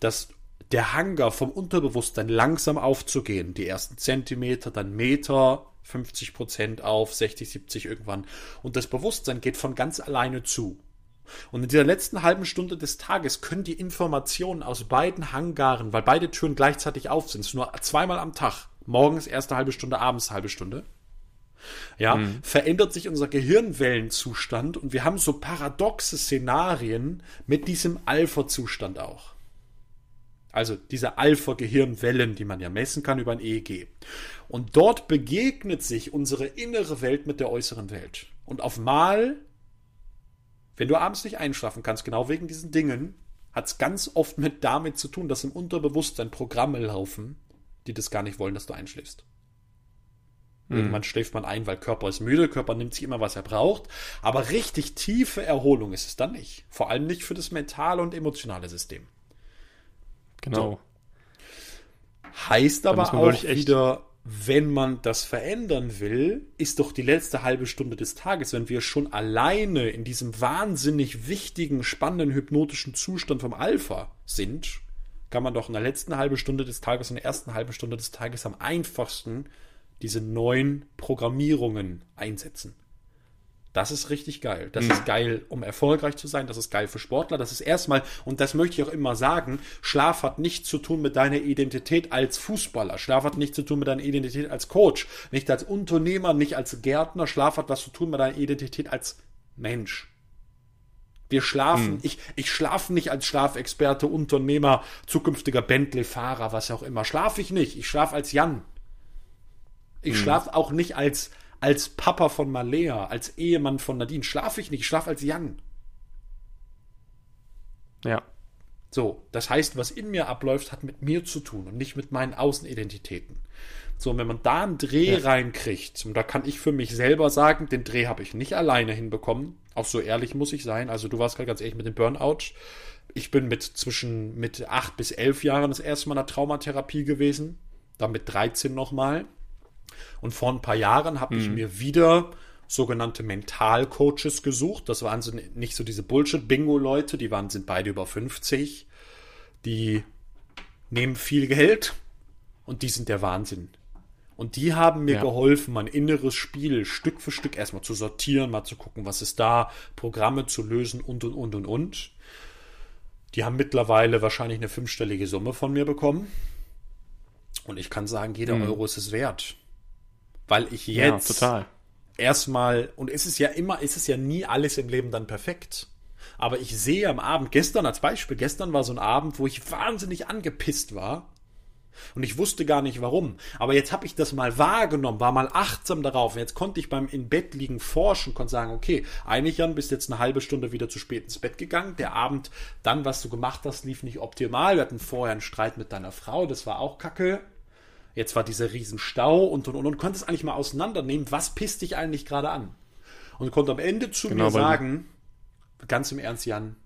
dass der Hangar vom Unterbewusstsein langsam aufzugehen. Die ersten Zentimeter, dann Meter, 50 Prozent auf, 60, 70 irgendwann. Und das Bewusstsein geht von ganz alleine zu. Und in dieser letzten halben Stunde des Tages können die Informationen aus beiden Hangaren, weil beide Türen gleichzeitig auf sind, nur zweimal am Tag, morgens erste halbe Stunde, abends halbe Stunde, ja, mhm. verändert sich unser Gehirnwellenzustand und wir haben so paradoxe Szenarien mit diesem Alpha-Zustand auch. Also diese Alpha-Gehirnwellen, die man ja messen kann über ein EEG. Und dort begegnet sich unsere innere Welt mit der äußeren Welt. Und auf Mal, wenn du abends nicht einschlafen kannst, genau wegen diesen Dingen, hat es ganz oft mit damit zu tun, dass im Unterbewusstsein Programme laufen, die das gar nicht wollen, dass du einschläfst. Mhm. Irgendwann schläft man ein, weil Körper ist müde, Körper nimmt sich immer, was er braucht. Aber richtig tiefe Erholung ist es dann nicht. Vor allem nicht für das mentale und emotionale System. Genau. So. Heißt aber auch wieder, wenn man das verändern will, ist doch die letzte halbe Stunde des Tages, wenn wir schon alleine in diesem wahnsinnig wichtigen, spannenden hypnotischen Zustand vom Alpha sind, kann man doch in der letzten halben Stunde des Tages, in der ersten halben Stunde des Tages am einfachsten diese neuen Programmierungen einsetzen. Das ist richtig geil. Das mhm. ist geil, um erfolgreich zu sein. Das ist geil für Sportler. Das ist erstmal, und das möchte ich auch immer sagen, Schlaf hat nichts zu tun mit deiner Identität als Fußballer. Schlaf hat nichts zu tun mit deiner Identität als Coach. Nicht als Unternehmer, nicht als Gärtner. Schlaf hat was zu tun mit deiner Identität als Mensch. Wir schlafen, hm. ich, ich schlafe nicht als Schlafexperte, Unternehmer, zukünftiger Bentley-Fahrer, was auch immer. Schlafe ich nicht. Ich schlafe als Jan. Ich hm. schlafe auch nicht als, als Papa von Malea, als Ehemann von Nadine. Schlafe ich nicht. Ich schlafe als Jan. Ja. So, das heißt, was in mir abläuft, hat mit mir zu tun und nicht mit meinen Außenidentitäten. So, und wenn man da einen Dreh ja. reinkriegt, und da kann ich für mich selber sagen, den Dreh habe ich nicht alleine hinbekommen. Auch so ehrlich muss ich sein. Also du warst gerade ganz ehrlich mit dem Burnout. Ich bin mit zwischen mit acht bis elf Jahren das erste Mal in der Traumatherapie gewesen. Dann mit 13 nochmal. Und vor ein paar Jahren habe mhm. ich mir wieder sogenannte Mentalcoaches gesucht. Das waren so nicht so diese Bullshit-Bingo-Leute, die waren, sind beide über 50. Die nehmen viel Geld und die sind der Wahnsinn. Und die haben mir ja. geholfen, mein inneres Spiel Stück für Stück erstmal zu sortieren, mal zu gucken, was ist da, Programme zu lösen und und und und und. Die haben mittlerweile wahrscheinlich eine fünfstellige Summe von mir bekommen. Und ich kann sagen, jeder mhm. Euro ist es wert. Weil ich jetzt ja, erstmal, und es ist ja immer, es ist ja nie alles im Leben dann perfekt. Aber ich sehe am Abend, gestern als Beispiel, gestern war so ein Abend, wo ich wahnsinnig angepisst war und ich wusste gar nicht warum. Aber jetzt habe ich das mal wahrgenommen, war mal achtsam darauf. Und jetzt konnte ich beim in Bett liegen forschen, konnte sagen, okay, eigentlich Jan, bist jetzt eine halbe Stunde wieder zu spät ins Bett gegangen. Der Abend, dann, was du gemacht hast, lief nicht optimal. Wir hatten vorher einen Streit mit deiner Frau, das war auch kacke. Jetzt war dieser Riesenstau und und und und konntest eigentlich mal auseinandernehmen, was pisst dich eigentlich gerade an? Und konnte am Ende zu genau, mir sagen, ganz im Ernst, Jan,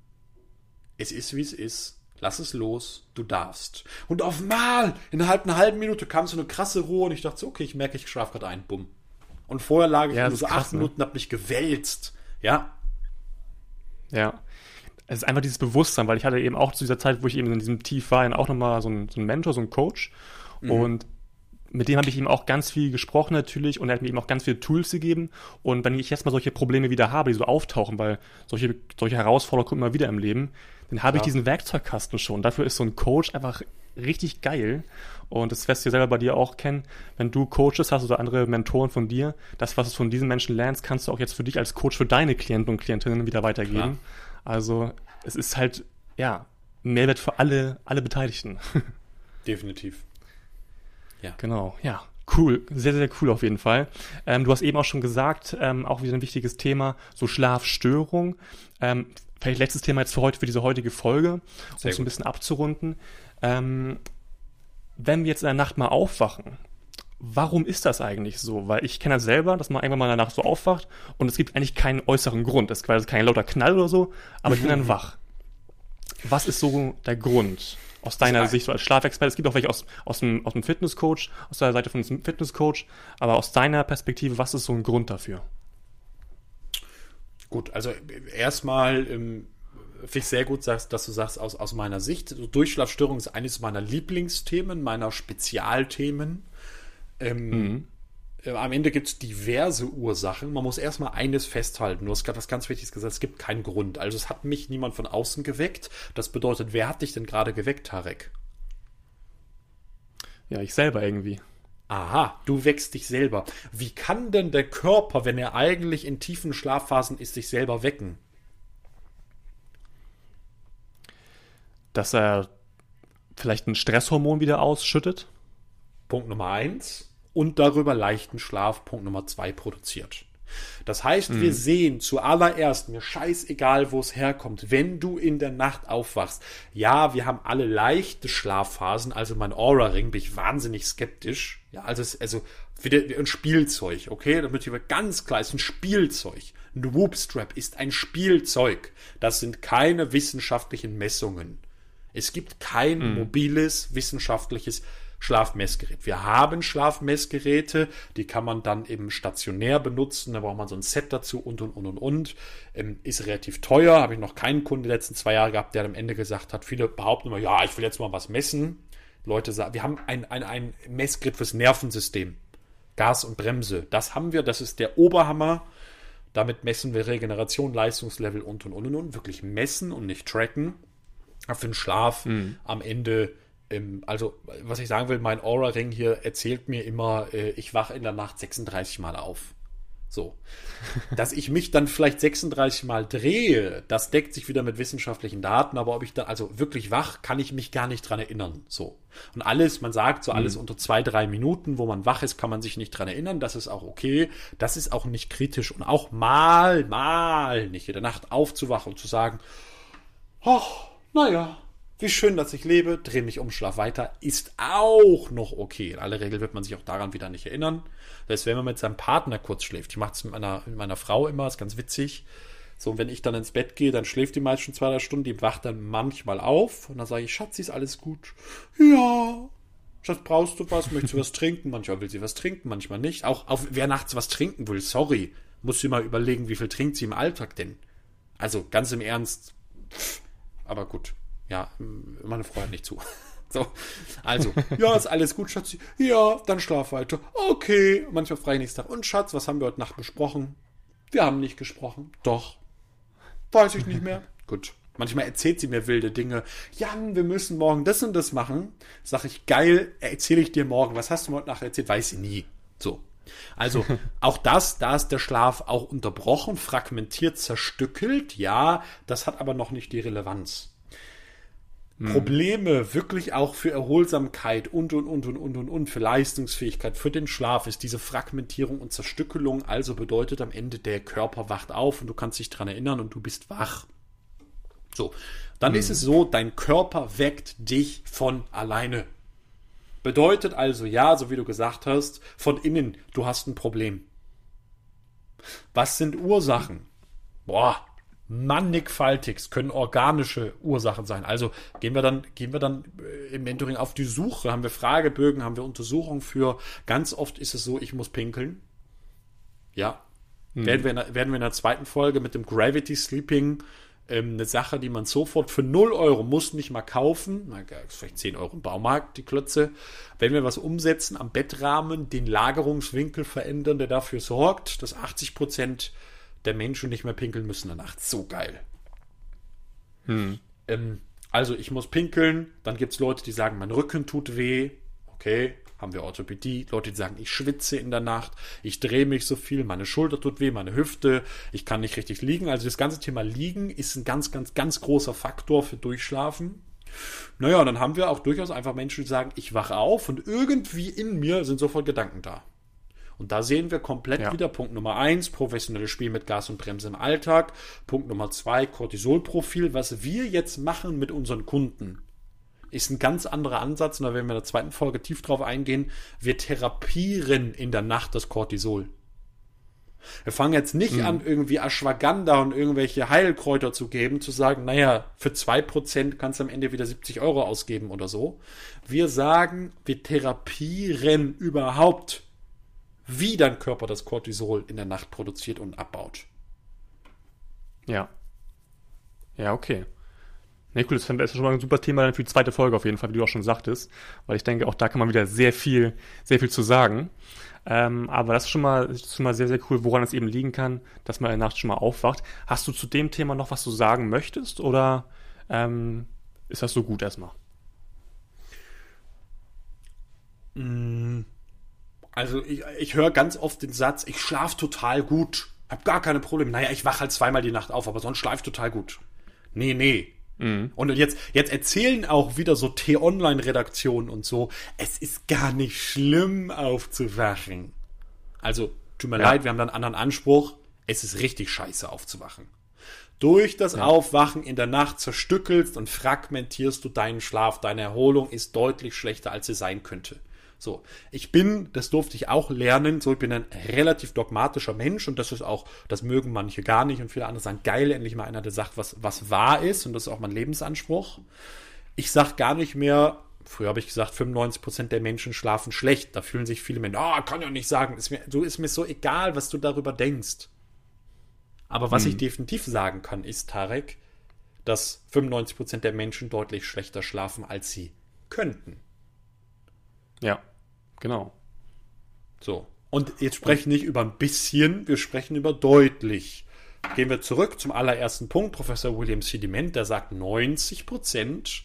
es ist wie es ist Lass es los, du darfst. Und auf mal, innerhalb einer halben Minute kam so eine krasse Ruhe und ich dachte so, okay, ich merke, ich schlafe gerade ein, bumm. Und vorher lag ich ja, nur so krass, acht ne? Minuten, hab mich gewälzt. Ja. Ja. Es ist einfach dieses Bewusstsein, weil ich hatte eben auch zu dieser Zeit, wo ich eben in diesem Tief war, auch nochmal so ein, so ein Mentor, so ein Coach. Mhm. Und mit dem habe ich ihm auch ganz viel gesprochen natürlich und er hat mir eben auch ganz viele Tools gegeben. Und wenn ich jetzt mal solche Probleme wieder habe, die so auftauchen, weil solche, solche Herausforderungen kommen immer wieder im Leben, dann habe ja. ich diesen Werkzeugkasten schon. Dafür ist so ein Coach einfach richtig geil. Und das wirst du ja selber bei dir auch kennen. Wenn du Coaches hast oder andere Mentoren von dir, das, was du von diesen Menschen lernst, kannst du auch jetzt für dich als Coach für deine Klienten und Klientinnen wieder weitergeben. Klar. Also es ist halt, ja, Mehrwert für alle, alle Beteiligten. Definitiv. Ja. Genau, ja. Cool, sehr, sehr cool auf jeden Fall. Ähm, du hast eben auch schon gesagt, ähm, auch wieder ein wichtiges Thema, so Schlafstörung. Ähm, vielleicht letztes Thema jetzt für heute, für diese heutige Folge, um es ein bisschen abzurunden. Ähm, wenn wir jetzt in der Nacht mal aufwachen, warum ist das eigentlich so? Weil ich kenne das selber, dass man irgendwann mal in der Nacht so aufwacht und es gibt eigentlich keinen äußeren Grund. Es ist quasi kein lauter Knall oder so, aber ich bin dann wach. Was ist so der Grund? Aus deiner Sicht so als Schlafexperte? Es gibt auch welche aus, aus, dem, aus dem Fitnesscoach, aus der Seite von einem Fitnesscoach, aber aus deiner Perspektive, was ist so ein Grund dafür? Gut, also erstmal ähm, finde ich sehr gut, dass, du sagst, aus, aus meiner Sicht, Durchschlafstörung ist eines meiner Lieblingsthemen, meiner Spezialthemen. Ähm, mhm. Äh, am Ende gibt es diverse Ursachen. Man muss erstmal eines festhalten. Du hast gerade was ganz Wichtiges gesagt, es gibt keinen Grund. Also es hat mich niemand von außen geweckt. Das bedeutet, wer hat dich denn gerade geweckt, Tarek? Ja, ich selber irgendwie. Aha, du wächst dich selber. Wie kann denn der Körper, wenn er eigentlich in tiefen Schlafphasen ist, sich selber wecken? Dass er vielleicht ein Stresshormon wieder ausschüttet? Punkt Nummer eins und darüber leichten Schlaf, Punkt Nummer zwei, produziert. Das heißt, mhm. wir sehen zuallererst, mir scheißegal, wo es herkommt, wenn du in der Nacht aufwachst. Ja, wir haben alle leichte Schlafphasen, also mein Aura-Ring bin ich wahnsinnig skeptisch. Ja, also, also wieder ein Spielzeug, okay? Damit hier ganz klar ist ein Spielzeug. Ein Whoop-Strap ist ein Spielzeug. Das sind keine wissenschaftlichen Messungen. Es gibt kein mhm. mobiles wissenschaftliches Schlafmessgerät. Wir haben Schlafmessgeräte, die kann man dann eben stationär benutzen, da braucht man so ein Set dazu und und und und und. Ähm, ist relativ teuer, habe ich noch keinen Kunden die letzten zwei Jahre gehabt, der am Ende gesagt hat, viele behaupten immer, ja, ich will jetzt mal was messen. Leute sagen, wir haben ein, ein, ein Messgerät fürs Nervensystem. Gas und Bremse. Das haben wir, das ist der Oberhammer. Damit messen wir Regeneration, Leistungslevel und und und und. Wirklich messen und nicht tracken. Für den Schlaf mhm. am Ende also, was ich sagen will, mein Aura-Ring hier erzählt mir immer, äh, ich wache in der Nacht 36 Mal auf. So. Dass ich mich dann vielleicht 36 Mal drehe, das deckt sich wieder mit wissenschaftlichen Daten, aber ob ich da, also wirklich wach, kann ich mich gar nicht dran erinnern. So. Und alles, man sagt so alles mhm. unter zwei, drei Minuten, wo man wach ist, kann man sich nicht dran erinnern. Das ist auch okay. Das ist auch nicht kritisch und auch mal, mal nicht in der Nacht aufzuwachen und zu sagen, ach, naja, wie schön, dass ich lebe, dreh mich um, schlaf weiter, ist auch noch okay. In aller Regel wird man sich auch daran wieder nicht erinnern. Das heißt, wenn man mit seinem Partner kurz schläft, ich mache es mit meiner, mit meiner Frau immer, ist ganz witzig. So, wenn ich dann ins Bett gehe, dann schläft die meist schon zwei, drei Stunden, die wacht dann manchmal auf und dann sage ich, Schatz, ist alles gut? Ja. Schatz, brauchst du was? Möchtest du was trinken? Manchmal will sie was trinken, manchmal nicht. Auch auf, wer nachts was trinken will, sorry, muss sie mal überlegen, wie viel trinkt sie im Alltag denn? Also, ganz im Ernst. Aber gut. Ja, meine Frau hat nicht zu. So, also, ja, ist alles gut, Schatz. Ja, dann schlaf weiter. Okay, manchmal frei nächsten Tag. Und Schatz, was haben wir heute Nacht besprochen? Wir haben nicht gesprochen. Doch. Weiß ich nicht mehr. gut. Manchmal erzählt sie mir wilde Dinge. Jan, wir müssen morgen das und das machen. Sag ich, geil, erzähle ich dir morgen. Was hast du mir heute Nacht erzählt? Weiß sie nie. So. Also auch das, da ist der Schlaf auch unterbrochen, fragmentiert, zerstückelt. Ja, das hat aber noch nicht die Relevanz. Hm. Probleme wirklich auch für Erholsamkeit und und und und und und und für Leistungsfähigkeit, für den Schlaf ist diese Fragmentierung und Zerstückelung. Also bedeutet am Ende der Körper wacht auf und du kannst dich dran erinnern und du bist wach. So, dann hm. ist es so, dein Körper weckt dich von alleine. Bedeutet also ja, so wie du gesagt hast, von innen, du hast ein Problem. Was sind Ursachen? Boah, mannigfaltigst können organische Ursachen sein. Also gehen wir dann, gehen wir dann äh, im Mentoring auf die Suche, haben wir Fragebögen, haben wir Untersuchungen für. Ganz oft ist es so, ich muss pinkeln. Ja. Hm. Werden, wir in, werden wir in der zweiten Folge mit dem Gravity Sleeping ähm, eine Sache, die man sofort für 0 Euro muss nicht mal kaufen. Na, vielleicht 10 Euro im Baumarkt, die Klötze. Wenn wir was umsetzen am Bettrahmen, den Lagerungswinkel verändern, der dafür sorgt, dass 80 Prozent der Menschen nicht mehr pinkeln müssen in der Nacht. So geil. Hm. Ähm, also ich muss pinkeln, dann gibt es Leute, die sagen, mein Rücken tut weh. Okay, haben wir Orthopädie. Leute, die sagen, ich schwitze in der Nacht, ich drehe mich so viel, meine Schulter tut weh, meine Hüfte, ich kann nicht richtig liegen. Also das ganze Thema Liegen ist ein ganz, ganz, ganz großer Faktor für Durchschlafen. Naja, dann haben wir auch durchaus einfach Menschen, die sagen, ich wache auf und irgendwie in mir sind sofort Gedanken da. Und da sehen wir komplett ja. wieder Punkt Nummer eins, professionelles Spiel mit Gas und Bremse im Alltag. Punkt Nummer zwei, Cortisolprofil. Was wir jetzt machen mit unseren Kunden, ist ein ganz anderer Ansatz. Und da werden wir in der zweiten Folge tief drauf eingehen. Wir therapieren in der Nacht das Cortisol. Wir fangen jetzt nicht mhm. an, irgendwie Ashwagandha und irgendwelche Heilkräuter zu geben, zu sagen, naja, für 2% kannst du am Ende wieder 70 Euro ausgeben oder so. Wir sagen, wir therapieren überhaupt wie dein Körper das Cortisol in der Nacht produziert und abbaut. Ja. Ja, okay. Ne, cool, das ist schon mal ein super Thema dann für die zweite Folge auf jeden Fall, wie du auch schon sagtest, weil ich denke, auch da kann man wieder sehr viel, sehr viel zu sagen. Ähm, aber das ist schon mal, ist schon mal sehr, sehr cool, woran es eben liegen kann, dass man in der Nacht schon mal aufwacht. Hast du zu dem Thema noch was du sagen möchtest oder ähm, ist das so gut erstmal? Mmh also ich, ich höre ganz oft den Satz, ich schlafe total gut, hab gar keine Probleme. Naja, ich wache halt zweimal die Nacht auf, aber sonst schlafe ich total gut. Nee, nee. Mhm. Und jetzt, jetzt erzählen auch wieder so T-Online-Redaktionen und so, es ist gar nicht schlimm aufzuwachen. Also, tut mir ja. leid, wir haben da einen anderen Anspruch. Es ist richtig scheiße aufzuwachen. Durch das ja. Aufwachen in der Nacht zerstückelst und fragmentierst du deinen Schlaf. Deine Erholung ist deutlich schlechter, als sie sein könnte. So, ich bin, das durfte ich auch lernen, so ich bin ein relativ dogmatischer Mensch und das ist auch, das mögen manche gar nicht und viele andere sagen, geil, endlich mal einer, der sagt, was, was wahr ist und das ist auch mein Lebensanspruch. Ich sag gar nicht mehr, früher habe ich gesagt, 95% der Menschen schlafen schlecht. Da fühlen sich viele Menschen, oh, kann ja nicht sagen, ist mir, so ist mir so egal, was du darüber denkst. Aber was hm. ich definitiv sagen kann, ist, Tarek, dass 95% der Menschen deutlich schlechter schlafen, als sie könnten. Ja, genau. So. Und jetzt sprechen nicht über ein bisschen, wir sprechen über deutlich. Gehen wir zurück zum allerersten Punkt. Professor William Sediment, der sagt, 90 Prozent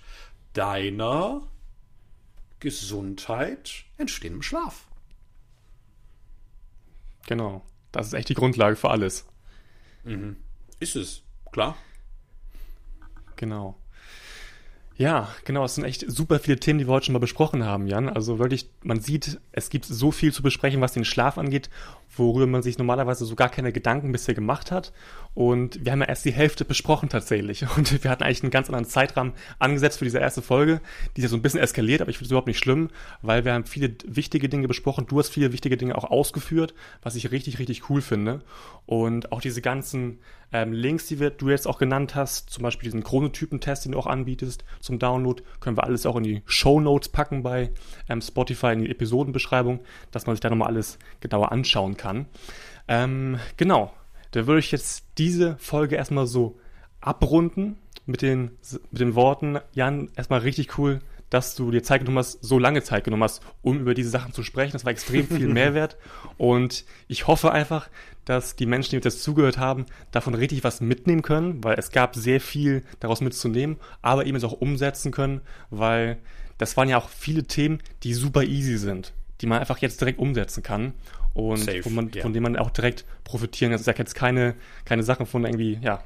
deiner Gesundheit entstehen im Schlaf. Genau. Das ist echt die Grundlage für alles. Mhm. Ist es, klar. Genau. Ja, genau, es sind echt super viele Themen, die wir heute schon mal besprochen haben, Jan. Also wirklich, man sieht, es gibt so viel zu besprechen, was den Schlaf angeht, worüber man sich normalerweise so gar keine Gedanken bisher gemacht hat. Und wir haben ja erst die Hälfte besprochen tatsächlich. Und wir hatten eigentlich einen ganz anderen Zeitrahmen angesetzt für diese erste Folge. Die ist ja so ein bisschen eskaliert, aber ich finde es überhaupt nicht schlimm, weil wir haben viele wichtige Dinge besprochen. Du hast viele wichtige Dinge auch ausgeführt, was ich richtig, richtig cool finde. Und auch diese ganzen ähm, Links, die wir, du jetzt auch genannt hast, zum Beispiel diesen Chronotypen-Test, den du auch anbietest zum Download, können wir alles auch in die Show Notes packen bei ähm, Spotify, in die Episodenbeschreibung, dass man sich da nochmal alles genauer anschauen kann. Ähm, genau, da würde ich jetzt diese Folge erstmal so abrunden mit den, mit den Worten, Jan, erstmal richtig cool, dass du dir Zeit genommen hast, so lange Zeit genommen hast, um über diese Sachen zu sprechen. Das war extrem viel Mehrwert. Und ich hoffe einfach, dass die Menschen, die jetzt zugehört haben, davon richtig was mitnehmen können, weil es gab sehr viel daraus mitzunehmen, aber eben es auch umsetzen können, weil das waren ja auch viele Themen, die super easy sind, die man einfach jetzt direkt umsetzen kann und man, yeah. von denen man auch direkt profitieren kann. Das ist ja jetzt keine, keine Sachen von irgendwie, ja,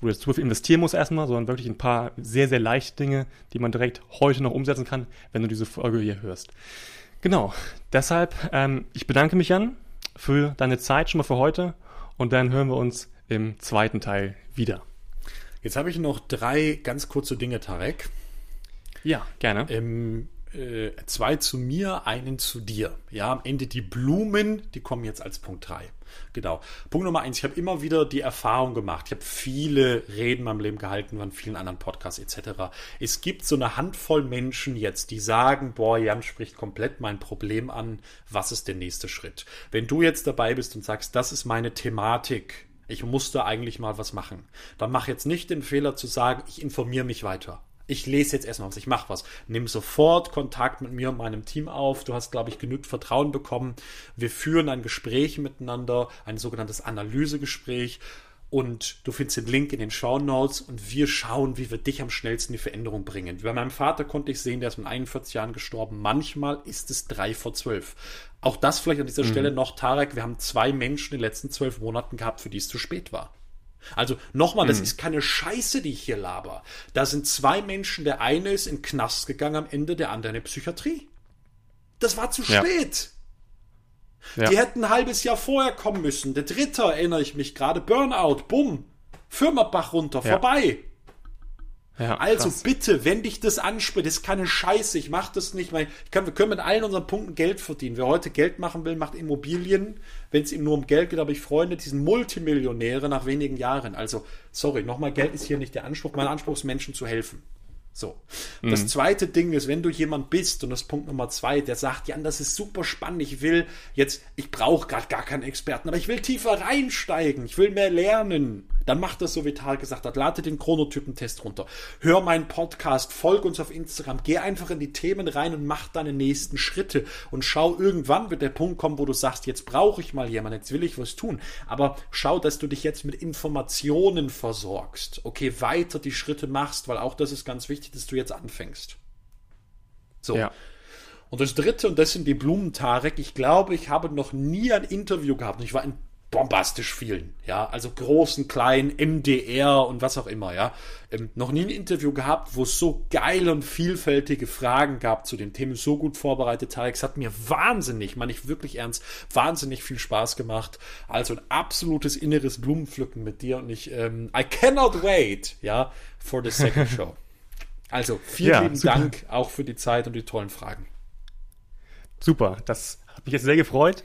wo du jetzt super viel investieren musst erstmal, sondern wirklich ein paar sehr, sehr leichte Dinge, die man direkt heute noch umsetzen kann, wenn du diese Folge hier hörst. Genau, deshalb, ähm, ich bedanke mich, Jan, für deine Zeit schon mal für heute und dann hören wir uns im zweiten Teil wieder. Jetzt habe ich noch drei ganz kurze Dinge, Tarek. Ja, gerne. Ähm, äh, zwei zu mir, einen zu dir. Ja, am Ende die Blumen, die kommen jetzt als Punkt drei. Genau. Punkt Nummer eins, ich habe immer wieder die Erfahrung gemacht, ich habe viele Reden in meinem Leben gehalten, von vielen anderen Podcasts etc. Es gibt so eine Handvoll Menschen jetzt, die sagen, boah, Jan spricht komplett mein Problem an, was ist der nächste Schritt? Wenn du jetzt dabei bist und sagst, das ist meine Thematik, ich musste eigentlich mal was machen, dann mach jetzt nicht den Fehler zu sagen, ich informiere mich weiter ich lese jetzt erstmal was, ich mache was. Nimm sofort Kontakt mit mir und meinem Team auf. Du hast, glaube ich, genügend Vertrauen bekommen. Wir führen ein Gespräch miteinander, ein sogenanntes Analysegespräch. Und du findest den Link in den Show Notes und wir schauen, wie wir dich am schnellsten in die Veränderung bringen. Bei meinem Vater konnte ich sehen, der ist mit 41 Jahren gestorben. Manchmal ist es drei vor zwölf. Auch das vielleicht an dieser mhm. Stelle noch, Tarek. Wir haben zwei Menschen in den letzten zwölf Monaten gehabt, für die es zu spät war. Also nochmal, das mhm. ist keine Scheiße, die ich hier laber. Da sind zwei Menschen, der eine ist in den Knast gegangen am Ende, der andere in die Psychiatrie. Das war zu ja. spät. Ja. Die hätten ein halbes Jahr vorher kommen müssen. Der dritte erinnere ich mich gerade, Burnout, bumm, Firma Bach runter, ja. vorbei. Ja, also krass. bitte, wenn dich das anspricht, das ist keine Scheiße, ich mache das nicht, weil ich kann, wir können mit allen unseren Punkten Geld verdienen. Wer heute Geld machen will, macht Immobilien, wenn es ihm nur um Geld geht, aber ich Freunde, die sind Multimillionäre nach wenigen Jahren. Also, sorry, nochmal, Geld ist hier nicht der Anspruch. Mein Anspruch ist, Menschen zu helfen. So. Mhm. Das zweite Ding ist, wenn du jemand bist, und das ist Punkt Nummer zwei, der sagt, Jan, das ist super spannend, ich will jetzt, ich brauche gerade gar keinen Experten, aber ich will tiefer reinsteigen, ich will mehr lernen dann mach das so, wie Tal gesagt hat. Lade den Chronotypen-Test runter. Hör meinen Podcast, folg uns auf Instagram, geh einfach in die Themen rein und mach deine nächsten Schritte und schau, irgendwann wird der Punkt kommen, wo du sagst, jetzt brauche ich mal jemanden, jetzt will ich was tun. Aber schau, dass du dich jetzt mit Informationen versorgst. Okay, weiter die Schritte machst, weil auch das ist ganz wichtig, dass du jetzt anfängst. So. Ja. Und das dritte, und das sind die Blumentarek. Ich glaube, ich habe noch nie ein Interview gehabt. Ich war in bombastisch vielen, ja, also großen, kleinen, MDR und was auch immer, ja. Ähm, noch nie ein Interview gehabt, wo es so geile und vielfältige Fragen gab zu den Themen, so gut vorbereitet. Tarek, hat mir wahnsinnig, meine ich wirklich ernst, wahnsinnig viel Spaß gemacht. Also ein absolutes inneres Blumenpflücken mit dir und ich, ähm, I cannot wait, ja, for the second show. Also vielen ja, lieben super. Dank auch für die Zeit und die tollen Fragen. Super, das hat mich jetzt sehr gefreut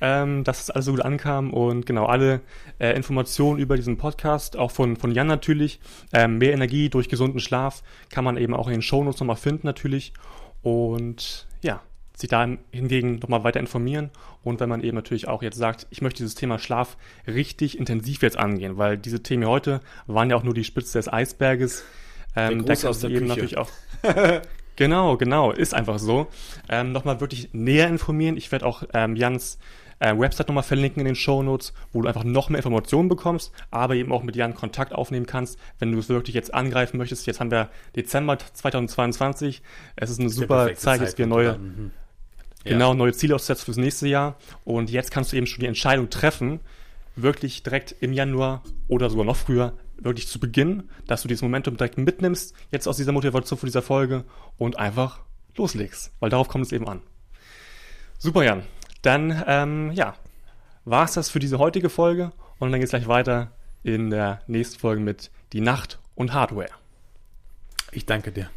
ähm, dass es alles so gut ankam und genau alle äh, Informationen über diesen Podcast, auch von, von Jan natürlich, ähm, mehr Energie durch gesunden Schlaf, kann man eben auch in den Shownotes nochmal finden natürlich und ja, sich da hingegen nochmal weiter informieren und wenn man eben natürlich auch jetzt sagt, ich möchte dieses Thema Schlaf richtig intensiv jetzt angehen, weil diese Themen heute waren ja auch nur die Spitze des Eisberges. Ähm, der da aus der eben natürlich auch Genau, genau, ist einfach so. Ähm, Nochmal wirklich näher informieren. Ich werde auch ähm, Jans äh, Website nochmal verlinken in den Show Notes, wo du einfach noch mehr Informationen bekommst, aber eben auch mit Jan Kontakt aufnehmen kannst, wenn du es wirklich jetzt angreifen möchtest. Jetzt haben wir Dezember 2022. Es ist eine super Zeit, jetzt wieder neue, mhm. genau, neue Ziele auszusetzen fürs nächste Jahr. Und jetzt kannst du eben schon die Entscheidung treffen, wirklich direkt im Januar oder sogar noch früher wirklich zu beginnen, dass du dieses Momentum direkt mitnimmst, jetzt aus dieser Motivation von dieser Folge und einfach loslegst, weil darauf kommt es eben an. Super, Jan. Dann, ähm, ja, war es das für diese heutige Folge und dann geht es gleich weiter in der nächsten Folge mit Die Nacht und Hardware. Ich danke dir.